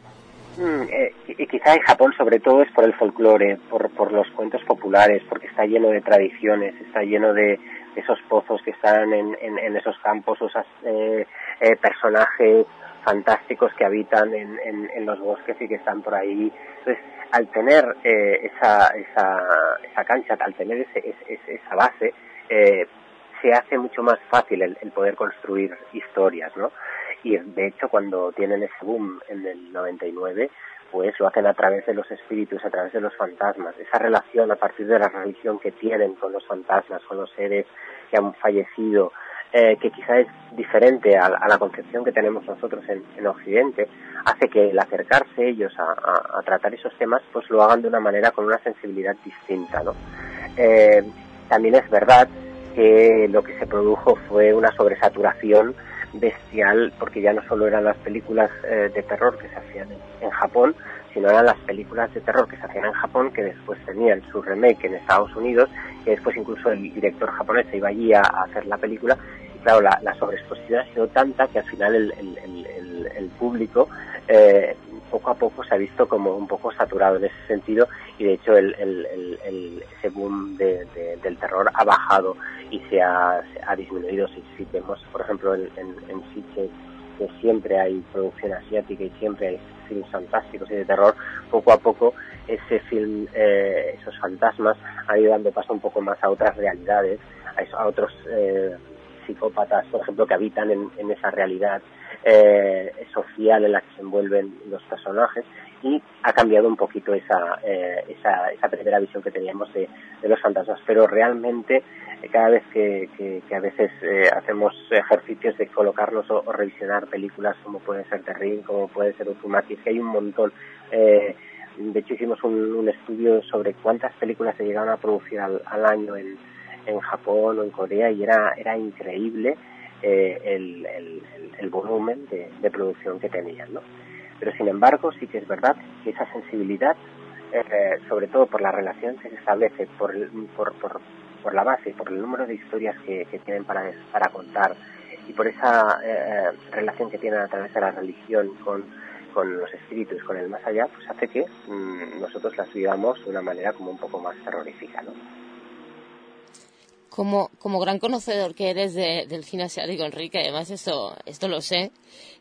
Mm, eh, y quizá en Japón sobre todo es por el folclore, por, por los cuentos populares, porque está lleno de tradiciones, está lleno de esos pozos que están en, en, esos campos, esos eh, eh, personajes fantásticos que habitan en, en, los bosques y que están por ahí. Entonces, al tener eh, esa, esa, esa cancha, al tener ese, esa base, eh, se hace mucho más fácil el, poder construir historias, ¿no? Y de hecho, cuando tienen ese boom en el 99, pues lo hacen a través de los espíritus, a través de los fantasmas. Esa relación a partir de la religión que tienen con los fantasmas, con los seres que han fallecido, eh, que quizá es diferente a, la concepción que tenemos nosotros en, Occidente, hace que el acercarse ellos a, tratar esos temas, pues lo hagan de una manera con una sensibilidad distinta, ¿no? Eh, también es verdad que lo que se produjo fue una sobresaturación bestial, porque ya no solo eran las películas eh, de terror que se hacían en, Japón, sino eran las películas de terror que se hacían en Japón, que después tenían su remake en Estados Unidos, que después incluso el director japonés se iba allí a hacer la película claro, la, sobreexposición ha sido tanta que al final el, público eh, poco a poco se ha visto como un poco saturado en ese sentido y de hecho el, ese boom del terror ha bajado y se ha, disminuido. Si, si, vemos, por ejemplo, en, en, que siempre hay producción asiática y siempre hay films fantásticos y de terror, poco a poco ese film, eh, esos fantasmas han ido dando paso un poco más a otras realidades, a, a otros eh, psicópatas, por ejemplo, que habitan en, esa realidad eh, social en la que se envuelven los personajes y ha cambiado un poquito esa, eh, esa, esa, primera visión que teníamos de, los fantasmas. Pero realmente, eh, cada vez que, a veces hacemos ejercicios de colocarnos o, revisionar películas como puede ser Terry, como puede ser Uzumaki, que hay un montón. de hecho, hicimos un, estudio sobre cuántas películas se llegaron a producir al año en, en Japón o en Corea y era, era increíble eh, el, el, volumen de, producción que tenían, ¿no? Pero sin embargo sí que es verdad que esa sensibilidad, eh, sobre todo por la relación que se establece, por, por, por, por, la base, por el número de historias que, que tienen para, para contar y por esa eh, relación que tienen a través de la religión con, con los espíritus, con el más allá, pues hace que mm, nosotros las vivamos de una manera como un poco más terrorífica, ¿no? Como, como gran conocedor que eres del cine asiático, Enrique, además esto, esto lo sé,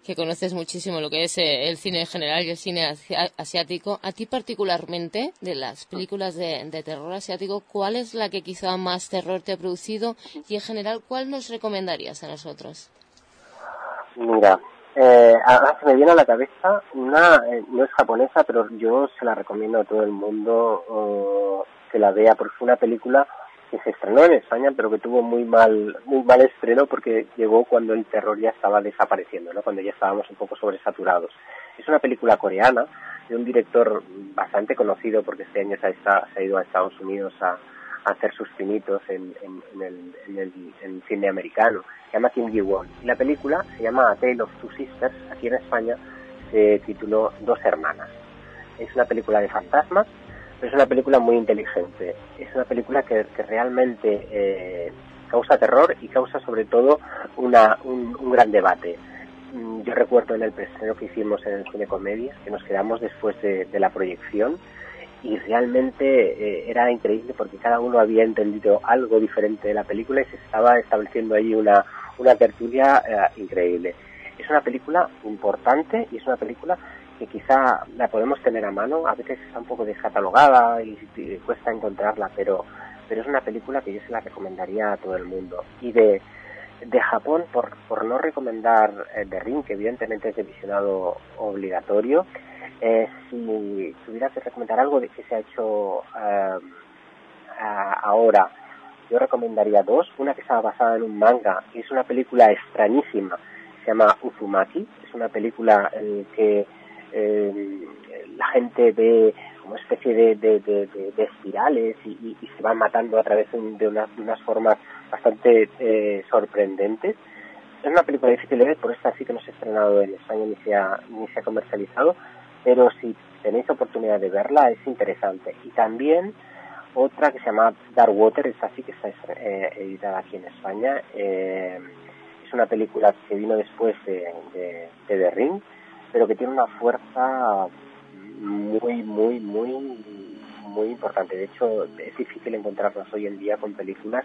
que conoces muchísimo lo que es eh, el cine en general y el cine asiático, a ti particularmente, de las películas de, terror asiático, ¿cuál es la que quizá más terror te ha producido y en general cuál nos recomendarías a nosotros? Mira, eh, ahora se me viene a la cabeza una, eh, no es japonesa, pero yo se la recomiendo a todo el mundo que la vea porque fue una película que se estrenó en España, pero que tuvo muy mal, muy mal estreno porque llegó cuando el terror ya estaba desapareciendo, ¿no? cuando ya estábamos un poco sobresaturados. Es una película coreana de un director bastante conocido porque este año se ha, se ha ido a Estados Unidos a, hacer sus pinitos en, el, en, cine americano. Se llama Kim Ji-won. Y la película se llama A Tale of Two Sisters. Aquí en España se tituló Dos Hermanas. Es una película de fantasmas es una película muy inteligente. Es una película que, realmente eh, causa terror y causa sobre todo una, un, gran debate. Mm, yo recuerdo en el preestreno que hicimos en el cine comedias que nos quedamos después de, la proyección y realmente eh, era increíble porque cada uno había entendido algo diferente de la película y se estaba estableciendo ahí una, una tertulia eh, increíble. Es una película importante y es una película porque quizá la podemos tener a mano, a veces está un poco descatalogada y, cuesta encontrarla, pero, pero es una película que yo se la recomendaría a todo el mundo. Y de, de Japón, por, por no recomendar eh, The Ring, que evidentemente es de visionado obligatorio, eh, si tuviera que recomendar algo de que se ha hecho eh, a- ahora, yo recomendaría dos. Una que está basada en un manga, y es una película extrañísima, se llama Uzumaki. Es una película en que eh, la gente ve como especie de, de, espirales y, y- se van matando a través de, un- de unas, formas bastante eh, sorprendentes. Es una película difícil de ver, por esta sí que no se ha estrenado en España ni se ha, ni se ha comercializado, pero si tenéis oportunidad de verla es interesante. Y también otra que se llama Dark Water, esta sí que está eh, editada aquí en España. Eh, es una película que vino después de, de, de The Ring, pero que tiene una fuerza muy, muy, muy, muy importante. De hecho, es difícil encontrarnos hoy en día con películas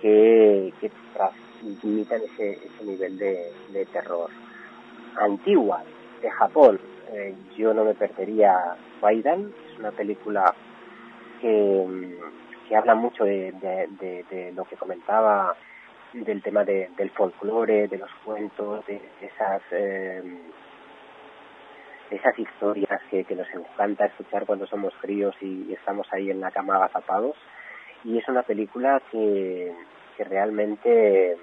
que, que transmitan ese, ese nivel de, terror. Antigua, de Japón, eh, yo no me perdería Waidan, es una película que, que habla mucho de, lo que comentaba del tema de- del folclore, de los cuentos, de esas eh, esas historias que, nos encanta escuchar cuando somos fríos y, estamos ahí en la cama agazapados. Y es una película que, que realmente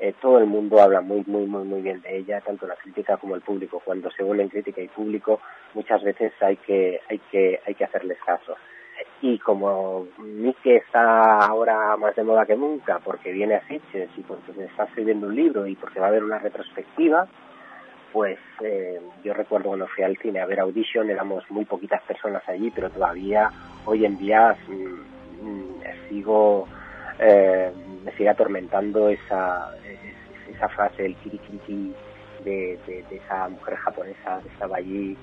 eh, todo el mundo habla muy, muy, muy, muy bien de ella, tanto la crítica como el público. Cuando se unen crítica y público, muchas veces hay que, hay que, hay que hacerles caso. Y como Mike está ahora más de moda que nunca, porque viene a Sitges y porque está escribiendo un libro y porque va a haber una retrospectiva, pues eh, yo recuerdo cuando fui al cine a ver Audition, éramos muy poquitas personas allí, pero todavía hoy en día mm, mm, sigo, eh, me sigue atormentando esa, es- esa frase, el kirikiriki de, de, de esa mujer japonesa que estaba allí.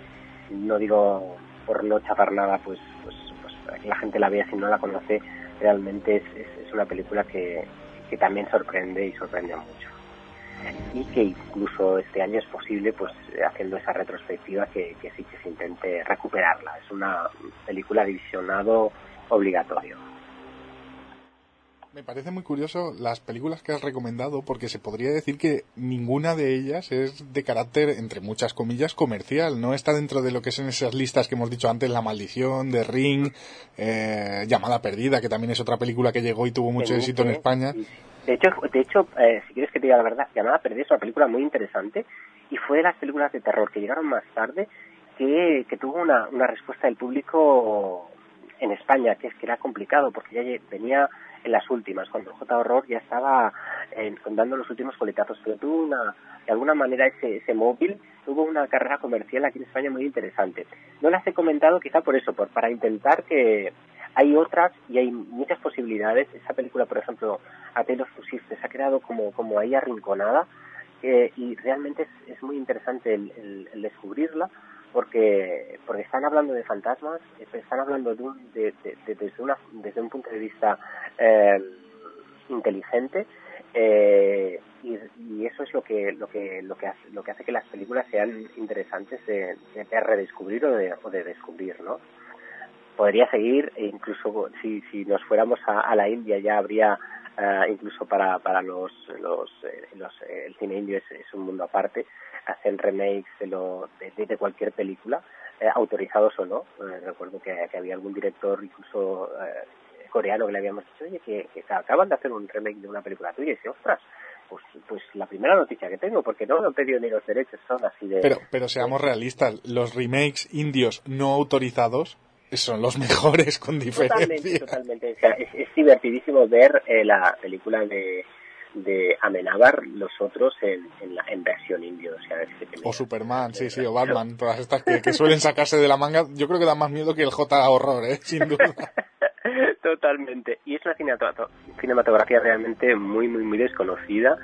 No digo por no chapar nada, pues, pues, pues para que la gente la vea si no la conoce, realmente es una película que, que también sorprende y sorprende mucho y que incluso este año es posible pues haciendo esa retrospectiva que, que sí que se intente recuperarla es una película de visionado obligatorio Me parece muy curioso las películas que has recomendado porque se podría decir que ninguna de ellas es de carácter, entre muchas comillas, comercial. No está dentro de lo que son esas listas que hemos dicho antes, La Maldición, The Ring, eh, Llamada Perdida, que también es otra película que llegó y tuvo mucho éxito en. España. De hecho de hecho eh, si quieres que te diga la verdad llamada Perdida es una película muy interesante y fue de las películas de terror que llegaron más tarde que, que tuvo una, una respuesta del público en España que es que era complicado porque ya venía en las últimas cuando J Horror ya estaba eh, dando los últimos coletazos pero tuvo una de alguna manera ese, ese móvil tuvo una carrera comercial aquí en España muy interesante. No las he comentado quizá por eso por para intentar que hay otras y hay muchas posibilidades. Esa película por ejemplo A Tale of Two Sisters ha quedado como ahí arrinconada eh, y realmente es, muy interesante el, descubrirla porque porque están hablando de fantasmas eh, están hablando de un, de- de- de- desde una desde un punto de vista eh, inteligente eh, y, y eso es lo que lo que lo que hace, lo que hace que las películas sean interesantes de, de redescubrir o de, o de descubrir no podría seguir e incluso si, si nos fuéramos a, a la India ya habría eh, incluso para, para los, los, eh, eh, el cine indio es, es un mundo aparte hacen remakes de, lo, de, cualquier película eh, autorizados o no. Recuerdo que, que había algún director incluso coreano que le habíamos dicho oye que, acaban de hacer un remake de una película tuya y dice ostras pues, pues la primera noticia que tengo porque no me han pedido ni los derechos son así de Pero, pero seamos realistas, los remakes indios no autorizados son los mejores con Totalmente, diferencia. totalmente. O sea, es, es divertidísimo ver eh, la película de, de Amenábar, los otros en, en, la, en versión indio. O sea, es que te O Superman, sí, sí, o Batman, todas estas que, que suelen sacarse de la manga, yo creo que dan más miedo que el J horror, ¿eh? sin duda. Totalmente. Y es una cinematografía, cinematografía realmente muy, muy, muy desconocida.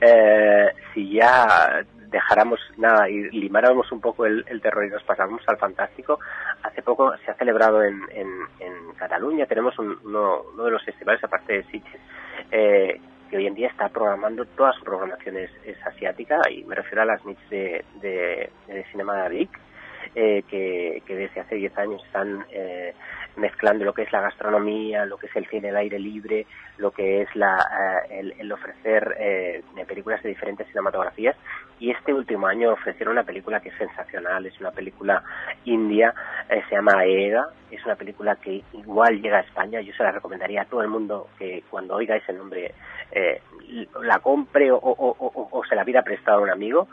Eh, si ya dejáramos nada y limáramos un poco el, el terror y nos pasáramos al fantástico, hace poco se ha celebrado en, en, Cataluña, tenemos un- uno, uno de los festivales, aparte de Sitges, eh, que hoy en día está programando toda su programación es, asiática y me refiero a las NITs de, de, de Cinema de Vic eh, que, que, desde hace 10 años están eh, mezclando lo que es la gastronomía, lo que es el cine al aire libre, lo que es la, eh, el, ofrecer eh, películas de diferentes cinematografías. Y este último año ofrecieron una película que es sensacional, es una película india, eh, se llama Aega, es una película que igual llega a España, yo se la recomendaría a todo el mundo que cuando oiga ese nombre la compre o, o, o se la pida prestada a un amigo,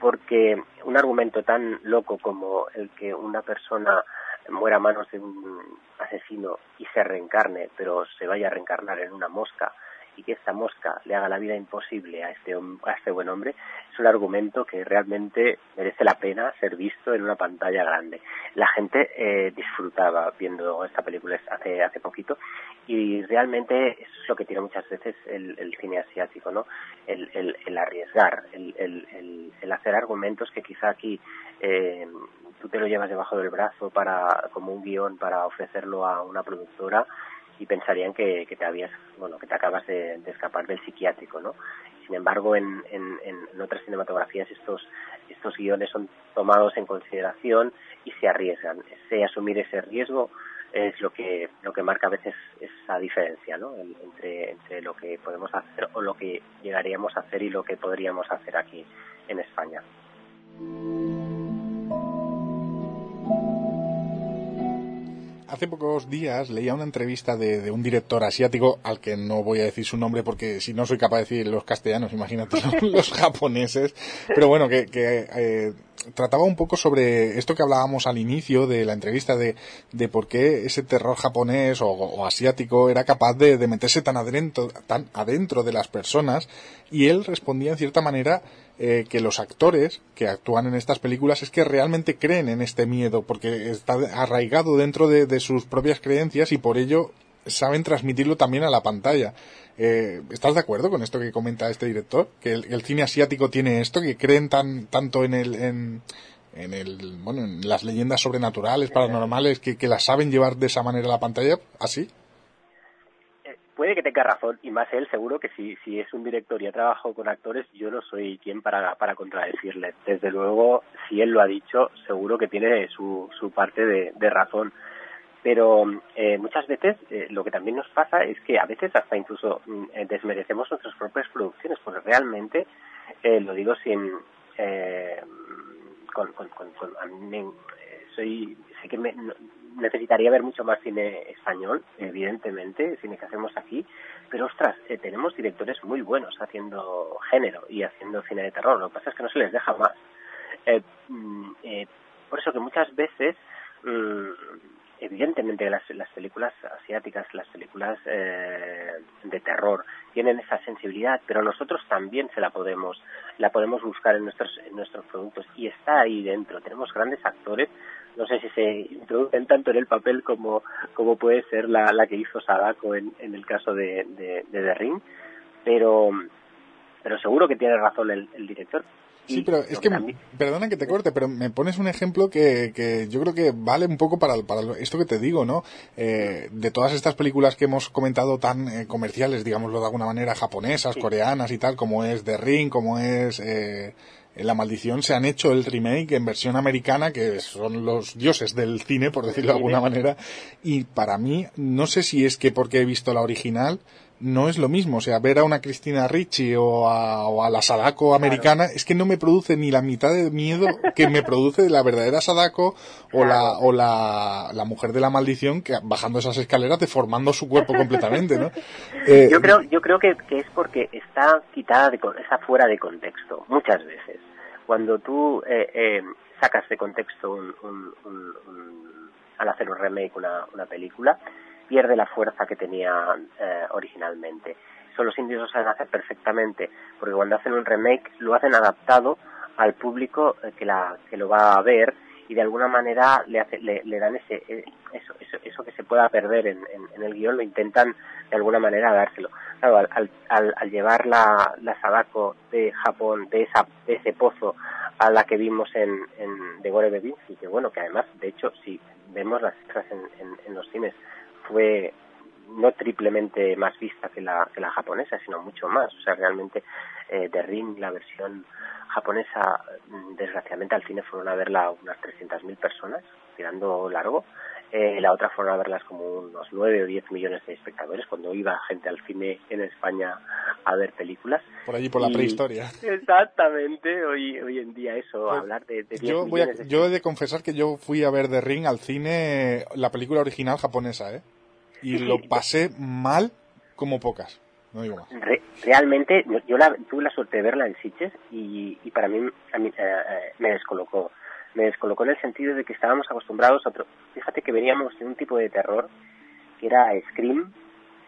porque un argumento tan loco como el que una persona muera a manos de un asesino y se reencarne, pero se vaya a reencarnar en una mosca y que esta mosca le haga la vida imposible a este, a este buen hombre, es un argumento que realmente merece la pena ser visto en una pantalla grande. La gente eh, disfrutaba viendo esta película hace, hace poquito y realmente eso es lo que tiene muchas veces el, cine asiático, ¿no? El, el, el arriesgar, el, el, hacer argumentos que quizá aquí eh, tú te lo llevas debajo del brazo para como un guion para ofrecerlo a una productora y pensarían que, te habías bueno que te acabas de, escapar del psiquiátrico no sin embargo en, en, en, otras cinematografías estos estos guiones son tomados en consideración y se arriesgan. Ese asumir ese riesgo es lo que lo que marca a veces esa diferencia ¿no? entre entre lo que podemos hacer o lo que llegaríamos a hacer y lo que podríamos hacer aquí en España hace pocos días leía una entrevista de, un director asiático al que no voy a decir su nombre porque si no soy capaz de decir los castellanos, imagínate los, japoneses. Pero bueno, que, eh, trataba un poco sobre esto que hablábamos al inicio de la entrevista de, de por qué ese terror japonés o, asiático era capaz de, meterse tan adentro, tan adentro de las personas. Y él respondía en cierta manera eh, que los actores que actúan en estas películas es que realmente creen en este miedo porque está arraigado dentro de, de sus propias creencias y por ello saben transmitirlo también a la pantalla. Eh, ¿Estás de acuerdo con esto que comenta este director? Que el, cine asiático tiene esto, que creen tan, tanto en el, en, el, bueno, en las leyendas sobrenaturales, paranormales, que, que las saben llevar de esa manera a la pantalla, así. Eh, puede que tenga razón, y más él seguro que si, si es un director y ha trabajado con actores, yo no soy quien para, para contradecirle. Desde luego, si él lo ha dicho, seguro que tiene su, su parte de razón pero eh, muchas veces eh, lo que también nos pasa es que a veces hasta incluso mm, eh, desmerecemos nuestras propias producciones, porque realmente, eh, lo digo sin... Con, con, con, soy, sé que necesitaría ver mucho más cine español, evidentemente, cine que hacemos aquí, pero ostras, tenemos directores muy buenos haciendo género y haciendo cine de terror, lo que pasa es que no se les deja más. Mm, por eso que muchas veces mm, evidentemente las, las películas asiáticas, las películas eh, de terror tienen esa sensibilidad, pero nosotros también se la podemos la podemos buscar en nuestros en nuestros productos y está ahí dentro. Tenemos grandes actores, no sé si se introducen tanto en el papel como como puede ser la, la que hizo Sadako en, en el caso de, de, de The Ring, pero pero seguro que tiene razón el, el director Sí, pero es que, perdona que te corte, pero me pones un ejemplo que, que yo creo que vale un poco para, para esto que te digo, ¿no? Eh, de todas estas películas que hemos comentado tan eh, comerciales, digámoslo de alguna manera, japonesas, coreanas y tal, como es The Ring, como es eh, La Maldición, se han hecho el remake en versión americana, que son los dioses del cine, por decirlo de alguna manera, y para mí, no sé si es que porque he visto la original, no es lo mismo. O sea, ver a una Cristina Ricci o a, la Sadako americana es que no me produce ni la mitad de miedo que me produce la verdadera Sadako o, la, o la, la, mujer de la maldición que bajando esas escaleras deformando su cuerpo completamente, ¿no? Eh, yo creo, yo creo que, es porque está quitada, de, está fuera de contexto, muchas veces. Cuando tú eh, eh, sacas de contexto un, al hacer un remake una, una película, pierde la fuerza que tenía eh, originalmente. Eso los indios lo saben hacer perfectamente, porque cuando hacen un remake lo hacen adaptado al público eh, que, la, que lo va a ver y de alguna manera le, hace, le, dan ese, eh, eso, eso, eso, que se pueda perder en, en, el guion, lo intentan de alguna manera dárselo. Claro, al, al, al llevar la, la Sadako de Japón, de, esa, de ese pozo a la que vimos en, en de Gore y que bueno, que además, de hecho, si vemos las cifras en, en, en los cines, fue no triplemente más vista que la, que la japonesa, sino mucho más. O sea, realmente eh, The Ring, la versión japonesa, mm, desgraciadamente al cine fueron a verla unas 300.000 personas, tirando largo. Eh, la otra fueron a verlas como unos 9 o 10 millones de espectadores cuando iba gente al cine en España a ver películas. Por allí, por la prehistoria. Exactamente, hoy, hoy en día eso, Pues, hablar de, de 10 Yo, voy a- de yo he de confesar que yo fui a ver The Ring al cine, la película original japonesa, ¿eh? Y lo pasé mal como pocas. No digo más. Re- realmente yo- la, tuve la suerte de verla en Sitges y, y para mí, a mí, eh, eh, me descolocó. Me descolocó en el sentido de que estábamos acostumbrados a otro. Fíjate que veníamos de un tipo de terror que era Scream,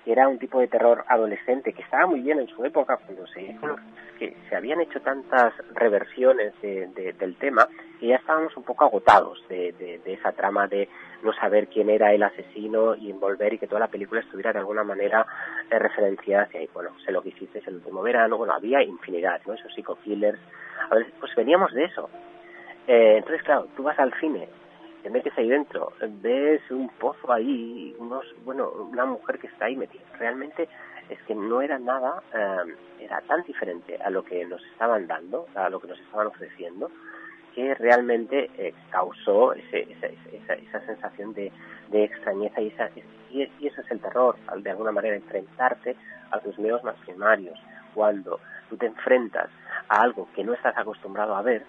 que era un tipo de terror adolescente que estaba muy bien en su época cuando se hizo, que se habían hecho tantas reversiones de- de- del tema que ya estábamos un poco agotados de, esa trama de no saber quién era el asesino y envolver y que toda la película estuviera de alguna manera eh, referenciada hacia ahí. Bueno, sé lo que hiciste el último verano, bueno, había infinidad, ¿no? Esos psico-killers. A ver, pues veníamos de eso. Eh, entonces, claro, tú vas al cine, te metes ahí dentro, ves un pozo ahí, unos, bueno, una mujer que está ahí metida. Realmente es que no era nada, eh, era tan diferente a lo que nos estaban dando, a lo que nos estaban ofreciendo, que realmente eh, causó ese, esa, esa, sensación de, extrañeza y, esa, y, es el terror, de alguna manera enfrentarte a tus miedos más primarios. Cuando tú te enfrentas a algo que no estás acostumbrado a ver,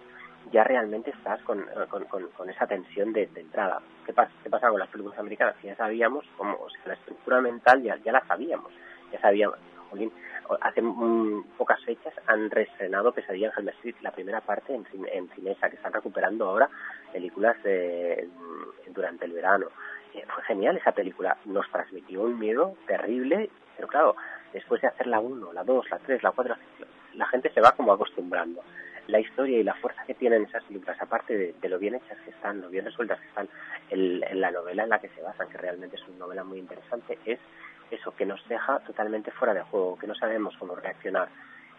ya realmente estás con, eh, con, con- con esa tensión de, de entrada. ¿Qué pasa, ¿Qué pasa con las películas americanas? Ya sabíamos, como, o sea, la estructura mental ya, ya la sabíamos. Ya sabíamos, jolín, hace mm, pocas fechas han reestrenado Pesadilla en Helm Street, la primera parte en, en Cinesa, que están recuperando ahora películas mm, durante el verano. Eh, fue genial esa película, nos transmitió un miedo terrible, pero claro, después de hacer la 1, la 2, la 3, la 4, la gente se va como acostumbrando. La historia y la fuerza que tienen esas películas, aparte de, lo bien hechas que están, lo bien resueltas que están, el- en la novela en la que se basan, que realmente es una novela muy interesante, es eso, que nos deja totalmente fuera de juego, que no sabemos cómo reaccionar.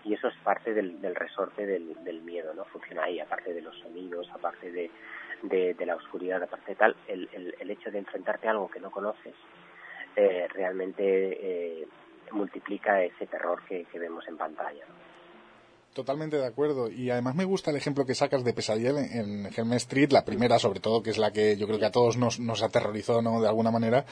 Y eso es parte del, resorte del, miedo, ¿no? Funciona ahí, aparte de los sonidos, aparte de la oscuridad, aparte de tal, el, el, el hecho de enfrentarte a algo que no conoces eh, realmente eh, multiplica ese terror que, que vemos en pantalla. ¿no? Totalmente de acuerdo. Y además me gusta el ejemplo que sacas de Pesadilla en, en Helm Street, la primera sobre todo, que es la que yo creo que a todos nos, nos aterrorizó, ¿no? De alguna manera,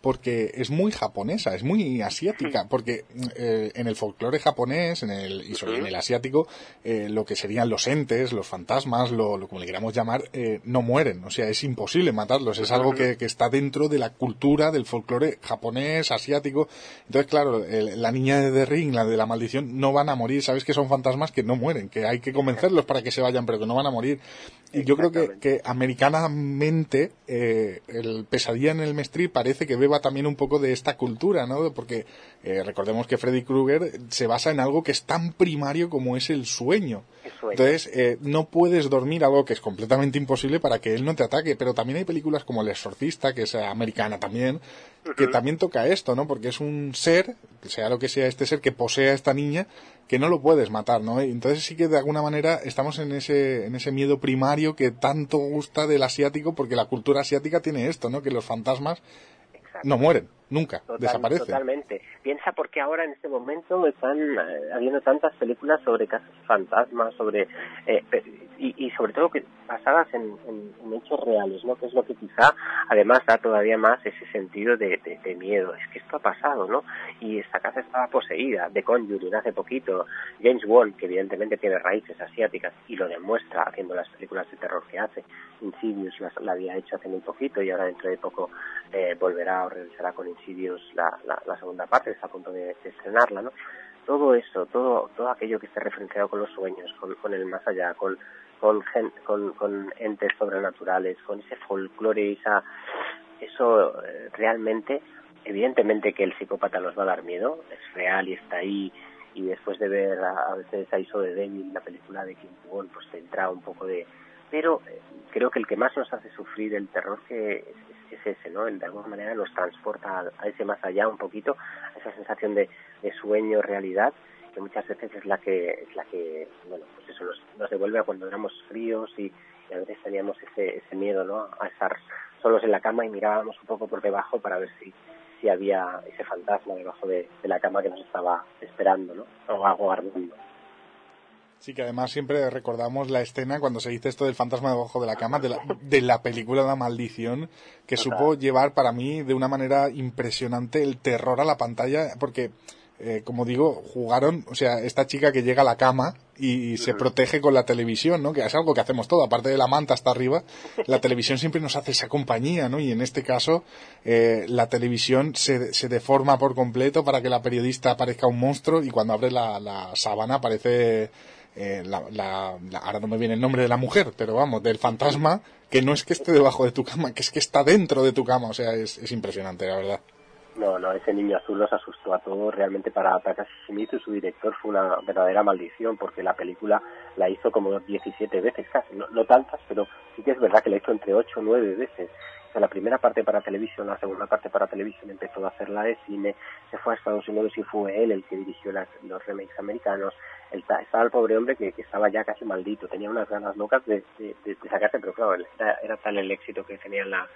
porque es muy japonesa, es muy asiática, porque eh, en el folclore japonés, en el, y sobre en el asiático, eh, lo que serían los entes, los fantasmas, lo, lo como le queramos llamar, eh, no mueren. O sea, es imposible matarlos. Es algo que, que está dentro de la cultura del folclore japonés, asiático. Entonces, claro, el- la niña de The Ring, la de la maldición, no van a morir. Sabes que son fantasmas que no mueren, que hay que convencerlos para que se vayan, pero que no van a morir. Y yo creo que, que americanamente eh, el pesadilla en el Street parece que beba también un poco de esta cultura, ¿no? Porque eh, recordemos que Freddy Krueger se basa en algo que es tan primario como es el sueño. sueño. Entonces, eh, no puedes dormir algo que es completamente imposible para que él no te ataque. Pero también hay películas como El Exorcista, que es americana también, que también toca esto, ¿no? Porque es un ser, sea lo que sea este ser que posee a esta niña, que no lo puedes matar, ¿no? Entonces sí que de alguna manera estamos en ese, en ese miedo primario que tanto gusta del asiático, porque la cultura asiática tiene esto, ¿no? Que los fantasmas no mueren, nunca, Total- desaparecen. Totalmente. Piensa porque ahora en este momento están eh, habiendo tantas películas sobre casos fantasmas, sobre eh, y, y sobre todo que basadas en, en- en hechos reales, ¿no? Que es lo que quizá además da todavía más ese sentido de, de- de miedo. Es que esto ha pasado, ¿no? Y esta casa estaba poseída. de Conjuring hace poquito, James Wan, que evidentemente tiene raíces asiáticas y lo demuestra haciendo las películas de terror que hace. Insidious las- la, había hecho hace muy poquito y ahora dentro de poco eh, volverá o revisará con Insidious la, la, la segunda parte, está a punto de, estrenarla, ¿no? Todo eso, todo, todo aquello que esté referenciado con los sueños, con, con el más allá, con, con, con, entes sobrenaturales, con ese folclore, esa, eso eh, realmente, evidentemente que el psicópata nos va a dar miedo, es real y está ahí, y después de ver a, a veces a Iso de Devil, la película de Kim Won, pues te entra un poco de... Pero eh, creo que el que más nos hace sufrir el terror que es, es- es ese, ¿no? De alguna manera nos transporta a, ese más allá un poquito, a esa sensación de, de sueño, realidad, que muchas veces es la que, es la que bueno, pues eso nos, nos devuelve a cuando éramos fríos y, y a veces teníamos ese, ese miedo, ¿no? A estar solos en la cama y mirábamos un poco por debajo para ver si, si había ese fantasma debajo de, de la cama que nos estaba esperando, ¿no? O aguardando. Sí, que además siempre recordamos la escena cuando se dice esto del fantasma debajo de la cama, de la, de la película La Maldición, que supo llevar para mí de una manera impresionante el terror a la pantalla, porque eh, como digo, jugaron, o sea, esta chica que llega a la cama y, se protege con la televisión, ¿no? Que es algo que hacemos todo, aparte de la manta hasta arriba, la televisión siempre nos hace esa compañía, ¿no? Y en este caso, eh, la televisión se, se deforma por completo para que la periodista parezca un monstruo y cuando abre la, la sábana aparece eh, la, la, ahora no me viene el nombre de la mujer, pero vamos, del fantasma, que no es que esté debajo de tu cama, que es que está dentro de tu cama, o sea, es, es impresionante, la verdad. No, no, ese niño azul los asustó a todos. Realmente para Takashi Shimizu, su director, fue una verdadera maldición porque la película la hizo como 17 veces casi. No, no tantas, pero sí que es verdad que la hizo entre 8 o 9 veces. La primera parte para televisión, la segunda parte para televisión empezó a hacerla de cine, se fue a Estados Unidos y fue él el que dirigió los remakes americanos. El, estaba el pobre hombre que, estaba ya casi maldito, tenía unas ganas locas de, de, sacarse, pero claro, era, era tal el éxito que tenía la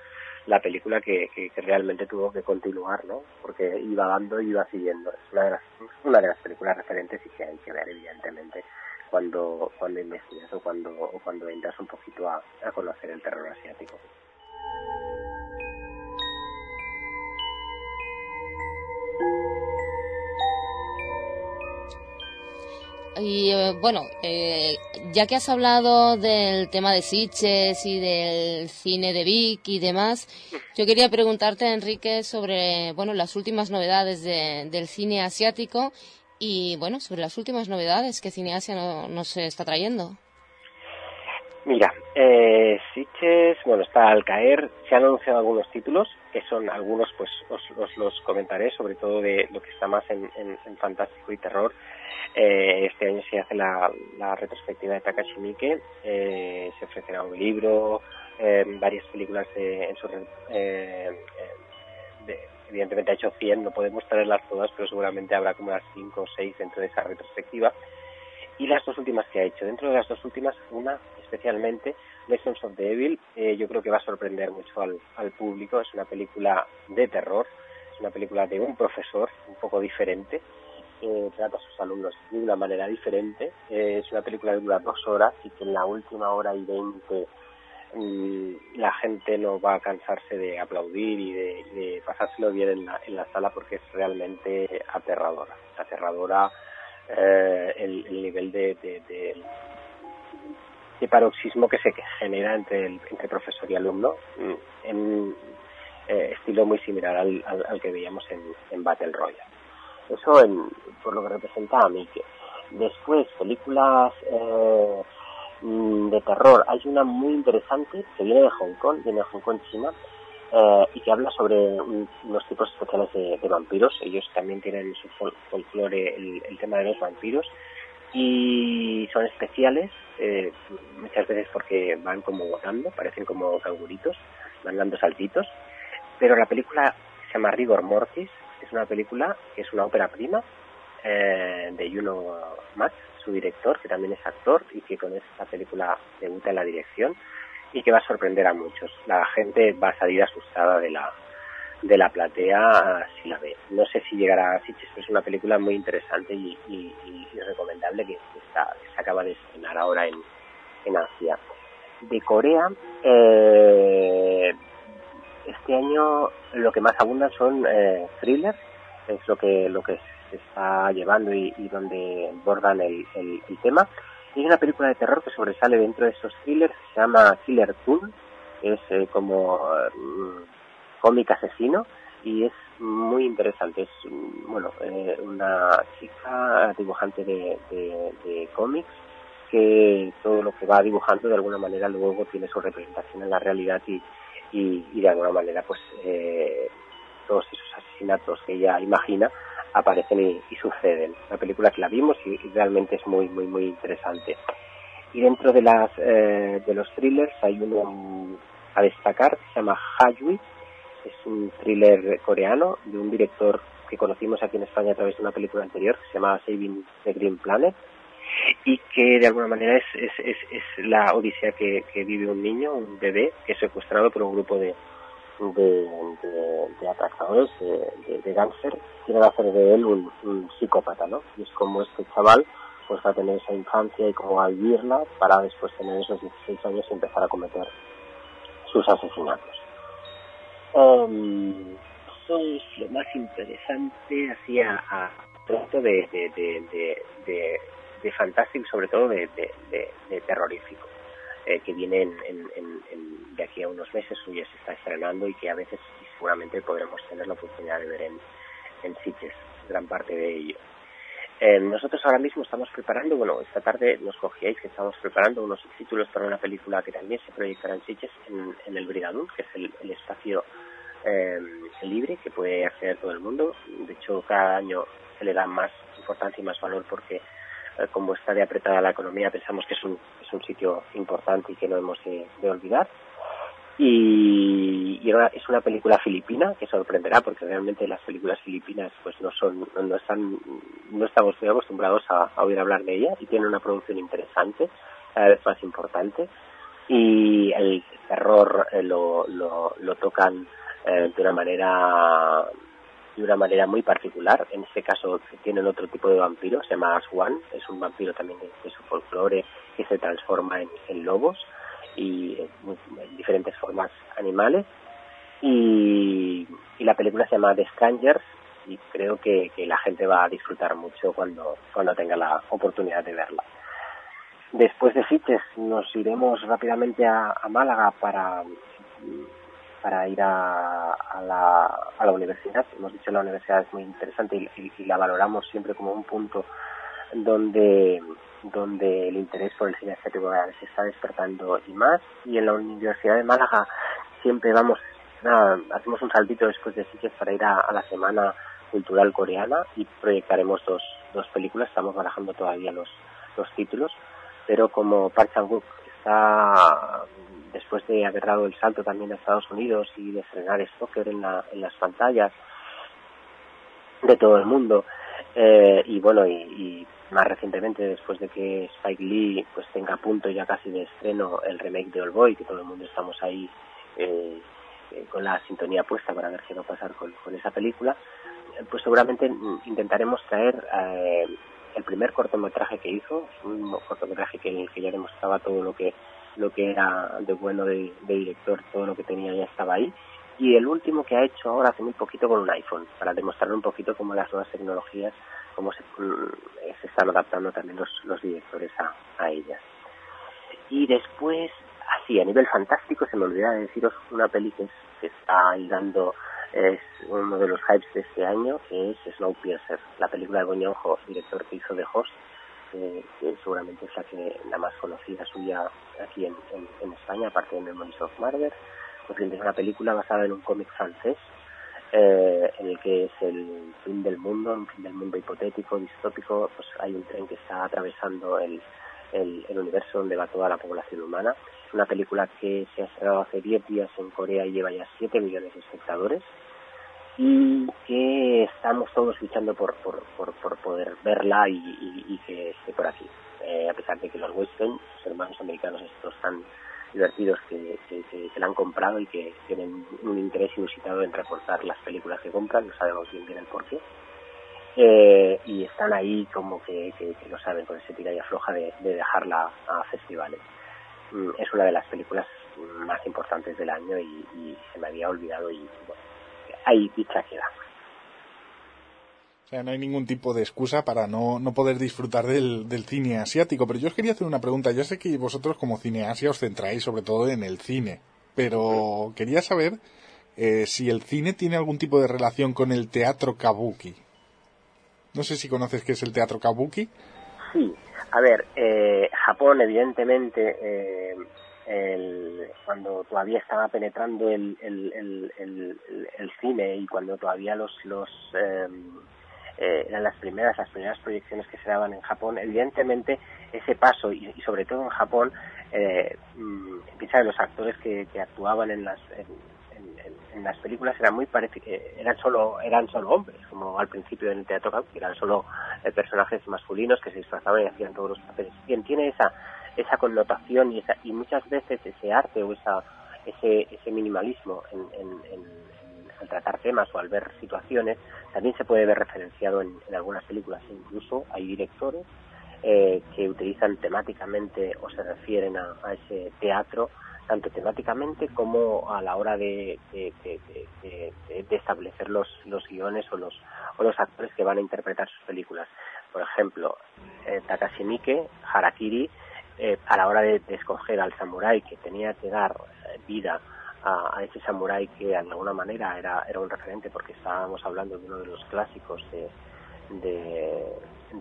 la película que, que, realmente tuvo que continuar, ¿no? Porque iba dando y iba siguiendo. Es una de las, una de las películas referentes y que hay que ver, evidentemente, cuando, cuando investigas o cuando, o cuando entras un poquito a, a conocer el terror asiático. Y eh, bueno, eh, ya que has hablado del tema de Sitges y del cine de Vic y demás, yo quería preguntarte, Enrique, sobre bueno las últimas novedades del cine asiático y bueno sobre las últimas novedades que Cine Asia nos está trayendo. Mira, eh, Sitges, bueno, está al caer, se han anunciado algunos títulos, que son algunos, pues os, los comentaré, sobre todo de lo que está más en fantástico y terror. Eh, este año se hace la, retrospectiva de Takashi Miike, eh, se ofrecerá un libro, eh, varias películas en su... evidentemente ha hecho 100, no podemos traerlas todas, pero seguramente habrá como unas 5 o 6 dentro de esa retrospectiva. Y las dos últimas que ha hecho, dentro de las dos últimas, una especialmente, Lessons of the Evil, yo creo que va a sorprender mucho al, al público. Es una película de terror, es una película de un profesor un poco diferente, eh, trata a sus alumnos de una manera diferente. Eh, es una película que dura dos horas y que en la última hora y veinte mm, la gente no va a cansarse de aplaudir y de, pasárselo bien en la, en la, sala porque es realmente aterradora. Aterradora eh, el, nivel de, paroxismo que se genera entre, el, entre profesor y alumno mm, en eh, estilo muy similar al, al, que veíamos en, en Battle Royale. Eso en, por lo que representa a Mike. Después, películas eh, mm, de terror. Hay una muy interesante que viene de Hong Kong, viene de Hong Kong, China, eh, y que habla sobre unos tipos especiales de, vampiros. Ellos también tienen en su folclore el, tema de los vampiros y son especiales eh, muchas veces porque van como votando, parecen como canguritos, van dando saltitos. Pero la película se llama Rigor Mortis es una película que es una ópera prima eh, de Juno Max, su director, que también es actor y que con esta película debuta en la dirección y que va a sorprender a muchos. La gente va a salir asustada de la de la platea si la ve. No sé si llegará a Sitges, es una película muy interesante y, recomendable que, está, acaba de estrenar ahora en, en Asia. De Corea, eh, este año lo que más abundan son eh, thrillers, es lo que lo que se está llevando y, donde abordan el, el, tema. Y hay una película de terror que sobresale dentro de esos thrillers, se llama Killer Toon, que es eh, como mm, cómic asesino y es muy interesante. Es bueno eh, una chica dibujante de, de, cómics que todo lo que va dibujando de alguna manera luego tiene su representación en la realidad y, y, de alguna manera pues eh, todos esos asesinatos que ella imagina aparecen y, suceden. La película que la vimos y, realmente es muy muy muy interesante. Y dentro de las eh, de los thrillers hay uno a destacar que se llama Hayui, es un thriller coreano de un director que conocimos aquí en España a través de una película anterior que se llama Saving the Green Planet y que de alguna manera es, es, es, es la odisea que, que, vive un niño, un bebé, que es secuestrado por un grupo de, de, de, atracadores, de, de, de quieren hacer de él un, psicópata, ¿no? Y es como este chaval después va a tener esa infancia y cómo va a vivirla para después tener esos 16 años y empezar a cometer sus asesinatos. Um, es lo más interesante así a, a de, de, de, de, de fantástico y sobre todo de, terrorífico, eh, que viene en, de aquí a unos meses, ya se está estrenando y que a veces seguramente podremos tener la oportunidad de ver en, en Sitges, gran parte de ello. Eh, nosotros ahora mismo estamos preparando, bueno, esta tarde nos cogíais que estamos preparando unos títulos para una película que también se proyectará en Sitges, en, en el Brigadún, que es el espacio eh, libre que puede acceder todo el mundo. De hecho, cada año se le da más importancia y más valor porque eh, como está de apretada la economía pensamos que es un, es un sitio importante y que no hemos de, olvidar. Y, es una película filipina que sorprenderá porque realmente las películas filipinas pues no son no están no estamos muy acostumbrados a, a oír hablar de ellas y tiene una producción interesante cada vez más importante y el terror eh, lo, lo, lo tocan eh, de una manera de una manera muy particular. En este caso tienen otro tipo de vampiro, se llama Aswan, es un vampiro también de, su folclore que se transforma en, lobos y en, en, diferentes formas animales. Y, la película se llama The Strangers y creo que, la gente va a disfrutar mucho cuando, cuando tenga la oportunidad de verla. Después de Sitges nos iremos rápidamente a Málaga para para ir a, a, la, a la universidad. Hemos dicho la universidad es muy interesante y, y, y, la valoramos siempre como un punto donde donde el interés por el cine asiático se está despertando y más. Y en la Universidad de Málaga siempre vamos, hacemos un saltito después de Sitges para ir a, a, la Semana Cultural Coreana y proyectaremos dos, dos películas. Estamos barajando todavía los, los títulos, pero como Park Chan-wook está después de haber dado el salto también a Estados Unidos y de estrenar Stoker en, la, en las pantallas de todo el mundo. Eh, y bueno, y, y, más recientemente, después de que Spike Lee pues tenga a punto ya casi de estreno el remake de All Boy, que todo el mundo estamos ahí eh, eh, con la sintonía puesta para ver qué va a pasar con, con esa película, pues seguramente intentaremos traer eh, el primer cortometraje que hizo, un cortometraje que, que ya demostraba todo lo que lo que era de bueno de, de, director, todo lo que tenía ya estaba ahí. Y el último que ha hecho ahora hace muy poquito con un iPhone, para demostrar un poquito cómo las nuevas tecnologías, cómo se, se están adaptando también los, directores a, a ellas. Y después, así, a nivel fantástico, se me olvidaba de deciros una peli que, es, que está ahí dando, es uno de los hypes de este año, que es Snowpiercer, la película de Boñonjo, director que hizo de Host, que, seguramente es la que la más conocida suya aquí en, España, aparte de Memories of Murder, pues es una película basada en un cómic francés, eh, en el que es el fin del mundo, un fin del mundo hipotético, distópico, pues hay un tren que está atravesando el, el, el universo donde va toda la población humana. Es una película que se ha estrenado hace 10 días en Corea y lleva ya 7 millones de espectadores y que estamos todos luchando por, por, por, poder verla y, que esté por aquí. Eh, a pesar de que los Western, los hermanos americanos estos tan divertidos que, que, que, que la han comprado y que tienen un interés inusitado en reforzar las películas que compran, no sabemos bien bien el porqué. Eh, y están ahí como que, que, no saben con ese tira y afloja de, de dejarla a festivales. Mm, es una de las películas más importantes del año y, y se me había olvidado y bueno, ahí dicha queda. O sea, no hay ningún tipo de excusa para no, no poder disfrutar del, del, cine asiático. Pero yo os quería hacer una pregunta. Yo sé que vosotros como cineasia os centráis sobre todo en el cine. Pero quería saber eh, si el cine tiene algún tipo de relación con el teatro kabuki. No sé si conoces qué es el teatro kabuki. Sí. A ver, eh, Japón evidentemente... Eh el, cuando todavía estaba penetrando el, el, el, cine y cuando todavía los, los eh, eh, eran las primeras, las primeras proyecciones que se daban en Japón, evidentemente ese paso y, y sobre todo en Japón, eh, piensa que los actores que, que actuaban en las, en, en, las películas eran muy parecidos, eran solo, eran solo hombres, como al principio en el teatro, eran solo eh, personajes masculinos que se disfrazaban y hacían todos los papeles. Bien, tiene esa esa connotación y, esa, y muchas veces ese arte o esa, ese, ese minimalismo en, en, al tratar temas o al ver situaciones también se puede ver referenciado en, en algunas películas. Incluso hay directores que utilizan temáticamente o se refieren a, ese teatro, tanto temáticamente como a la hora de, establecer los, los guiones o los, o los actores que van a interpretar sus películas. Por ejemplo, Takashi Miike, Harakiri, a la hora de, escoger al samurái que tenía que dar vida a, ese samurái que de alguna manera era, un referente porque estábamos hablando de uno de los clásicos de,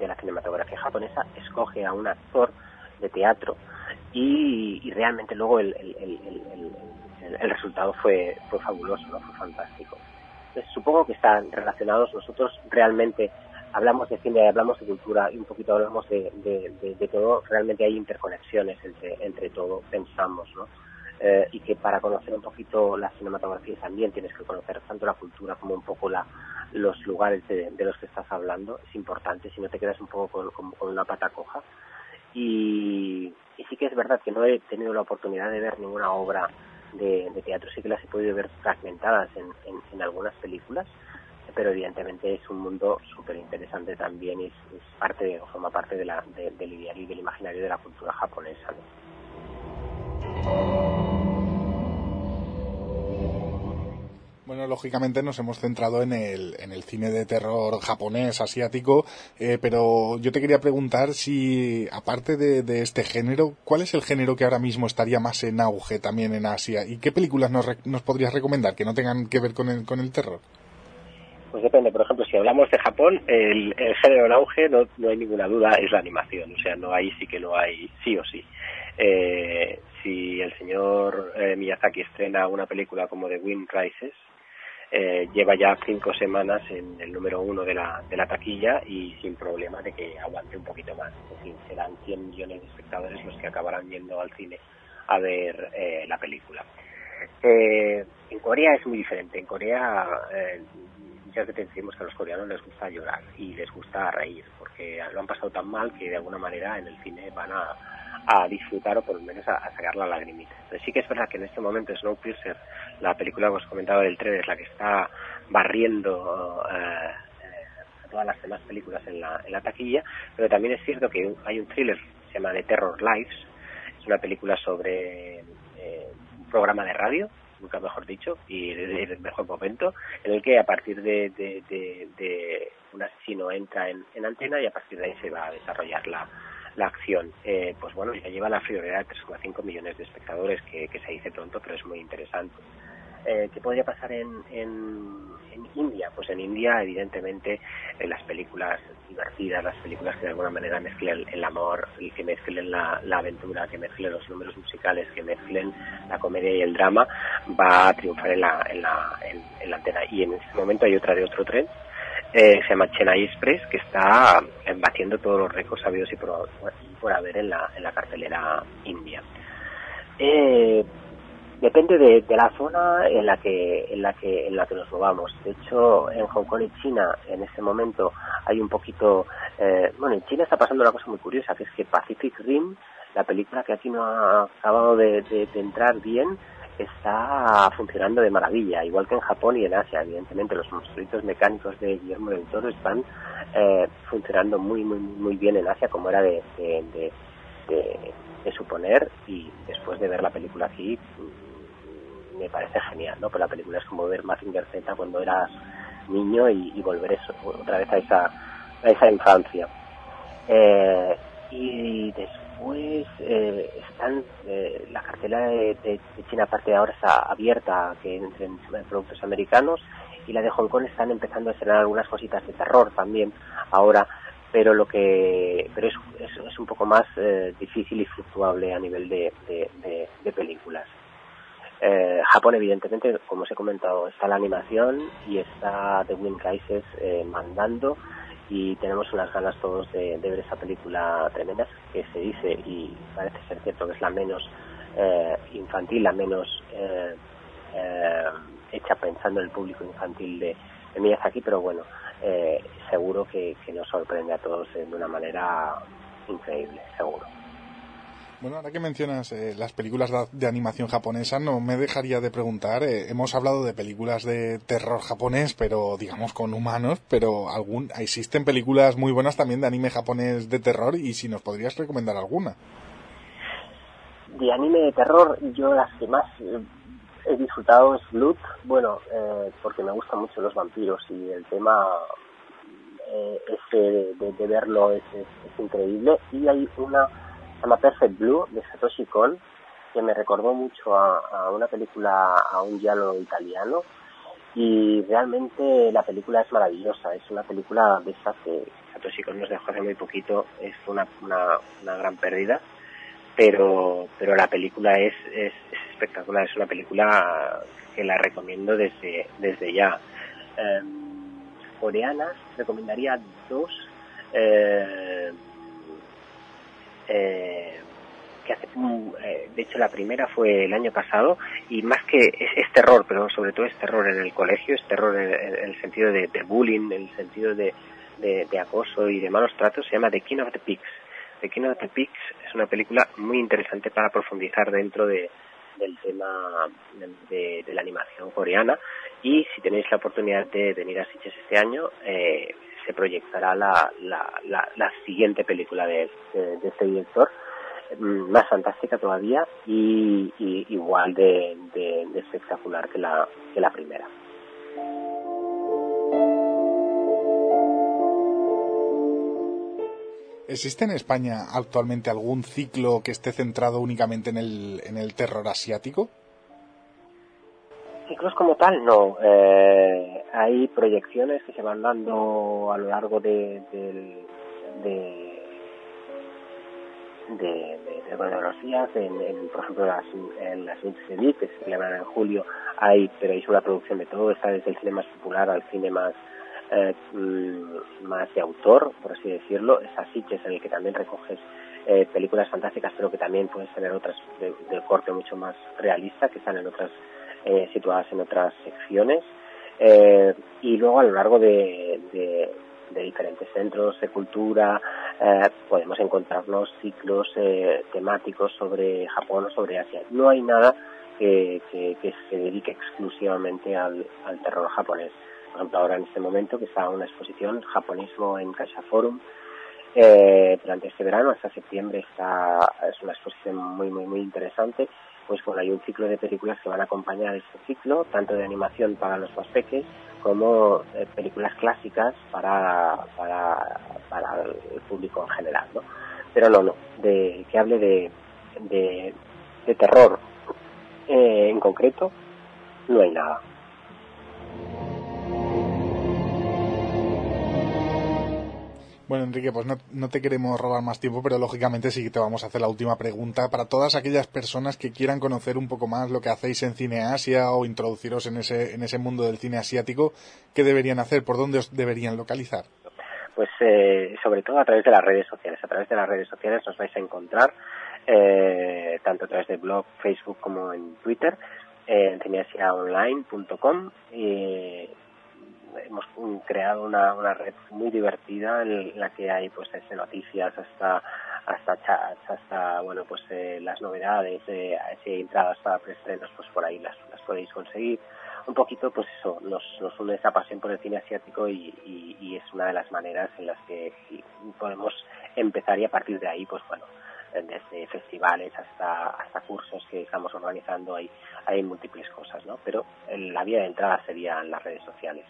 la cinematografía japonesa, escoge a un actor de teatro y, realmente luego el, el, resultado fue, fue fabuloso, fue fantástico. Supongo que están relacionados. Nosotros realmente hablamos de cine, hablamos de cultura y un poquito hablamos de, de, de todo. Realmente hay interconexiones entre, entre todo, pensamos, ¿no? Eh, y que para conocer un poquito la cinematografía también tienes que conocer tanto la cultura como un poco la, los lugares de, los que estás hablando. Es importante, si no te quedas un poco con, una pata coja. Y, sí que es verdad que no he tenido la oportunidad de ver ninguna obra de, teatro, sí que las he podido ver fragmentadas en, en, algunas películas, pero evidentemente es un mundo súper interesante también y es, parte o forma parte de la, del ideal y del imaginario de la cultura japonesa. Bueno, lógicamente nos hemos centrado en el, en el cine de terror japonés, asiático, eh, pero yo te quería preguntar si, aparte de, este género, ¿cuál es el género que ahora mismo estaría más en auge también en Asia? ¿Y qué películas nos, nos podrías recomendar que no tengan que ver con el, con el terror? Pues depende, por ejemplo, si hablamos de Japón, el, género en auge, no, no hay ninguna duda, es la animación, o sea, no hay sí que no hay sí o sí. Eh, si el señor eh, Miyazaki estrena una película como The Wind Rises, eh, lleva ya cinco semanas en el número uno de la, de la taquilla y sin problema de que aguante un poquito más. Es decir, serán 100 millones de espectadores los que acabarán yendo al cine a ver eh, la película. Eh, en Corea es muy diferente. En Corea que te decimos que a los coreanos les gusta llorar y les gusta reír porque lo han pasado tan mal que de alguna manera en el cine van a, a disfrutar o por lo menos a, sacar la lagrimita. Pero sí que es verdad que en este momento Snowpiercer, la película que os comentaba del tren, es la que está barriendo eh, todas las demás películas en la, en la taquilla, pero también es cierto que hay un thriller que se llama The Terror Lives, es una película sobre eh, un programa de radio, nunca mejor dicho, y en el mejor momento, en el que a partir de, de, un asesino entra en, en antena y a partir de ahí se va a desarrollar la, la acción. Eh, pues bueno, ya lleva la friolera de 3,5 millones de espectadores, que, se dice pronto, pero es muy interesante. Eh, ¿Qué podría pasar en, en, India? Pues en India, evidentemente, en las películas divertidas, las películas que de alguna manera mezclen el amor, y que mezclen la, aventura, que mezclen los números musicales, que mezclen la comedia y el drama, va a triunfar en la, en la, en la antena. Y en este momento hay otra de otro tren, eh, se llama Chennai Express, que está batiendo todos los récords sabidos y por, por haber en la, en la cartelera india. Eh, depende de, la zona en la que en la que en la que nos movamos. De hecho, en Hong Kong y China en este momento hay un poquito, eh, bueno, en China está pasando una cosa muy curiosa, que es que Pacific Rim, la película que aquí no ha acabado de entrar bien, está funcionando de maravilla, igual que en Japón y en Asia, evidentemente los monstruitos mecánicos de Guillermo del Toro están eh, funcionando muy muy muy bien en Asia como era de, de, suponer y después de ver la película aquí me parece genial, ¿no? Pues la película es como ver Mazinger Z cuando eras niño y, volver eso, otra vez a esa, a esa infancia. Eh, y después eh, están eh, la cartela de, China aparte de ahora está abierta que entren productos americanos y la de Hong Kong están empezando a estrenar algunas cositas de terror también ahora pero lo que pero es, es, un poco más eh, difícil y fluctuable a nivel de, de, películas eh, Japón evidentemente como os he comentado está la animación y está The Wind Rises mandando y tenemos unas ganas todos de, ver esa película tremenda que se dice y parece ser cierto que es la menos eh, infantil, la menos eh, eh, hecha pensando en el público infantil de, de aquí pero bueno, seguro que, nos sorprende a todos de una manera increíble, seguro. Bueno, ahora que mencionas eh, las películas de, animación japonesa, no me dejaría de preguntar, eh, hemos hablado de películas de terror japonés, pero digamos con humanos, pero algún existen películas muy buenas también de anime japonés de terror y si nos podrías recomendar alguna. De anime de terror, yo las que más eh, he disfrutado es Blood, bueno, porque me gustan mucho los vampiros y el tema ese de, verlo es increíble y hay una llama Perfect Blue de Satoshi Kon, que me recordó mucho a, una película, a un giallo italiano. Y realmente la película es maravillosa, es una película de esas Satoshi Kon nos dejó hace muy poquito, es una, una, gran pérdida, pero, pero la película es, es, espectacular, es una película que la recomiendo desde, desde ya. Eh, coreanas, recomendaría dos. Eh, eh, que hace, eh, de hecho la primera fue el año pasado y más que es, terror, pero sobre todo es terror en el colegio, es terror en, el sentido de, bullying, en el sentido de, de, acoso y de malos tratos, se llama The King of the Pigs. The King of the Pigs es una película muy interesante para profundizar dentro de, del tema de, la animación coreana y si tenéis la oportunidad de venir a Sitges este año, eh, se proyectará la, la, la, siguiente película de, de, este director, mm, más fantástica todavía y, igual de, de, espectacular que la, que la primera. ¿Existe en España actualmente algún ciclo que esté centrado únicamente en el, en el terror asiático? Ciclos como tal, no. Eh, hay proyecciones que se van dando a lo largo de, de, de, de, de, los días. En, por ejemplo, las, en las de que se celebran en julio, hay, pero hay una producción de todo. Está desde el cine más popular al cine más eh, mm, más de autor, por así decirlo. Es así que es en el que también recoges eh, películas fantásticas, pero que también puedes tener otras de, corte mucho más realista, que están en otras eh, situadas en otras secciones. Eh, y luego a lo largo de, de, diferentes centros de cultura eh, podemos encontrarnos ciclos temáticos sobre Japón o sobre Asia. No hay nada que, que, se dedique exclusivamente al, al, terror japonés. Por ejemplo, ahora en este momento que está una exposición japonismo en Caixa Forum durante este verano hasta septiembre está es una exposición muy muy muy interesante pues bueno, hay un ciclo de películas que van a acompañar este ciclo, tanto de animación para los más pequeños como eh, películas clásicas para, para, el público en general, ¿no? Pero no, no, de, que hable de, de, terror eh, en concreto, no hay nada. Bueno, Enrique, pues no, te queremos robar más tiempo, pero lógicamente sí que te vamos a hacer la última pregunta. Para todas aquellas personas que quieran conocer un poco más lo que hacéis en Cine Asia o introduciros en ese, en ese mundo del cine asiático, ¿qué deberían hacer? ¿Por dónde os deberían localizar? Pues eh, sobre todo a través de las redes sociales. A través de las redes sociales nos vais a encontrar, eh, tanto a través de blog, Facebook como en Twitter, en cineasiaonline.com. Y hemos creado una, una red muy divertida en la que hay pues desde noticias hasta hasta chats hasta bueno pues eh, las novedades eh, si hay entradas para preestrenos pues por ahí las, las podéis conseguir. Un poquito pues eso nos, nos une esa pasión por el cine asiático y, y, es una de las maneras en las que podemos empezar y a partir de ahí pues bueno desde festivales hasta hasta cursos que estamos organizando hay hay múltiples cosas no pero la vía de entrada serían las redes sociales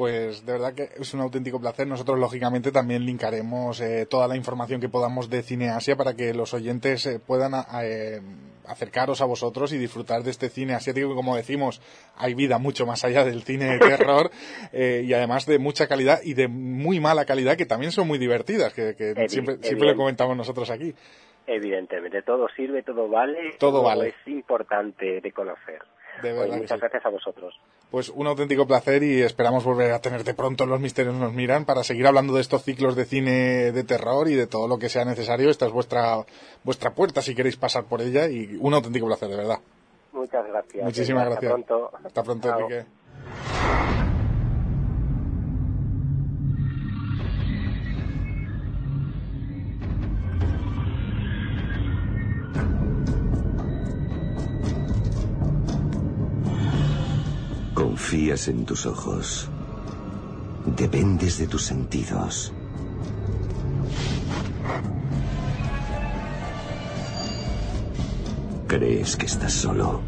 pues de verdad que es un auténtico placer. Nosotros, lógicamente, también linkaremos eh, toda la información que podamos de Cine Asia para que los oyentes eh, puedan eh, acercaros a vosotros y disfrutar de este cine asiático. Como decimos, hay vida mucho más allá del cine de terror y además de mucha calidad y de muy mala calidad que también son muy divertidas, que, siempre, siempre lo comentamos nosotros aquí. Evidentemente, todo sirve, todo vale. Todo, vale. Es importante de conocer. Pues muchas gracias a vosotros. Pues un auténtico placer y esperamos volver a tenerte pronto en Los Misterios Nos Miran para seguir hablando de estos ciclos de cine de terror y de todo lo que sea necesario. Esta es vuestra, vuestra puerta si queréis pasar por ella y un auténtico placer, de verdad. Muchas gracias. Muchísimas gracias. Hasta pronto. Hasta pronto, Enrique. Confías en tus ojos. Dependes de tus sentidos. Crees que estás solo.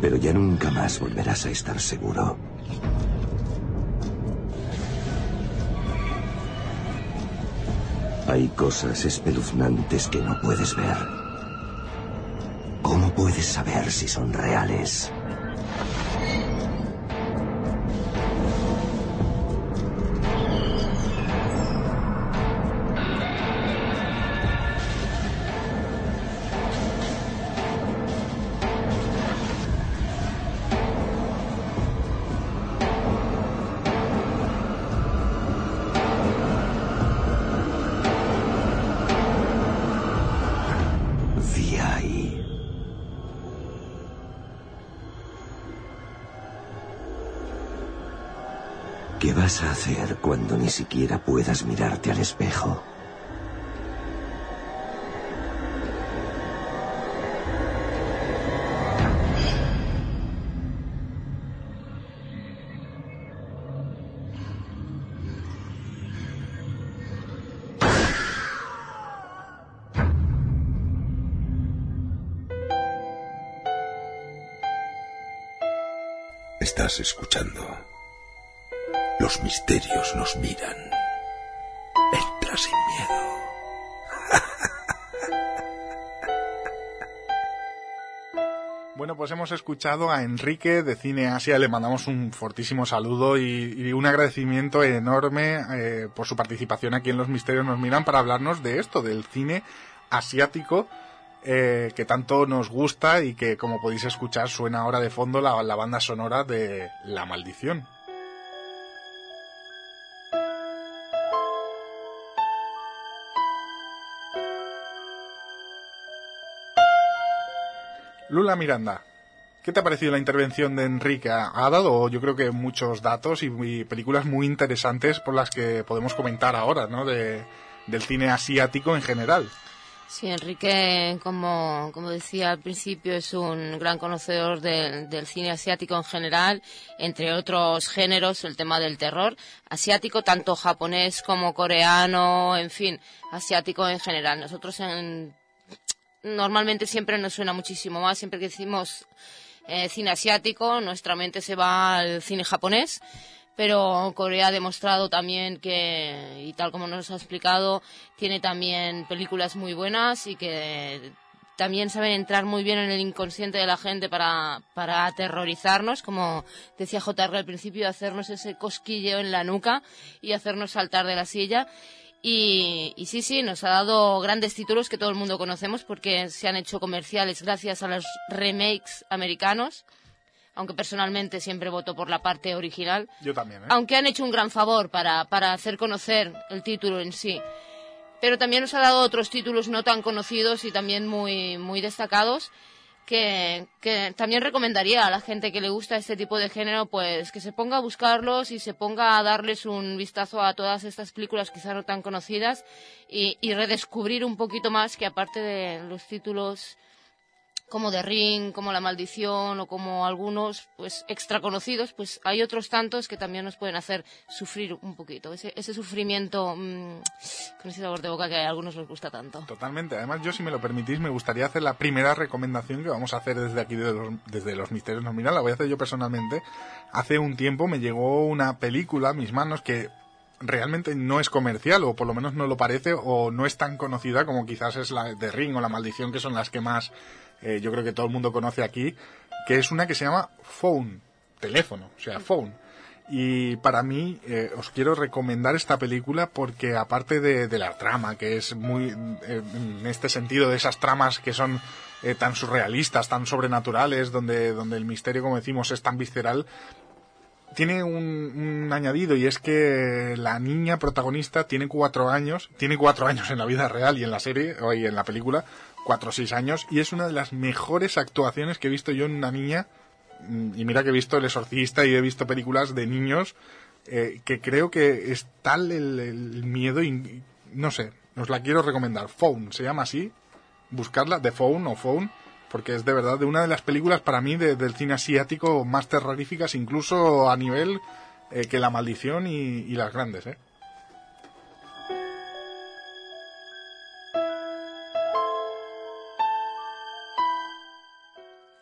Pero ya nunca más volverás a estar seguro. Hay cosas espeluznantes que no puedes ver. ¿Cómo puedes saber si son reales? Hacer cuando ni siquiera puedas mirarte al espejo? Estás escuchando. Los misterios nos miran. Entra sin miedo. Bueno, pues hemos escuchado a Enrique de Cine Asia, le mandamos un fortísimo saludo y, un agradecimiento enorme eh, por su participación aquí en Los Misterios nos miran para hablarnos de esto, del cine asiático eh, que tanto nos gusta y que como podéis escuchar suena ahora de fondo la banda sonora de La Maldición. Lula Miranda, ¿qué te ha parecido la intervención de Enrique? Ha, dado, yo creo que muchos datos y, películas muy interesantes por las que podemos comentar ahora, ¿no? De, del cine asiático en general. Sí, Enrique, como, como decía al principio, es un gran conocedor de, del cine asiático en general, entre otros géneros, el tema del terror asiático, tanto japonés como coreano, en fin, asiático en general. Nosotros en, normalmente siempre nos suena muchísimo más, siempre que decimos eh, cine asiático, nuestra mente se va al cine japonés pero Corea ha demostrado también que, y tal como nos ha explicado, tiene también películas muy buenas y que también saben entrar muy bien en el inconsciente de la gente para, para aterrorizarnos, como decía JR al principio, hacernos ese cosquilleo en la nuca y hacernos saltar de la silla. Y, y, sí, sí, nos ha dado grandes títulos que todo el mundo conocemos porque se han hecho comerciales gracias a los remakes americanos aunque personalmente siempre voto por la parte original. Yo también, ¿eh? Aunque han hecho un gran favor para, para hacer conocer el título en sí. Pero también nos ha dado otros títulos no tan conocidos y también muy, muy destacados que, también recomendaría a la gente que le gusta este tipo de género, pues que se ponga a buscarlos y se ponga a darles un vistazo a todas estas películas quizá no tan conocidas y, y redescubrir un poquito más que aparte de los títulos como The Ring, como La Maldición o como algunos pues extra conocidos, pues hay otros tantos que también nos pueden hacer sufrir un poquito. Ese, ese sufrimiento mmm, con ese sabor de boca que a algunos les gusta tanto. Totalmente. Además, yo si me lo permitís, me gustaría hacer la primera recomendación que vamos a hacer desde aquí, de los, desde Los Misterios No Mira, la voy a hacer yo personalmente. Hace un tiempo me llegó una película a mis manos que realmente no es comercial, o por lo menos no lo parece, o no es tan conocida como quizás es la de Ring o La Maldición, que son las que más eh, yo creo que todo el mundo conoce aquí, que es una que se llama Phone, teléfono, o sea, Phone. Y para mí eh, os quiero recomendar esta película porque aparte de, de la trama, que es muy, eh, en este sentido, de esas tramas que son eh, tan surrealistas, tan sobrenaturales, donde, donde el misterio, como decimos, es tan visceral, tiene un, añadido y es que la niña protagonista tiene cuatro años, tiene cuatro años en la vida real y en la serie, o en la película, cuatro o seis años, y es una de las mejores actuaciones que he visto yo en una niña, y mira que he visto El Exorcista y he visto películas de niños, eh, que creo que es tal el, miedo y, no sé, os la quiero recomendar. Phone, se llama así, buscarla, The Phone o Phone, porque es de verdad de una de las películas para mí del cine asiático más terroríficas, incluso a nivel eh, que La Maldición y, y las grandes, ¿eh?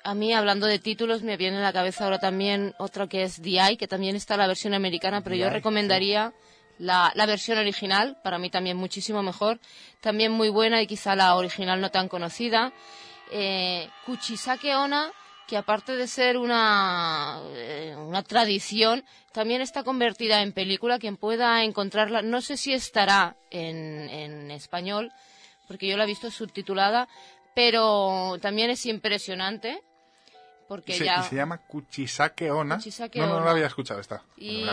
A mí, hablando de títulos, me viene a la cabeza ahora también otro que es The que también está la versión americana, pero yo recomendaría la, versión original, para mí también muchísimo mejor, también muy buena y quizá la original no tan conocida. Eh, Kuchisake Ona, que aparte de ser una, eh, una tradición, también está convertida en película. Quien pueda encontrarla, no sé si estará en, en español, porque yo la he visto subtitulada, pero también es impresionante porque se, ya... y se llama Kuchisake Ona. no, no, la había escuchado esta. Y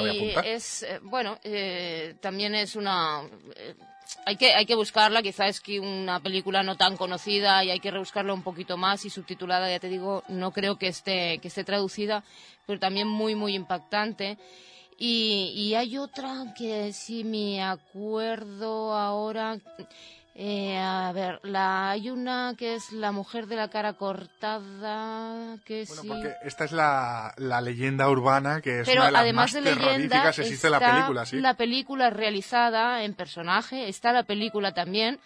es, eh, bueno, eh, también es una... Eh, hay que, hay que buscarla, quizás es que una película no tan conocida y hay que rebuscarla un poquito más y subtitulada, ya te digo, no creo que esté, que esté traducida, pero también muy, muy impactante. Y, y hay otra que sí me acuerdo ahora, eh, a ver, la, hay una que es la mujer de la cara cortada, que bueno, sí. porque esta es la, la leyenda urbana que es Pero una de las además más de leyenda, existe la película, sí. La película realizada en personaje, está la película también.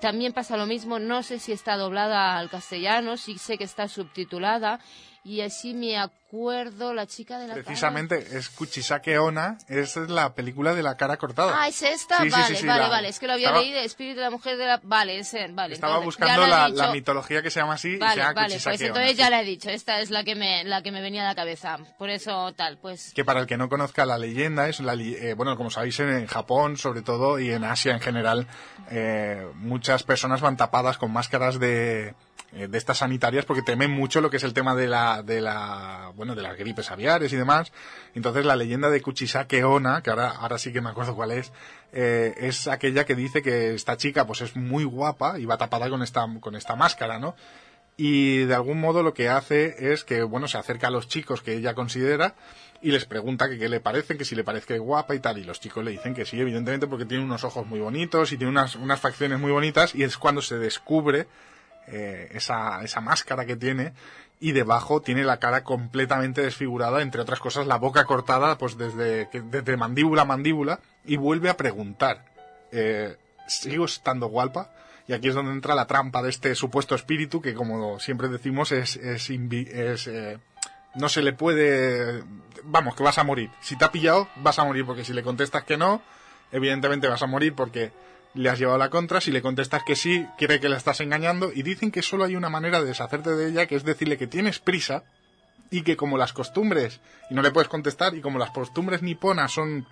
También pasa lo mismo, no sé si está doblada al castellano, sí sé que está subtitulada y así me acuerdo la chica de la Precisamente es Kuchisake Ona, es la película de la cara cortada. Ah, es esta, Sí, vale, sí, sí, vale, la- vale, es que lo había estaba- leído, Espíritu de la mujer de la... Vale, ese, vale. Estaba entonces, buscando la, dicho. la mitología que se llama así y se llama vale, Kuchisake pues entonces ya la he dicho, esta es la que me, la que me venía a la cabeza, por eso tal, pues... que para el que no conozca la leyenda es la li- eh, bueno como sabéis en, en Japón sobre todo y en Asia en general eh, muchas personas van tapadas con máscaras de de estas sanitarias porque temen mucho lo que es el tema de la de la bueno de las gripes aviares y demás. Entonces la leyenda de Kuchisake Ona que ahora ahora sí que me acuerdo cuál es eh, es aquella que dice que esta chica pues es muy guapa y va tapada con esta con esta máscara no y de algún modo lo que hace es que, bueno, se acerca a los chicos que ella considera y les pregunta que qué le parece, que si le parece guapa y tal, y los chicos le dicen que sí, evidentemente, porque tiene unos ojos muy bonitos y tiene unas, unas facciones muy bonitas, y es cuando se descubre eh, esa, esa máscara que tiene, y debajo tiene la cara completamente desfigurada, entre otras cosas la boca cortada, pues desde, desde mandíbula a mandíbula, y vuelve a preguntar, eh, ¿sigo estando guapa? Y aquí es donde entra la trampa de este supuesto espíritu que, como siempre decimos, es, es, eh, no se le puede, vamos, que vas a morir. Si te ha pillado, vas a morir porque si le contestas que no, evidentemente vas a morir porque le has llevado la contra. Si le contestas que sí, quiere que la estás engañando y dicen que solo hay una manera de deshacerte de ella, que es decirle que tienes prisa y que como las costumbres, y no le puedes contestar, y como las costumbres niponas son,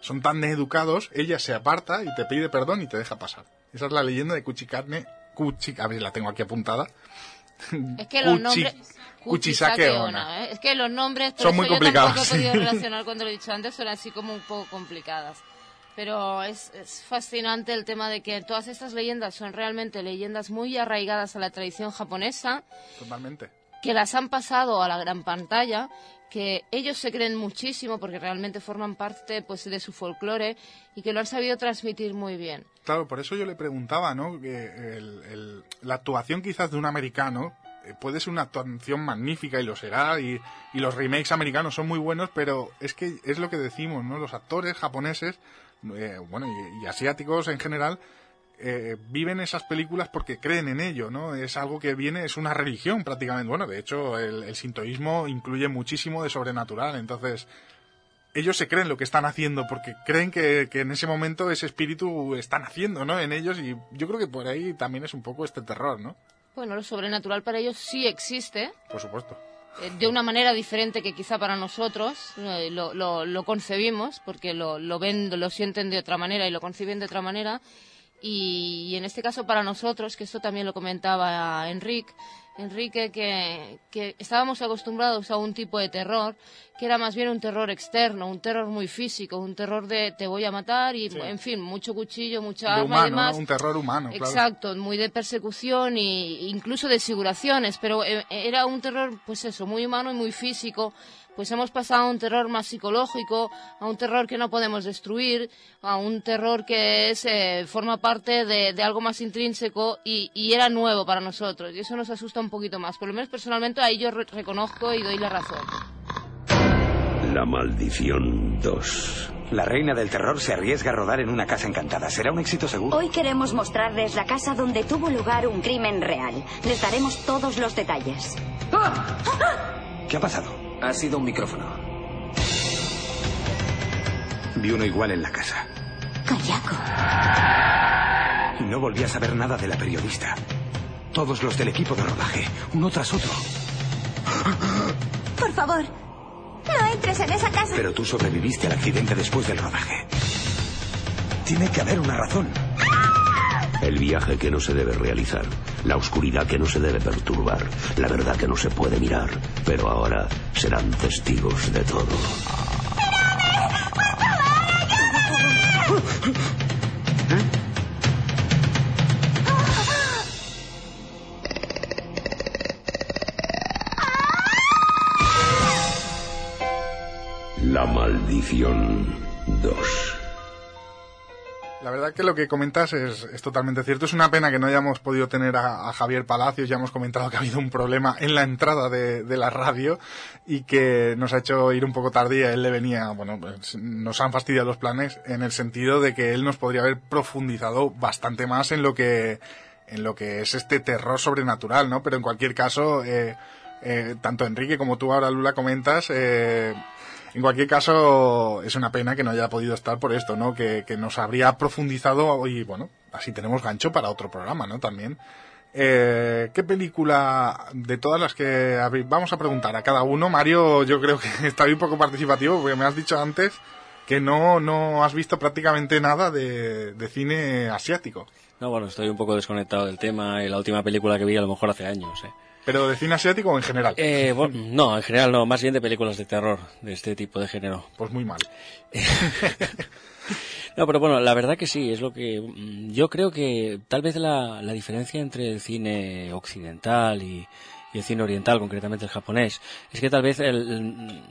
son tan educados, ella se aparta y te pide perdón y te deja pasar. Esa es la leyenda de Kuchikarne, Kuchi, a ver, la tengo aquí apuntada. Es que los nombres... Kuchisake Ona, Ona. ¿eh? Es que los nombres... Son muy yo complicados, tampoco he podido relacionar cuando lo he dicho antes, son así como un poco complicadas. Pero es, es fascinante el tema de que todas estas leyendas son realmente leyendas muy arraigadas a la tradición japonesa, Totalmente. que las han pasado a la gran pantalla, que ellos se creen muchísimo porque realmente forman parte pues de su folclore y que lo han sabido transmitir muy bien. Claro, por eso yo le preguntaba, ¿no? Que el- el- la actuación quizás de un americano eh, puede ser una actuación magnífica y lo será, y, y los remakes americanos son muy buenos, pero es que es lo que decimos, ¿no? Los actores japoneses, eh, bueno, y, y asiáticos en general, eh, viven esas películas porque creen en ello, ¿no? Es algo que viene, es una religión prácticamente. Bueno, de hecho, el, el sintoísmo incluye muchísimo de sobrenatural, entonces ellos se creen lo que están haciendo porque creen que, que en ese momento ese espíritu está naciendo, ¿no? En ellos y yo creo que por ahí también es un poco este terror, ¿no? Bueno, lo sobrenatural para ellos sí existe, Por supuesto. Eh, de una manera diferente que quizá para nosotros eh, lo, lo- lo concebimos, porque lo, lo ven, lo sienten de otra manera y lo conciben de otra manera. Y, y en este caso para nosotros, que esto también lo comentaba Enrique, Enrique, que, que estábamos acostumbrados a un tipo de terror que era más bien un terror externo, un terror muy físico, un terror de te voy a matar y, Sí. en fin, mucho cuchillo, mucha De arma y humano, demás. ¿no? Un terror humano, claro. Exacto, muy de persecución e incluso de figuraciones, pero eh, era un terror, pues eso, muy humano y muy físico, pues hemos pasado a un terror más psicológico, a un terror que no podemos destruir, a un terror que es, eh, forma parte de, algo más intrínseco y, era nuevo para nosotros. Y eso nos asusta un poquito más. Por lo menos personalmente ahí yo reconozco y doy la razón. La maldición 2. La reina del terror se arriesga a rodar en una casa encantada. Será un éxito seguro. Hoy queremos mostrarles la casa donde tuvo lugar un crimen real. Les daremos todos los detalles. ¿Qué ha pasado? Ha sido un micrófono. Vi uno igual en la casa. Kayako. Y no volví a saber nada de la periodista. Todos los del equipo de rodaje, uno tras otro. Por favor, no entres en esa casa. Pero tú sobreviviste al accidente después del rodaje. Tiene que haber una razón. El viaje que no se debe realizar, la oscuridad que no se debe perturbar, la verdad que no se puede mirar, pero ahora serán testigos de todo. La maldición 2. La verdad que lo que comentas es, totalmente cierto. Es una pena que no hayamos podido tener a, Javier Palacios. Ya hemos comentado que ha habido un problema en la entrada de, la radio y que nos ha hecho ir un poco tardía. Él le venía, bueno, pues, nos han fastidiado los planes en el sentido de que él nos podría haber profundizado bastante más en lo que, en lo que es este terror sobrenatural, ¿no? Pero en cualquier caso, eh, eh, tanto Enrique como tú ahora, Lula, comentas, eh, en cualquier caso, es una pena que no haya podido estar por esto, ¿no? Que, nos habría profundizado y, bueno, así tenemos gancho para otro programa, ¿no? También. Eh, ¿Qué película de todas las que vamos a preguntar a cada uno? Mario, yo creo que está un poco participativo porque me has dicho antes que no, no has visto prácticamente nada de, de cine asiático. No, bueno, estoy un poco desconectado del tema y la última película que vi a lo mejor hace años, ¿eh? ¿Pero de cine asiático o en general? Eh, no, en general no, más bien de películas de terror, de este tipo de género. Pues muy mal. no, pero bueno, la verdad que sí, es lo que... Mm, yo creo que tal vez la, la diferencia entre el cine occidental y, y el cine oriental, concretamente el japonés, es que tal vez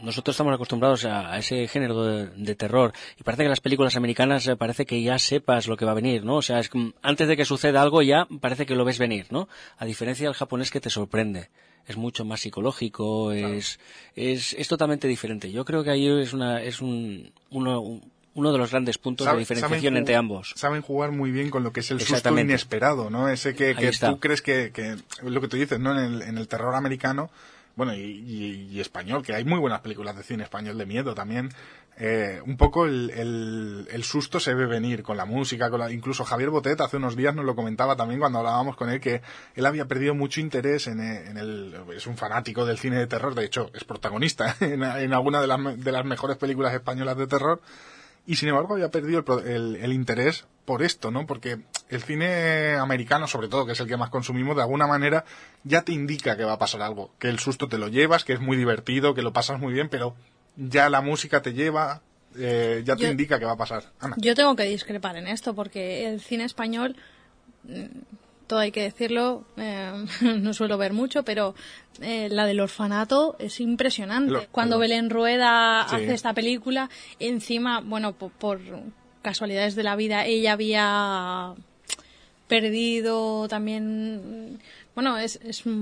nosotros estamos acostumbrados a, ese género de, terror y parece que las películas americanas eh, parece que ya sepas lo que va a venir, ¿no? O sea, es antes de que suceda algo ya parece que lo ves venir, ¿no? A diferencia del japonés que te sorprende. Es mucho más psicológico, es, es, es totalmente diferente. Yo creo que ahí es una, es un, uno, uno de los grandes puntos de diferenciación entre ambos. Saben jugar muy bien con lo que es el susto inesperado, ¿no? Ese que, que tú crees que, que, lo que tú dices, ¿no? En el, en el terror americano, bueno, y, y, español, que hay muy buenas películas de cine español de miedo también. Eh, un poco el, el, el, susto se ve venir con la música, con la, incluso Javier Botet hace unos días nos lo comentaba también cuando hablábamos con él que él había perdido mucho interés en, en el, es un fanático del cine de terror, de hecho es protagonista en, en alguna de las, de las mejores películas españolas de terror y sin embargo había perdido el, interés por esto, ¿no? Porque el cine americano, sobre todo, que es el que más consumimos, de alguna manera ya te indica que va a pasar algo, que el susto te lo llevas, que es muy divertido, que lo pasas muy bien, pero ya la música te lleva, eh, ya te indica que va a pasar. Yo tengo que discrepar en esto, porque el cine español hay que decirlo, eh, no suelo ver mucho, pero eh, la del orfanato es impresionante. Cuando Belén Rueda hace esta película, encima, bueno, por, casualidades de la vida, ella había perdido también, bueno, es...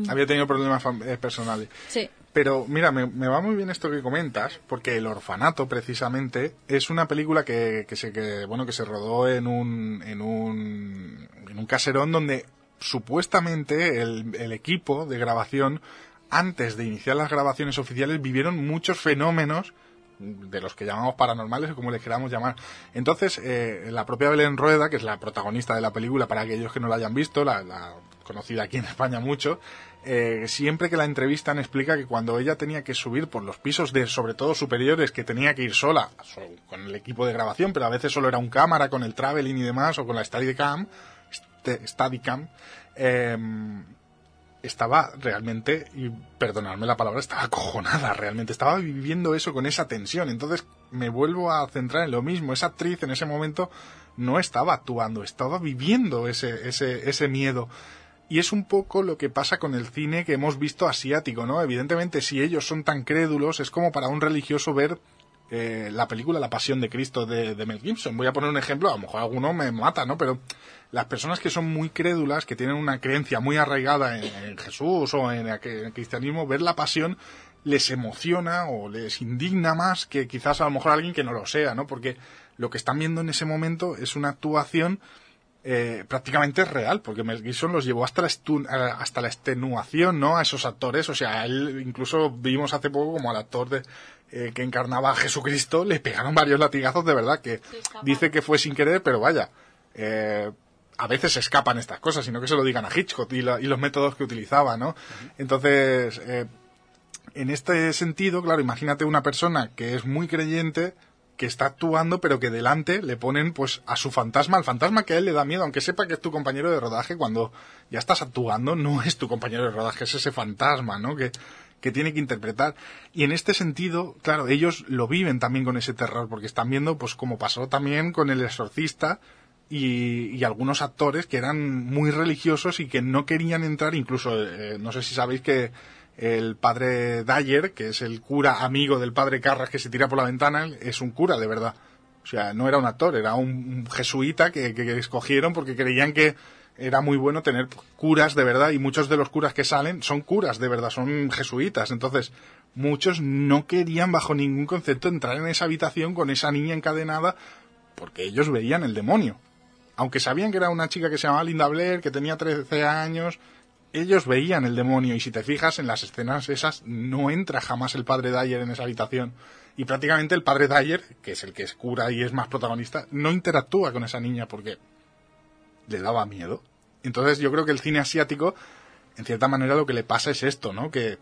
Había tenido problemas eh, personales. Sí. Pero mira, me, va muy bien esto que comentas, porque El Orfanato, precisamente, es una película que, que se, que, bueno, que se rodó en un, en un, en un caserón donde supuestamente el, equipo de grabación, antes de iniciar las grabaciones oficiales, vivieron muchos fenómenos de los que llamamos paranormales o como les queramos llamar. Entonces, eh, la propia Belén Rueda, que es la protagonista de la película, para aquellos que no la hayan visto, la, conocida aquí en España mucho, eh, siempre que la entrevistan explica que cuando ella tenía que subir por los pisos de, sobre todo superiores, que tenía que ir sola, con el equipo de grabación, pero a veces solo era un cámara con el traveling y demás, o con la Steadicam, Steadicam, eh, estaba realmente, y perdonadme la palabra, estaba acojonada realmente, estaba viviendo eso con esa tensión. Entonces me vuelvo a centrar en lo mismo, esa actriz en ese momento no estaba actuando, estaba viviendo ese, ese, ese miedo. Y es un poco lo que pasa con el cine que hemos visto asiático, ¿no? Evidentemente, si ellos son tan crédulos, es como para un religioso ver eh, la película La Pasión de Cristo de, de, Mel Gibson. Voy a poner un ejemplo, a lo mejor alguno me mata, ¿no? Pero las personas que son muy crédulas, que tienen una creencia muy arraigada en, en Jesús o en, en el cristianismo, ver la pasión les emociona o les indigna más que quizás a lo mejor alguien que no lo sea, ¿no? Porque lo que están viendo en ese momento es una actuación eh, prácticamente real, porque Mel Gibson los llevó hasta la, hasta la extenuación, ¿no? A esos actores, o sea, él incluso vimos hace poco como al actor de, eh, que encarnaba a Jesucristo le pegaron varios latigazos de verdad, que dice que fue sin querer, pero vaya, eh, a veces se escapan estas cosas, sino que se lo digan a Hitchcock y, la, y los métodos que utilizaba, ¿no? Entonces, eh, en este sentido, claro, imagínate una persona que es muy creyente, que está actuando, pero que delante le ponen pues a su fantasma, al fantasma que a él le da miedo, aunque sepa que es tu compañero de rodaje, cuando ya estás actuando, no es tu compañero de rodaje, es ese fantasma, ¿no? Que, que tiene que interpretar. Y en este sentido, claro, ellos lo viven también con ese terror, porque están viendo, pues como pasó también con el exorcista y, y algunos actores que eran muy religiosos y que no querían entrar, incluso, eh, no sé si sabéis que el padre Dyer, que es el cura amigo del padre Carras que se tira por la ventana, es un cura de verdad. O sea, no era un actor, era un jesuita que, que, escogieron porque creían que era muy bueno tener curas de verdad y muchos de los curas que salen son curas de verdad, son jesuitas. Entonces, muchos no querían bajo ningún concepto entrar en esa habitación con esa niña encadenada porque ellos veían el demonio. Aunque sabían que era una chica que se llamaba Linda Blair, que tenía 13 años, ellos veían el demonio y si te fijas en las escenas esas no entra jamás el padre Dyer en esa habitación y prácticamente el padre Dyer, que es el que es cura y es más protagonista, no interactúa con esa niña porque le daba miedo. Entonces yo creo que el cine asiático, en cierta manera lo que le pasa es esto, ¿no? Que,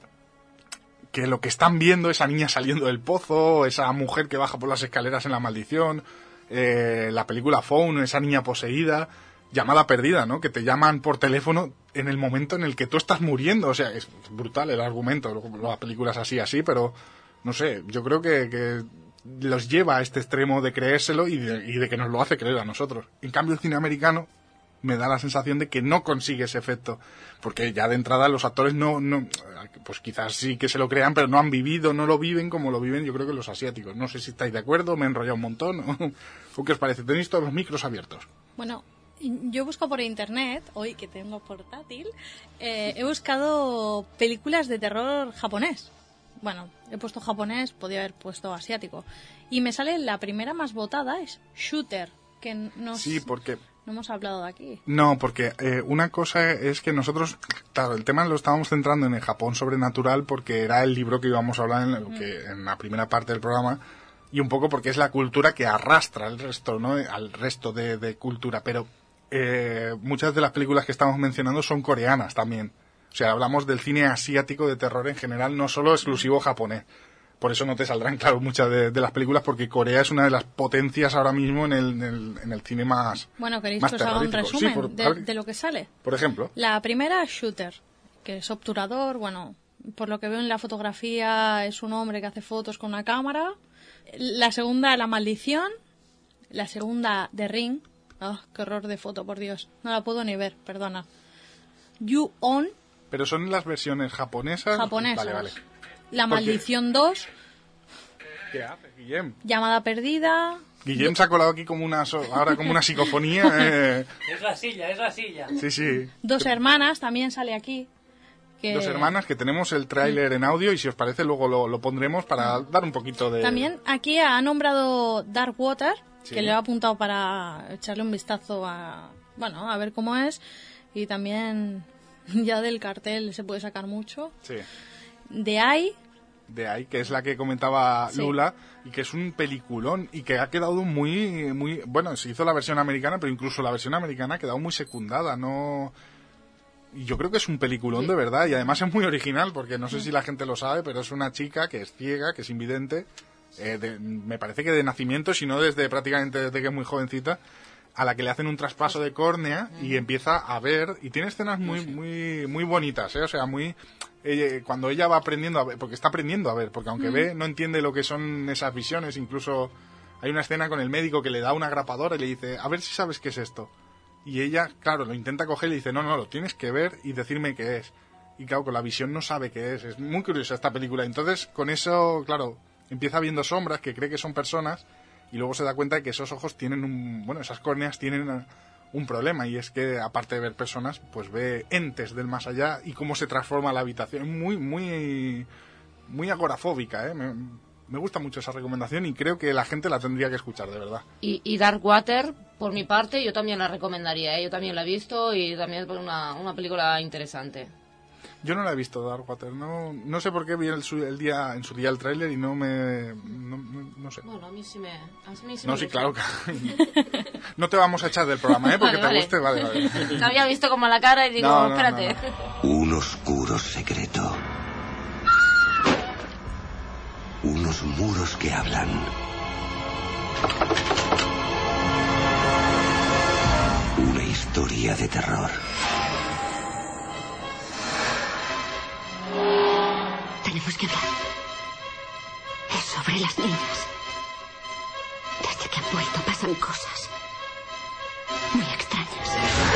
que lo que están viendo, esa niña saliendo del pozo, esa mujer que baja por las escaleras en la maldición, eh, la película Phone, esa niña poseída, llamada perdida, ¿no? Que te llaman por teléfono en el momento en el que tú estás muriendo. O sea, es brutal el argumento, las películas así, así, pero no sé, yo creo que, los lleva a este extremo de creérselo y de, y de, que nos lo hace creer a nosotros. En cambio, el cine americano me da la sensación de que no consigue ese efecto. Porque ya de entrada los actores no, pues quizás sí que se lo crean, pero no han vivido, no lo viven como lo viven yo creo que los asiáticos. No sé si estáis de acuerdo, me he enrollado un montón. ¿O qué os parece? Tenéis todos los micros abiertos. Bueno, yo busco por internet, hoy que tengo portátil, eh, he buscado películas de terror japonés. Bueno, he puesto japonés, podía haber puesto asiático. Y me sale la primera más votada, es Shooter, que no, sí, porque... no hemos hablado de aquí. No, porque eh, una cosa es que nosotros, claro, el tema lo estábamos centrando en el Japón sobrenatural porque era el libro que íbamos a hablar en, que, en la primera parte del programa y un poco porque es la cultura que arrastra al resto, ¿no? Al resto de, de cultura. Pero eh, muchas de las películas que estamos mencionando son coreanas también. O sea, hablamos del cine asiático de terror en general, no solo exclusivo japonés. Por eso no te saldrán, claro, muchas de, de las películas, porque Corea es una de las potencias ahora mismo en el, en el, en el cine más. Bueno, ¿queréis que os haga un resumen Sí, por- de, lo que sale? Por ejemplo. La primera, Shooter, que es obturador, bueno, por lo que veo en la fotografía es un hombre que hace fotos con una cámara. La segunda, La Maldición. La segunda, The Ring. Ah, qué horror de foto, por Dios. No la puedo ni ver, perdona. You On, Pero son las versiones japonesas. japonesas. Vale, vale. La Porque- Maldición 2, ¿Qué hace, Guillem? Llamada Perdida. Guillem se ha colado aquí como una, so- ahora como una psicofonía. eh, Es la silla, es la silla. sí, sí. Dos Hermanas también sale aquí. Que Dos hermanas que tenemos el tráiler en audio y si os parece luego lo, lo pondremos para dar un poquito de... También aquí ha nombrado Dark Water, Sí. que le he apuntado para echarle un vistazo a, bueno, a ver cómo es. Y también ya del cartel se puede sacar mucho. Sí. De ahí, de ahí, que es la que comentaba Sí. Lula, y que es un peliculón, y que ha quedado muy, muy, bueno, se hizo la versión americana, pero incluso la versión americana ha quedado muy secundada, no... Y yo creo que es un peliculón de verdad, y además es muy original, porque no sé si la gente lo sabe, pero es una chica que es ciega, que es invidente, eh, de- me parece que de nacimiento, si no desde prácticamente desde que es muy jovencita, a la que le hacen un traspaso de córnea y empieza a ver y tiene escenas muy muy muy bonitas ¿eh? o sea muy cuando ella va aprendiendo a ver porque está aprendiendo a ver porque aunque Mm. ve no entiende lo que son esas visiones incluso hay una escena con el médico que le da una grapadora y le dice a ver si sabes qué es esto y ella, claro, lo intenta coger y dice, no, no, lo tienes que ver y decirme qué es. Y claro, con la visión no sabe qué es. Es muy curiosa esta película. Entonces, con eso, claro, empieza viendo sombras que cree que son personas y luego se da cuenta de que esos ojos tienen un, bueno, esas córneas tienen un problema y es que aparte de ver personas, pues ve entes del más allá y cómo se transforma la habitación. Muy, muy, muy agorafóbica, ¿eh? Me, gusta mucho esa recomendación y creo que la gente la tendría que escuchar, de verdad. Y, y Dark Water, por mi parte, yo también la recomendaría. ¿eh? Yo también la he visto y también es una, una película interesante. Yo no la he visto Darkwater, no, no sé por qué vi el, su- el día en su día el tráiler y no me no, no- no sé. Bueno, a mí sí me... A mí sí No, me sí, gusta. claro que no te vamos a echar del programa, ¿eh? Porque Vale, te vale. guste, vale, vale. Te había visto como la cara y digo, No, no, espérate. Un oscuro secreto. Unos muros que hablan. Una historia de terror. Tenemos que hablar. Es sobre las niñas. Desde que han vuelto pasan cosas muy extrañas.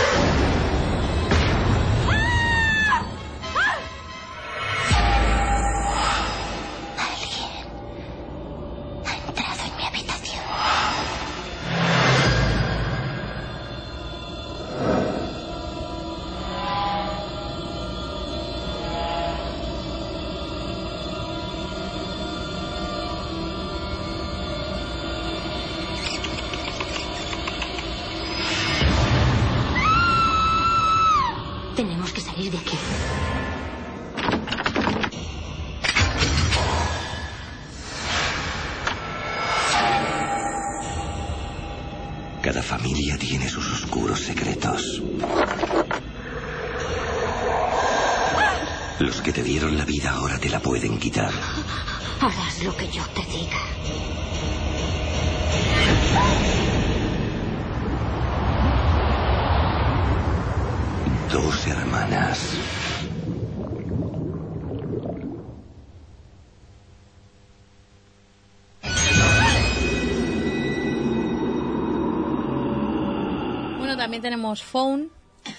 También tenemos Phone.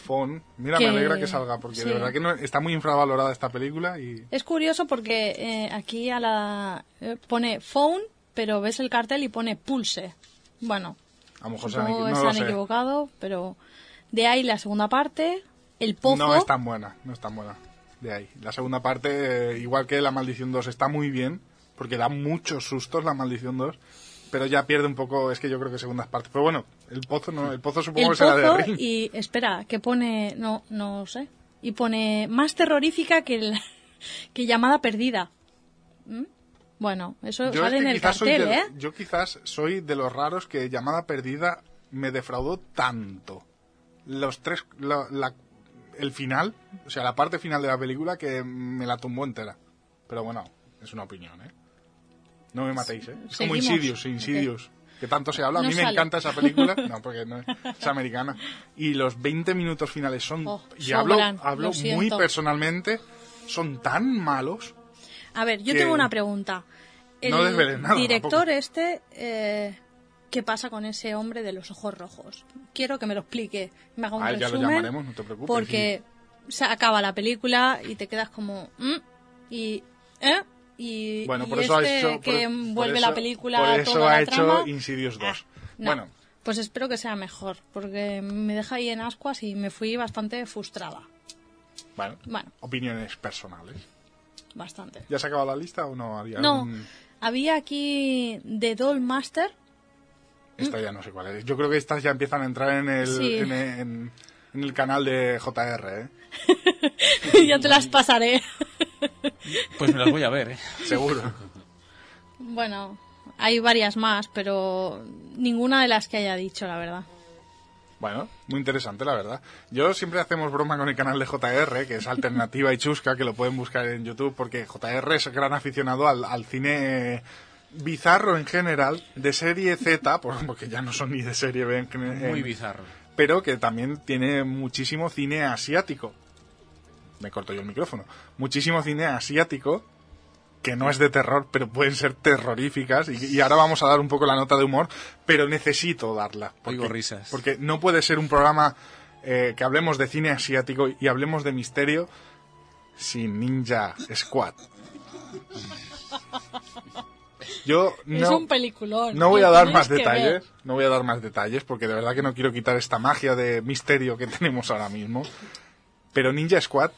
Phone, mira, Que- me alegra que salga porque sí. de verdad que no, está muy infravalorada esta película y Es curioso porque eh, aquí a la eh, pone Phone, pero ves el cartel y pone Pulse. Bueno, a lo mejor se han, no se han equivocado, pero de ahí la segunda parte, El Pozo. No es tan buena, no es tan buena. De ahí. La segunda parte, eh, igual que La Maldición 2, está muy bien, porque da muchos sustos La Maldición 2, pero ya pierde un poco, es que yo creo que segundas partes. Pero bueno, el pozo no, el pozo supongo el que será Pozo de Ring. y espera, que pone, no, no sé, y pone más terrorífica que, el- que llamada perdida. ¿Mm? Bueno, eso Yo es sale que en el cartel, de- ¿eh? Yo quizás soy de los raros que llamada perdida me defraudó tanto. Los tres, la- la- el final, o sea, la parte final de la película que me la tumbó entera. Pero bueno, es una opinión, ¿eh? No me matéis, ¿eh? Es como Seguimos. Insidious, Insidious. Que tanto se habla. A No mí me sale. encanta esa película. No, porque no es, americana. Y los 20 minutos finales son... Oh, y hablo, hablo lo muy personalmente. Son tan malos. A ver, yo que- tengo una pregunta. El No desveles nada, director tampoco. este, eh, ¿qué pasa con ese hombre de los ojos rojos? Quiero que me lo explique, me haga un A él ya lo llamaremos, no te preocupes. porque se acaba la película y te quedas como, ¿mm? y, ¿eh? Y, Bueno, y por eso ha este hecho... por- que por vuelve eso- la película Por eso toda ha la hecho trama. Insidious 2. No, Bueno, pues espero que sea mejor, porque me deja ahí en ascuas y me fui bastante frustrada, bueno, Bueno. opiniones personales. bastante. ¿Ya se ha acabado la lista o no? Había No, algún- había aquí The Doll Master, Esta ya no sé cuál es. Yo creo que estas ya empiezan a entrar en el, Sí. en, en- en el canal de JR, ¿eh? ya te las pasaré. Pues me las voy a ver, ¿eh? Seguro. Bueno, hay varias más, pero ninguna de las que haya dicho, la verdad. Bueno, muy interesante, la verdad. Yo siempre hacemos broma con el canal de JR, que es Alternativa y Chusca, que lo pueden buscar en YouTube, porque JR es gran aficionado al, al cine bizarro en general, de serie Z, por- porque ya no son ni de serie B. en Muy bizarro. Pero que también tiene muchísimo cine asiático. Me corto yo el micrófono. Muchísimo cine asiático que no es de terror, pero pueden ser terroríficas. Y, y ahora vamos a dar un poco la nota de humor, pero necesito darla. Porque, Oigo risas. Porque no puede ser un programa eh, que hablemos de cine asiático y hablemos de misterio sin Ninja Squad. Yo es un peliculón. no voy a dar más detalles, ver. no voy a dar más detalles porque de verdad que no quiero quitar esta magia de misterio que tenemos ahora mismo. Pero Ninja Squad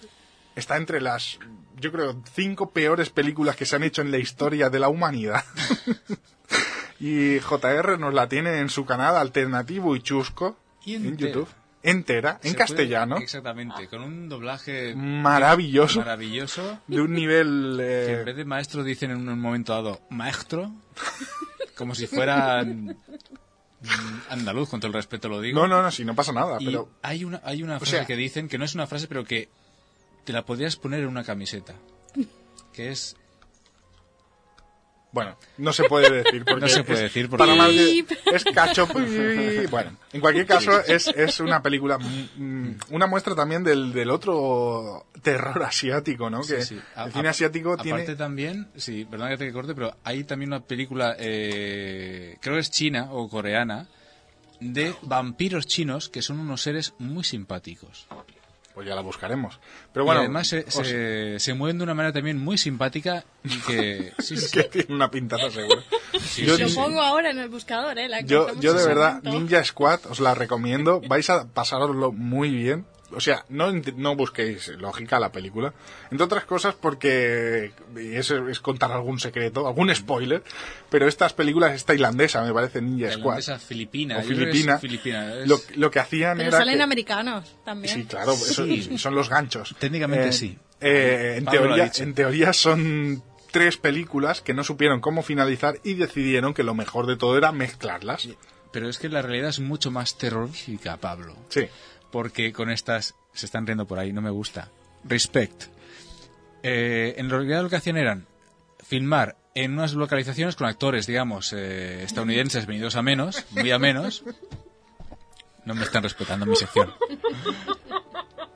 está entre las, yo creo, cinco peores películas que se han hecho en la historia de la humanidad. y JR nos la tiene en su canal alternativo y chusco Y en. YouTube. Entera, en puede- castellano. exactamente, con un doblaje Maravilloso. maravilloso. De un nivel... eh, Que en vez de maestro dicen en un momento dado maestro, como si fueran andaluz, con todo el respeto lo digo. No, no, no, si no pasa nada, Y pero... hay una, hay una O frase sea- que dicen que no es una frase, pero que te la podrías poner en una camiseta. Que es. Bueno, no se puede decir porque No se puede es- decir porque- para de- es cacho bueno en cualquier caso es, es una película mm, una muestra también del, del otro terror asiático no que Sí, sí. A- el cine a- asiático aparte tiene también, sí, perdón que te corte, pero hay también una película, eh, creo que es china o coreana, de vampiros chinos que son unos seres muy simpáticos. Pues ya la buscaremos pero bueno y además se, os- se, se mueven de una manera también muy simpática y que... Sí, sí, sí. que tiene una pintaza seguro Sí, Yo- Lo sí. pongo ahora en el buscador, ¿eh? La Yo, yo de verdad, momento. Ninja Squad, os la recomiendo. Vais a pasaroslo muy bien. O sea, no, no busquéis lógica a la película. Entre otras cosas porque y eso es contar algún secreto, algún spoiler. Pero estas películas, esta tailandesa me parece Ninja Squad. Tailandesa, filipina. O es filipina. filipina, es- Lo, lo que hacían Pero era salen que- americanos también. Sí, claro, eso- Sí. son los ganchos. Técnicamente Eh, sí. eh, en, teoría, en teoría son tres películas que no supieron cómo finalizar y decidieron que lo mejor de todo era mezclarlas. Pero es que la realidad es mucho más terrorífica, Pablo. Sí. Porque con estas se están riendo por ahí, no me gusta. Respect. Eh, en realidad lo que hacían eran filmar en unas localizaciones con actores, digamos, eh, estadounidenses venidos a menos, muy a menos. No me están respetando mi sección.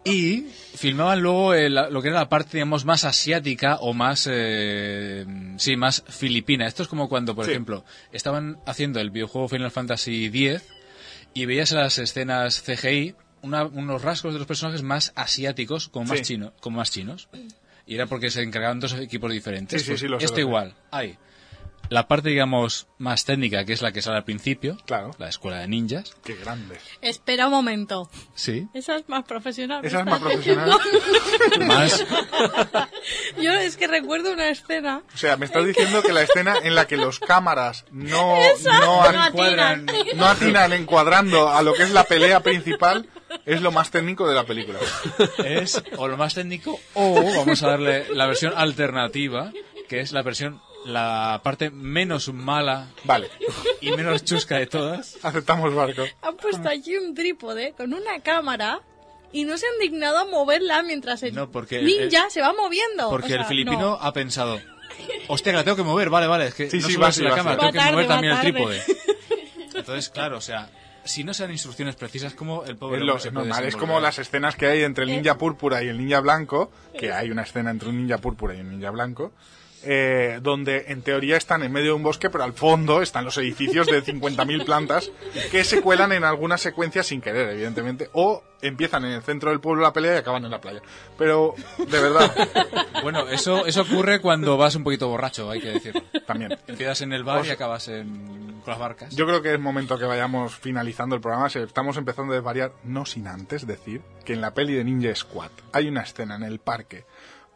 Y filmaban luego el- lo que era la parte, digamos, más asiática o más, eh, sí, más filipina. Esto es como cuando, por Sí. ejemplo, estaban haciendo el videojuego Final Fantasy X y veías las escenas CGI una- unos rasgos de los personajes más asiáticos, como más, Sí. chino, como más chinos. Y era porque se encargaban dos equipos diferentes. Sí, Pues sí, lo sé, esto sé. igual. Hay la parte, digamos, más técnica, que es la que sale al principio. Claro. La escuela de ninjas. Qué grande. Espera un momento. Sí. Esa es más profesional. Esa es ¿me más profesional. Más. Yo es que recuerdo una escena. O sea, me estás diciendo que la escena en la que los cámaras no, Esa, no, no atinan. no atinan encuadrando a lo que es la pelea principal es lo más técnico de la película. es o lo más técnico o vamos a darle la versión alternativa que es la versión la parte menos mala vale y menos chusca de todas aceptamos barco Han puesto allí un trípode con una cámara y no se han dignado a moverla mientras el No, porque ninja el- se va moviendo. porque O sea, el filipino no. ha pensado hostia la tengo que mover vale vale es que Sí, no sí, va así, la va cámara así. tengo que Va mover va también el trípode entonces claro o sea si no se dan instrucciones precisas como el pobre Es, lo- hombre se es puede normal, es como las escenas que hay entre el Eh. ninja púrpura y el ninja blanco, que hay una escena entre un ninja púrpura y un ninja blanco, eh, donde en teoría están en medio de un bosque, pero al fondo están los edificios de 50.000 plantas que se cuelan en algunas secuencias sin querer, evidentemente, o empiezan en el centro del pueblo la pelea y acaban en la playa. Pero, de verdad, bueno eso eso ocurre cuando vas un poquito borracho hay que decirlo también. empiezas en el bar y acabas en, con las barcas Yo creo que es momento que vayamos finalizando el programa. Estamos empezando a desvariar, no sin antes decir que en la peli de Ninja Squad hay una escena en el parque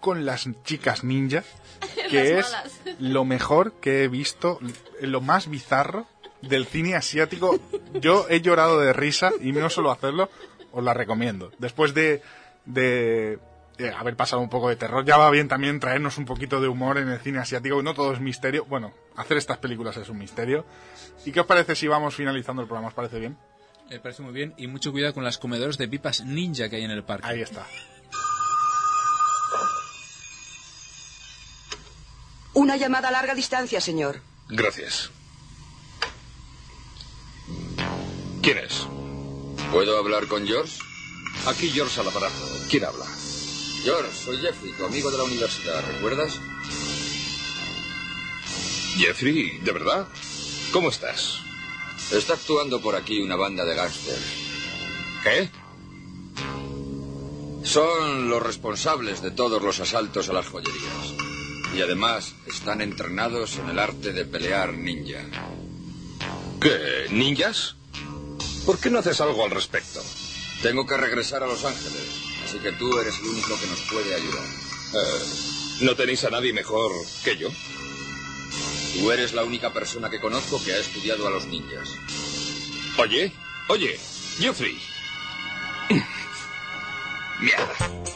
con las chicas ninja que Las es malas. lo mejor que he visto, lo más bizarro del cine asiático. Yo he llorado de risa y no solo hacerlo, os la recomiendo. Después de, de eh, haber pasado un poco de terror, ya va bien también traernos un poquito de humor en el cine asiático, no todo es misterio. Bueno, hacer estas películas es un misterio. ¿Y qué os parece si vamos finalizando el programa? ¿Os parece bien? Me parece muy bien y mucho cuidado con las comedores de pipas ninja que hay en el parque. Ahí está. Una llamada a larga distancia, señor. Gracias. ¿Quién es? ¿Puedo hablar con George? Aquí George al aparato. ¿Quién habla? George, soy Jeffrey, tu amigo de la universidad, ¿recuerdas? Jeffrey, ¿de verdad? ¿Cómo estás? Está actuando por aquí una banda de gángsters. ¿Qué? Son los responsables de todos los asaltos a las joyerías. Y además están entrenados en el arte de pelear ninja. ¿Qué? ¿Ninjas? ¿Por qué no haces algo al respecto? Tengo que regresar a Los Ángeles, así que tú eres el único que nos puede ayudar. Eh, ¿No tenéis a nadie mejor que yo? Tú eres la única persona que conozco que ha estudiado a los ninjas. Oye, oye, Geoffrey. Mierda.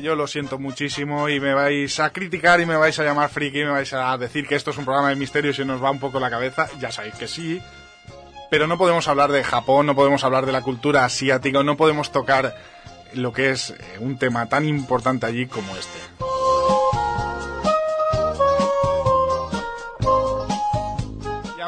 Yo lo siento muchísimo y me vais a criticar y me vais a llamar friki y me vais a decir que esto es un programa de misterio y nos va un poco la cabeza. Ya sabéis que sí. Pero no podemos hablar de Japón, no podemos hablar de la cultura asiática, no podemos tocar lo que es eh, un tema tan importante allí como este.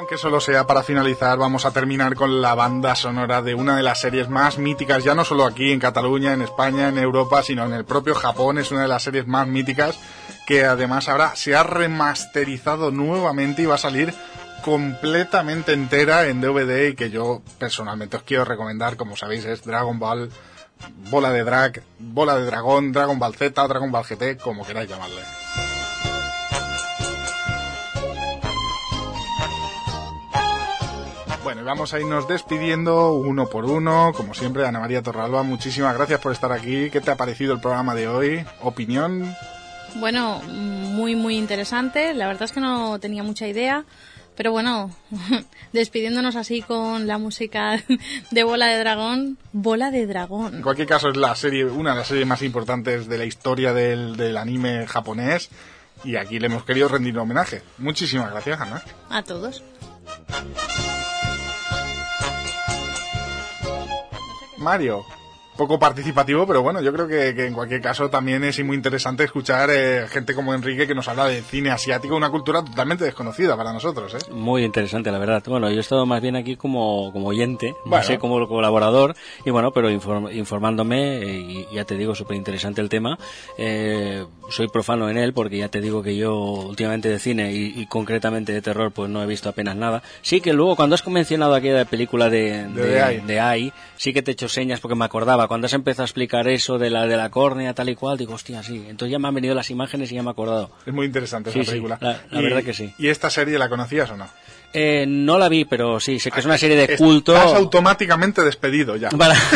Aunque solo sea para finalizar, vamos a terminar con la banda sonora de una de las series más míticas, ya no solo aquí en Cataluña, en España, en Europa, sino en el propio Japón, es una de las series más míticas que además ahora se ha remasterizado nuevamente y va a salir completamente entera en DVD y que yo personalmente os quiero recomendar, como sabéis, es Dragon Ball, bola de drag, bola de dragón, Dragon Ball Z, Dragon Ball GT, como queráis llamarle. Vamos a irnos despidiendo uno por uno, como siempre, Ana María Torralba, muchísimas gracias por estar aquí. ¿Qué te ha parecido el programa de hoy? ¿Opinión? Bueno, muy, muy interesante. La verdad es que no tenía mucha idea. Pero bueno, despidiéndonos así con la música de Bola de Dragón, Bola de Dragón. En cualquier caso, es la serie, una de las series más importantes de la historia del, del anime japonés. Y aquí le hemos querido rendir un homenaje. Muchísimas gracias, Ana. A todos. Mario. Poco participativo, pero bueno, yo creo que, que en cualquier caso también es muy interesante escuchar eh, gente como Enrique que nos habla de cine asiático, una cultura totalmente desconocida para nosotros. ¿eh? Muy interesante, la verdad. Bueno, yo he estado más bien aquí como, como oyente, Bueno. no sé, como colaborador, y bueno, pero inform- informándome, eh, y ya te digo, súper interesante el tema. Eh, soy profano en él, porque ya te digo que yo últimamente de cine y, y concretamente de terror, pues no he visto apenas nada. Sí que luego, cuando has mencionado aquella película de, De Eye. de Ai, sí que te he hecho señas porque me acordaba. Cuando has empezado a explicar eso de la, de la córnea, tal y cual, digo, hostia, sí. Entonces ya me han venido las imágenes y ya me he acordado. Es muy interesante Sí, esa sí, película. la- la Y- verdad que sí. ¿Y esta serie la conocías o no? Eh, no la vi, pero sí, sé que es una serie de culto. Estás automáticamente despedido ya. Vale.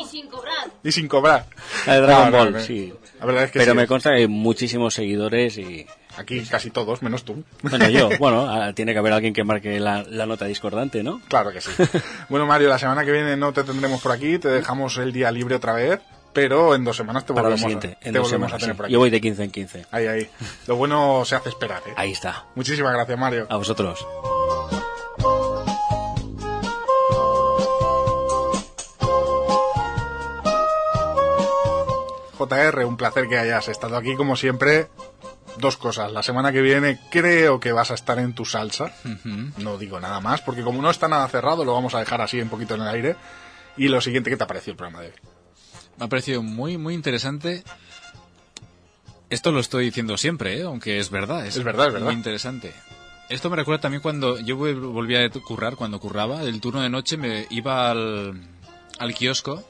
Y sin cobrar. y sin cobrar. La de Dragon No, no, Ball, no. sí. La verdad es que Pero sí. me consta que hay muchísimos seguidores y... Aquí casi todos, menos tú. Bueno, yo, bueno, ah, tiene que haber alguien que marque la, la nota discordante, ¿no? Claro que sí. bueno, Mario, la semana que viene no te tendremos por aquí, te dejamos el día libre otra vez, pero en dos semanas te volvemos, a, en te volvemos semanas. a tener sí. por aquí. Yo voy de 15 en 15. Ahí, ahí. Lo bueno se hace esperar, ¿eh? Ahí está. Muchísimas gracias, Mario. A vosotros. JR, un placer que hayas estado aquí como siempre. Dos cosas. La semana que viene creo que vas a estar en tu salsa. No digo nada más, porque como no está nada cerrado, lo vamos a dejar así un poquito en el aire. Y lo siguiente, ¿qué te ha parecido el programa de hoy? Me ha parecido muy, muy interesante. Esto lo estoy diciendo siempre, ¿eh? aunque es verdad. Es, Es verdad, es verdad. Muy interesante. Esto me recuerda también cuando yo vol- volvía a currar, cuando curraba, el turno de noche me iba al, al kiosco,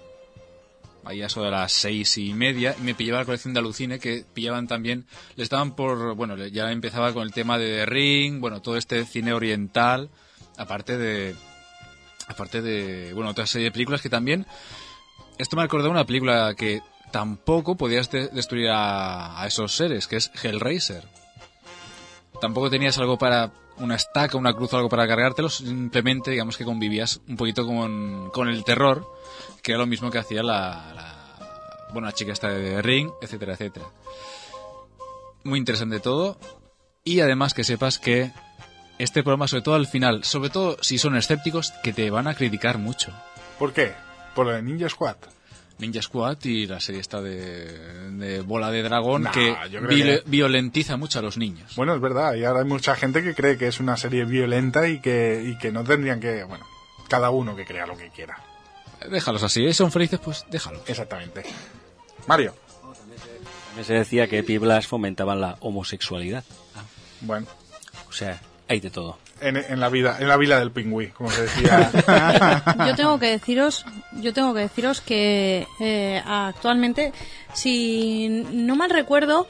ahí a eso de las seis y media, y me pillaba la colección de Alucine, que pillaban también, le estaban por, bueno, ya empezaba con el tema de Ring, bueno, todo este cine oriental, aparte de, aparte de, bueno, otra serie de películas que también, esto me recordó una película que tampoco podías de- destruir a, esos seres, que es Hellraiser. Tampoco tenías algo para una estaca, una cruz algo para cargártelos, simplemente digamos que convivías un poquito con, con el terror, que era lo mismo que hacía la, la- bueno, la chica esta de Ring, etcétera, etcétera. Muy interesante todo. Y además que sepas que este programa, sobre todo al final, sobre todo si son escépticos, que te van a criticar mucho. ¿Por qué? ¿Por lo de Ninja Squad? Ninja Squad y la serie esta de, de Bola de Dragón Nah, que- violentiza mucho a los niños. Bueno, es verdad, y ahora hay mucha gente que cree que es una serie violenta y que, y que no tendrían que, bueno, cada uno que crea lo que quiera. Déjalos así, ¿eh? son felices, pues déjalos. Exactamente. Mario. También se decía que Piblas fomentaban la homosexualidad. Bueno, O sea, hay de todo. en, en la vida, en la vida del pingüí, como se decía. Yo tengo que deciros, yo tengo que deciros que eh, actualmente, si no mal recuerdo,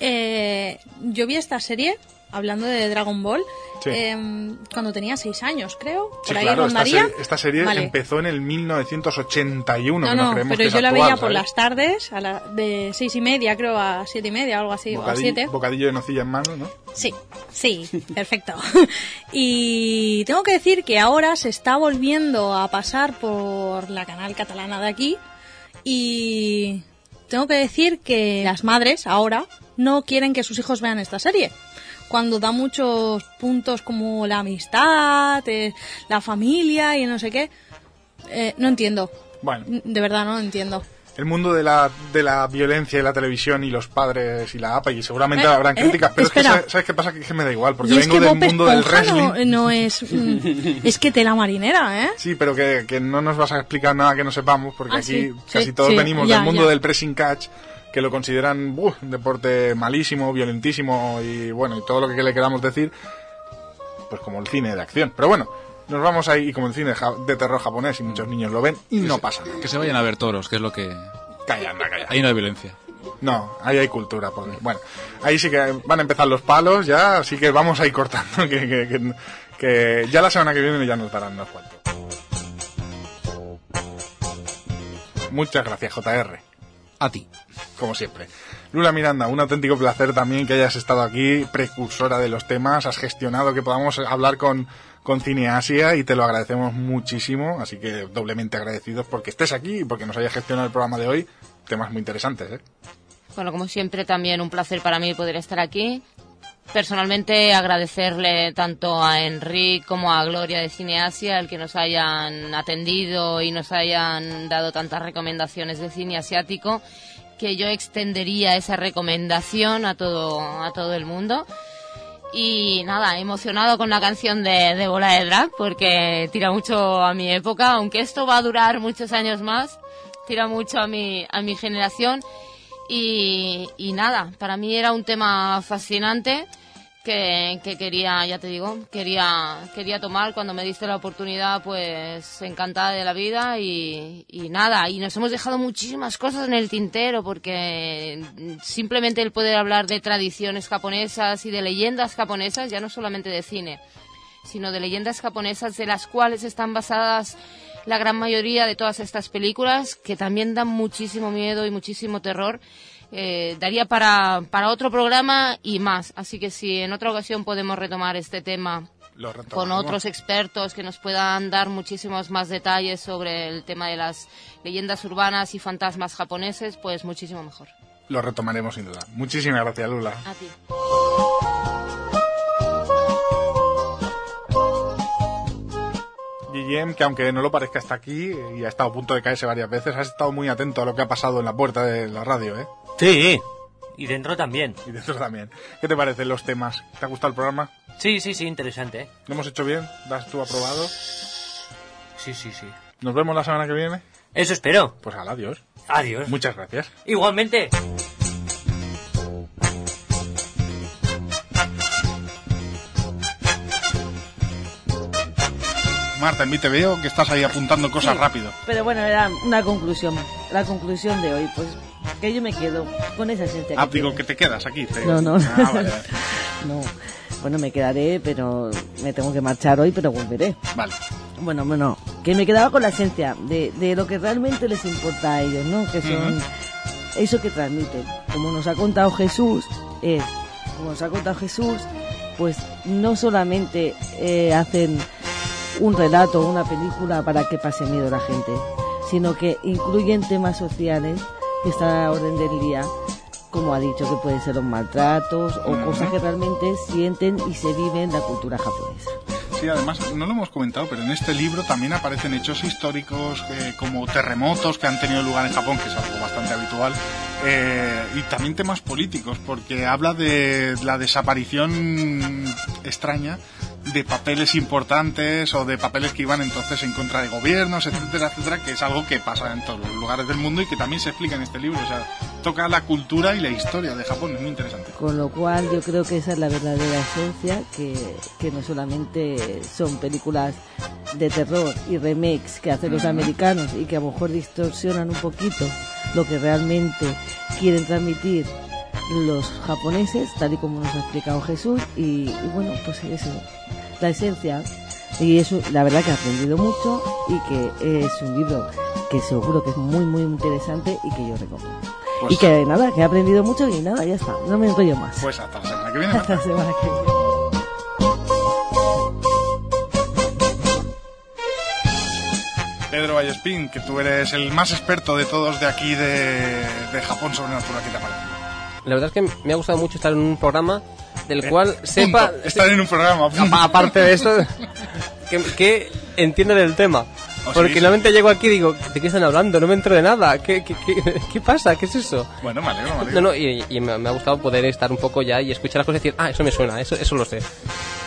eh, yo vi esta serie hablando de Dragon Ball Sí. em, cuando tenía seis años, creo. Sí, por ahí claro, esta, serie, esta serie Vale. empezó en el 1981. No, que no, creemos pero que yo la actual, veía por ¿sabes? las tardes, a la, de seis y media, creo, a siete y media, algo así, o a Bocadillo, siete. bocadillo de nocilla en mano, ¿no? Sí, sí, perfecto. y tengo que decir que ahora se está volviendo a pasar por la canal catalana de aquí y tengo que decir que las madres ahora no quieren que sus hijos vean esta serie. Cuando da muchos puntos como la amistad, eh, la familia y no sé qué. Eh, no entiendo. Bueno. De verdad, no entiendo. El mundo de la, de la violencia y la televisión y los padres y la APA y seguramente Eh, habrán eh, críticas, pero es que espera. ¿sabes, qué pasa? Que, que me da igual, porque y es vengo que del Bob mundo del Esponja wrestling. no, no es... mm, es que tela marinera, ¿eh? Sí, pero que, que no nos vas a explicar nada que no sepamos, porque Ah, aquí sí, casi sí, todos sí, venimos ya, del mundo ya. del pressing catch, que lo consideran un deporte malísimo, violentísimo y bueno, y todo lo que le queramos decir, pues como el cine de acción. Pero bueno, nos vamos ahí, y como el cine de terror japonés, y muchos niños lo ven, y no pasa nada. Que se vayan a ver toros, que es lo que... Calla, anda, calla. Ahí no hay violencia. No, ahí hay cultura. porque- bueno, ahí sí que van a empezar los palos ya, así que vamos a ir cortando, que, que- que- que ya la semana que viene ya nos darán unos cuantos. Muchas gracias, JR. A ti. Como siempre. Lula Miranda, un auténtico placer también que hayas estado aquí, precursora de los temas, has gestionado que podamos hablar con, con Cine Asia y te lo agradecemos muchísimo, así que doblemente agradecidos porque estés aquí y porque nos hayas gestionado el programa de hoy. Temas muy interesantes, ¿eh? Bueno, como siempre, también un placer para mí poder estar aquí. Personalmente, agradecerle tanto a Enrique como a Gloria de Cineasia el que nos hayan atendido y nos hayan dado tantas recomendaciones de cine asiático, que yo extendería esa recomendación a todo, a todo el mundo. Y nada, emocionado con la canción de, Bola de Drag porque tira mucho a mi época, aunque esto va a durar muchos años más, tira mucho a mi, a mi generación. Y, y nada, para mí era un tema fascinante que, que quería, ya te digo, quería, quería tomar. Cuando me diste la oportunidad, pues encantada de la vida y, y nada, y nos hemos dejado muchísimas cosas en el tintero porque simplemente el poder hablar de tradiciones japonesas y de leyendas japonesas, ya no solamente de cine, sino de leyendas japonesas de las cuales están basadas la gran mayoría de todas estas películas, que también dan muchísimo miedo y muchísimo terror. Eh, daría para, para otro programa y más. Así que si en otra ocasión podemos retomar este tema con otros expertos que nos puedan dar muchísimos más detalles sobre el tema de las leyendas urbanas y fantasmas japoneses, pues muchísimo mejor. Lo retomaremos sin duda. Muchísimas gracias, Lula. A ti. Guillem, que aunque no lo parezca está aquí y ha estado a punto de caerse varias veces, has estado muy atento a lo que ha pasado en la puerta de la radio, ¿eh? Sí, y dentro también. Y dentro también. ¿Qué te parecen los temas? ¿Te ha gustado el programa? Sí, sí, sí, interesante. ¿eh? ¿Lo hemos hecho bien? ¿Das tú aprobado? Sí, sí, sí. ¿Nos vemos la semana que viene? Eso espero. Pues al adiós. Adiós. Muchas gracias. Igualmente. Marta, en mí te veo que estás ahí apuntando cosas Sí, rápido. Pero bueno, era una conclusión. La conclusión de hoy, pues que yo me quedo con esa esencia. Ah, que digo tiene. que te quedas aquí. te- No, no. Ah, vale, vale. no. Bueno, me quedaré, pero me tengo que marchar hoy, pero volveré. Vale. Bueno, bueno, que me quedaba con la esencia de, de lo que realmente les importa a ellos, ¿no? Que son eso que transmiten. Como nos ha contado Jesús, es, como nos ha contado Jesús, pues no solamente eh, hacen un relato, una película para que pase miedo la gente, sino que incluyen temas sociales que están a la orden del día, como ha dicho, que pueden ser los maltratos o Ujú. cosas que realmente sienten y se viven en la cultura japonesa. Sí, Sí, además, no lo hemos comentado, pero en este libro también aparecen hechos históricos eh, como terremotos que han tenido lugar en Japón, que es algo bastante habitual, eh, y también temas políticos, porque habla de la desaparición extraña de papeles importantes o de papeles que iban entonces en contra de gobiernos, etcétera, etcétera, que es algo que pasa en todos los lugares del mundo y que también se explica en este libro. O sea, toca la cultura y la historia de Japón, es muy interesante. Con lo cual yo creo que esa es la verdadera esencia, que, que no solamente son películas de terror y remakes que hacen los americanos y que a lo mejor distorsionan un poquito lo que realmente quieren transmitir los japoneses, tal y como nos ha explicado Jesús, y, y bueno, pues eso, la esencia. Y eso, la verdad que he aprendido mucho y que es un libro que seguro que es muy, muy interesante y que yo recomiendo. Pues- y que nada, que he aprendido mucho y nada, ya está, no me enrollo más. Pues hasta la semana que viene. Hasta la semana que viene. Pedro Vallespín, que tú eres el más experto de todos de aquí de, de Japón sobrenatural, ¿qué te ha parecido? La verdad es que me ha gustado mucho estar en un programa del Eh, cual sepa... Estar en un programa. Aparte de esto, que, que entiende del tema. Oh, sí, Porque sí. normalmente llego aquí y digo, ¿de qué están hablando? No me entro de nada. ¿Qué, qué, qué, qué pasa? ¿Qué es eso? Bueno, me alegro, me alegro. No, no, y, y me, me ha gustado poder estar un poco ya y escuchar las cosas y decir, ah, eso me suena, eso, eso lo sé.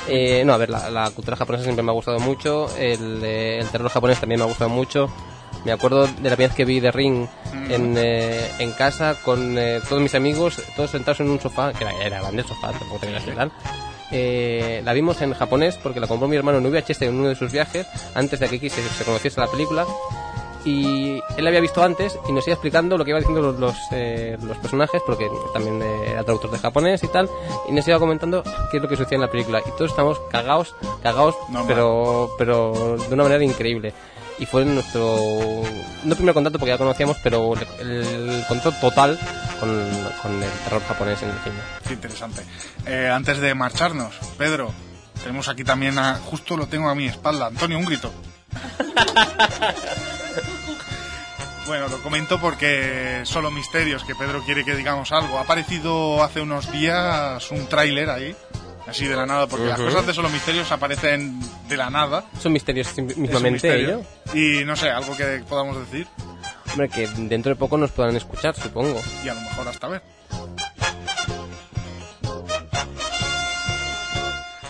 Eh, no, a ver, la, la cultura japonesa siempre me ha gustado mucho, el, el terror japonés también me ha gustado mucho. Me acuerdo de la vez que vi The Ring en, eh, en casa con eh, todos mis amigos, todos sentados en un sofá, que era, era grande el sofá, tampoco tenía que ser gran. Eh, la vimos en japonés porque la compró mi hermano en VHS en uno de sus viajes, antes de que aquí se, se conociese la película. Y él la había visto antes y nos iba explicando lo que iban diciendo los, los, eh, los personajes, porque también eh, era traductor de japonés y tal, y nos iba comentando qué es lo que sucedía en la película. Y todos estamos cagados, cagados, pero, pero de una manera increíble. Y fue nuestro, no primer contacto porque ya conocíamos, pero el, el contacto total con, con el terror japonés en el cine. Qué interesante. Eh, antes de marcharnos, Pedro, tenemos aquí también a, justo lo tengo a mi espalda, Antonio, un grito. Bueno, lo comento porque solo misterios, que Pedro quiere que digamos algo. Ha aparecido hace unos días un tráiler ahí, así de la nada, porque las Ujú. cosas de solo misterios aparecen de la nada. Son misterios mismamente misterio. ello. Y no sé, algo que podamos decir Hombre, que dentro de poco nos puedan escuchar, supongo. y a lo mejor hasta ver.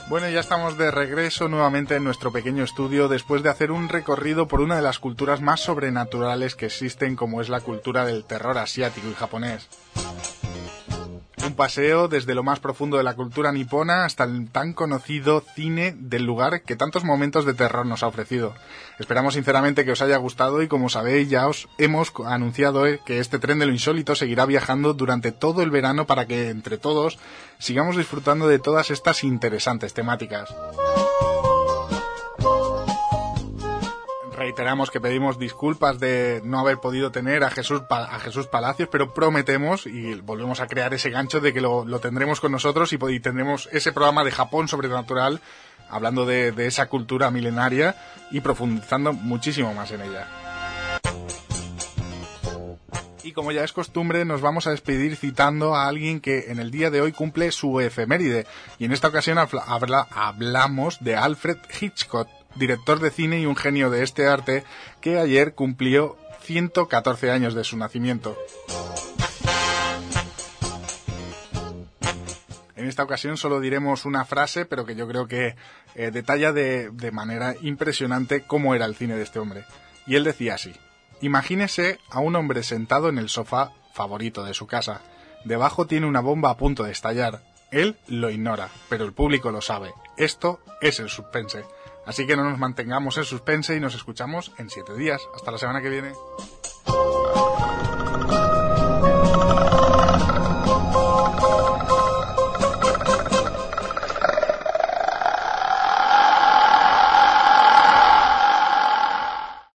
Bueno, ya estamos de regreso nuevamente en nuestro pequeño estudio después de hacer un recorrido por una de las culturas más sobrenaturales que existen como es la cultura del terror asiático y japonés. Un paseo desde lo más profundo de la cultura nipona hasta el tan conocido cine del lugar que tantos momentos de terror nos ha ofrecido. Esperamos sinceramente que os haya gustado y como sabéis ya os hemos anunciado eh, que este tren de lo insólito seguirá viajando durante todo el verano para que entre todos sigamos disfrutando de todas estas interesantes temáticas. Reiteramos que pedimos disculpas de no haber podido tener a Jesús, a Jesús Palacios, pero prometemos y volvemos a crear ese gancho de que lo, lo tendremos con nosotros y, tendremos ese programa de Japón sobrenatural hablando de, de esa cultura milenaria y profundizando muchísimo más en ella. Y como ya es costumbre, nos vamos a despedir citando a alguien que en el día de hoy cumple su efeméride. Y en esta ocasión habla- hablamos de Alfred Hitchcock, director de cine y un genio de este arte, que ayer cumplió 114 años de su nacimiento. En esta ocasión solo diremos una frase, pero que yo creo que eh, detalla de, de manera impresionante cómo era el cine de este hombre. Y él decía así, imagínese a un hombre sentado en el sofá favorito de su casa. Debajo tiene una bomba a punto de estallar. Él lo ignora, pero el público lo sabe. Esto es el suspense. Así que no nos mantengamos en suspense y nos escuchamos en siete días. Hasta la semana que viene.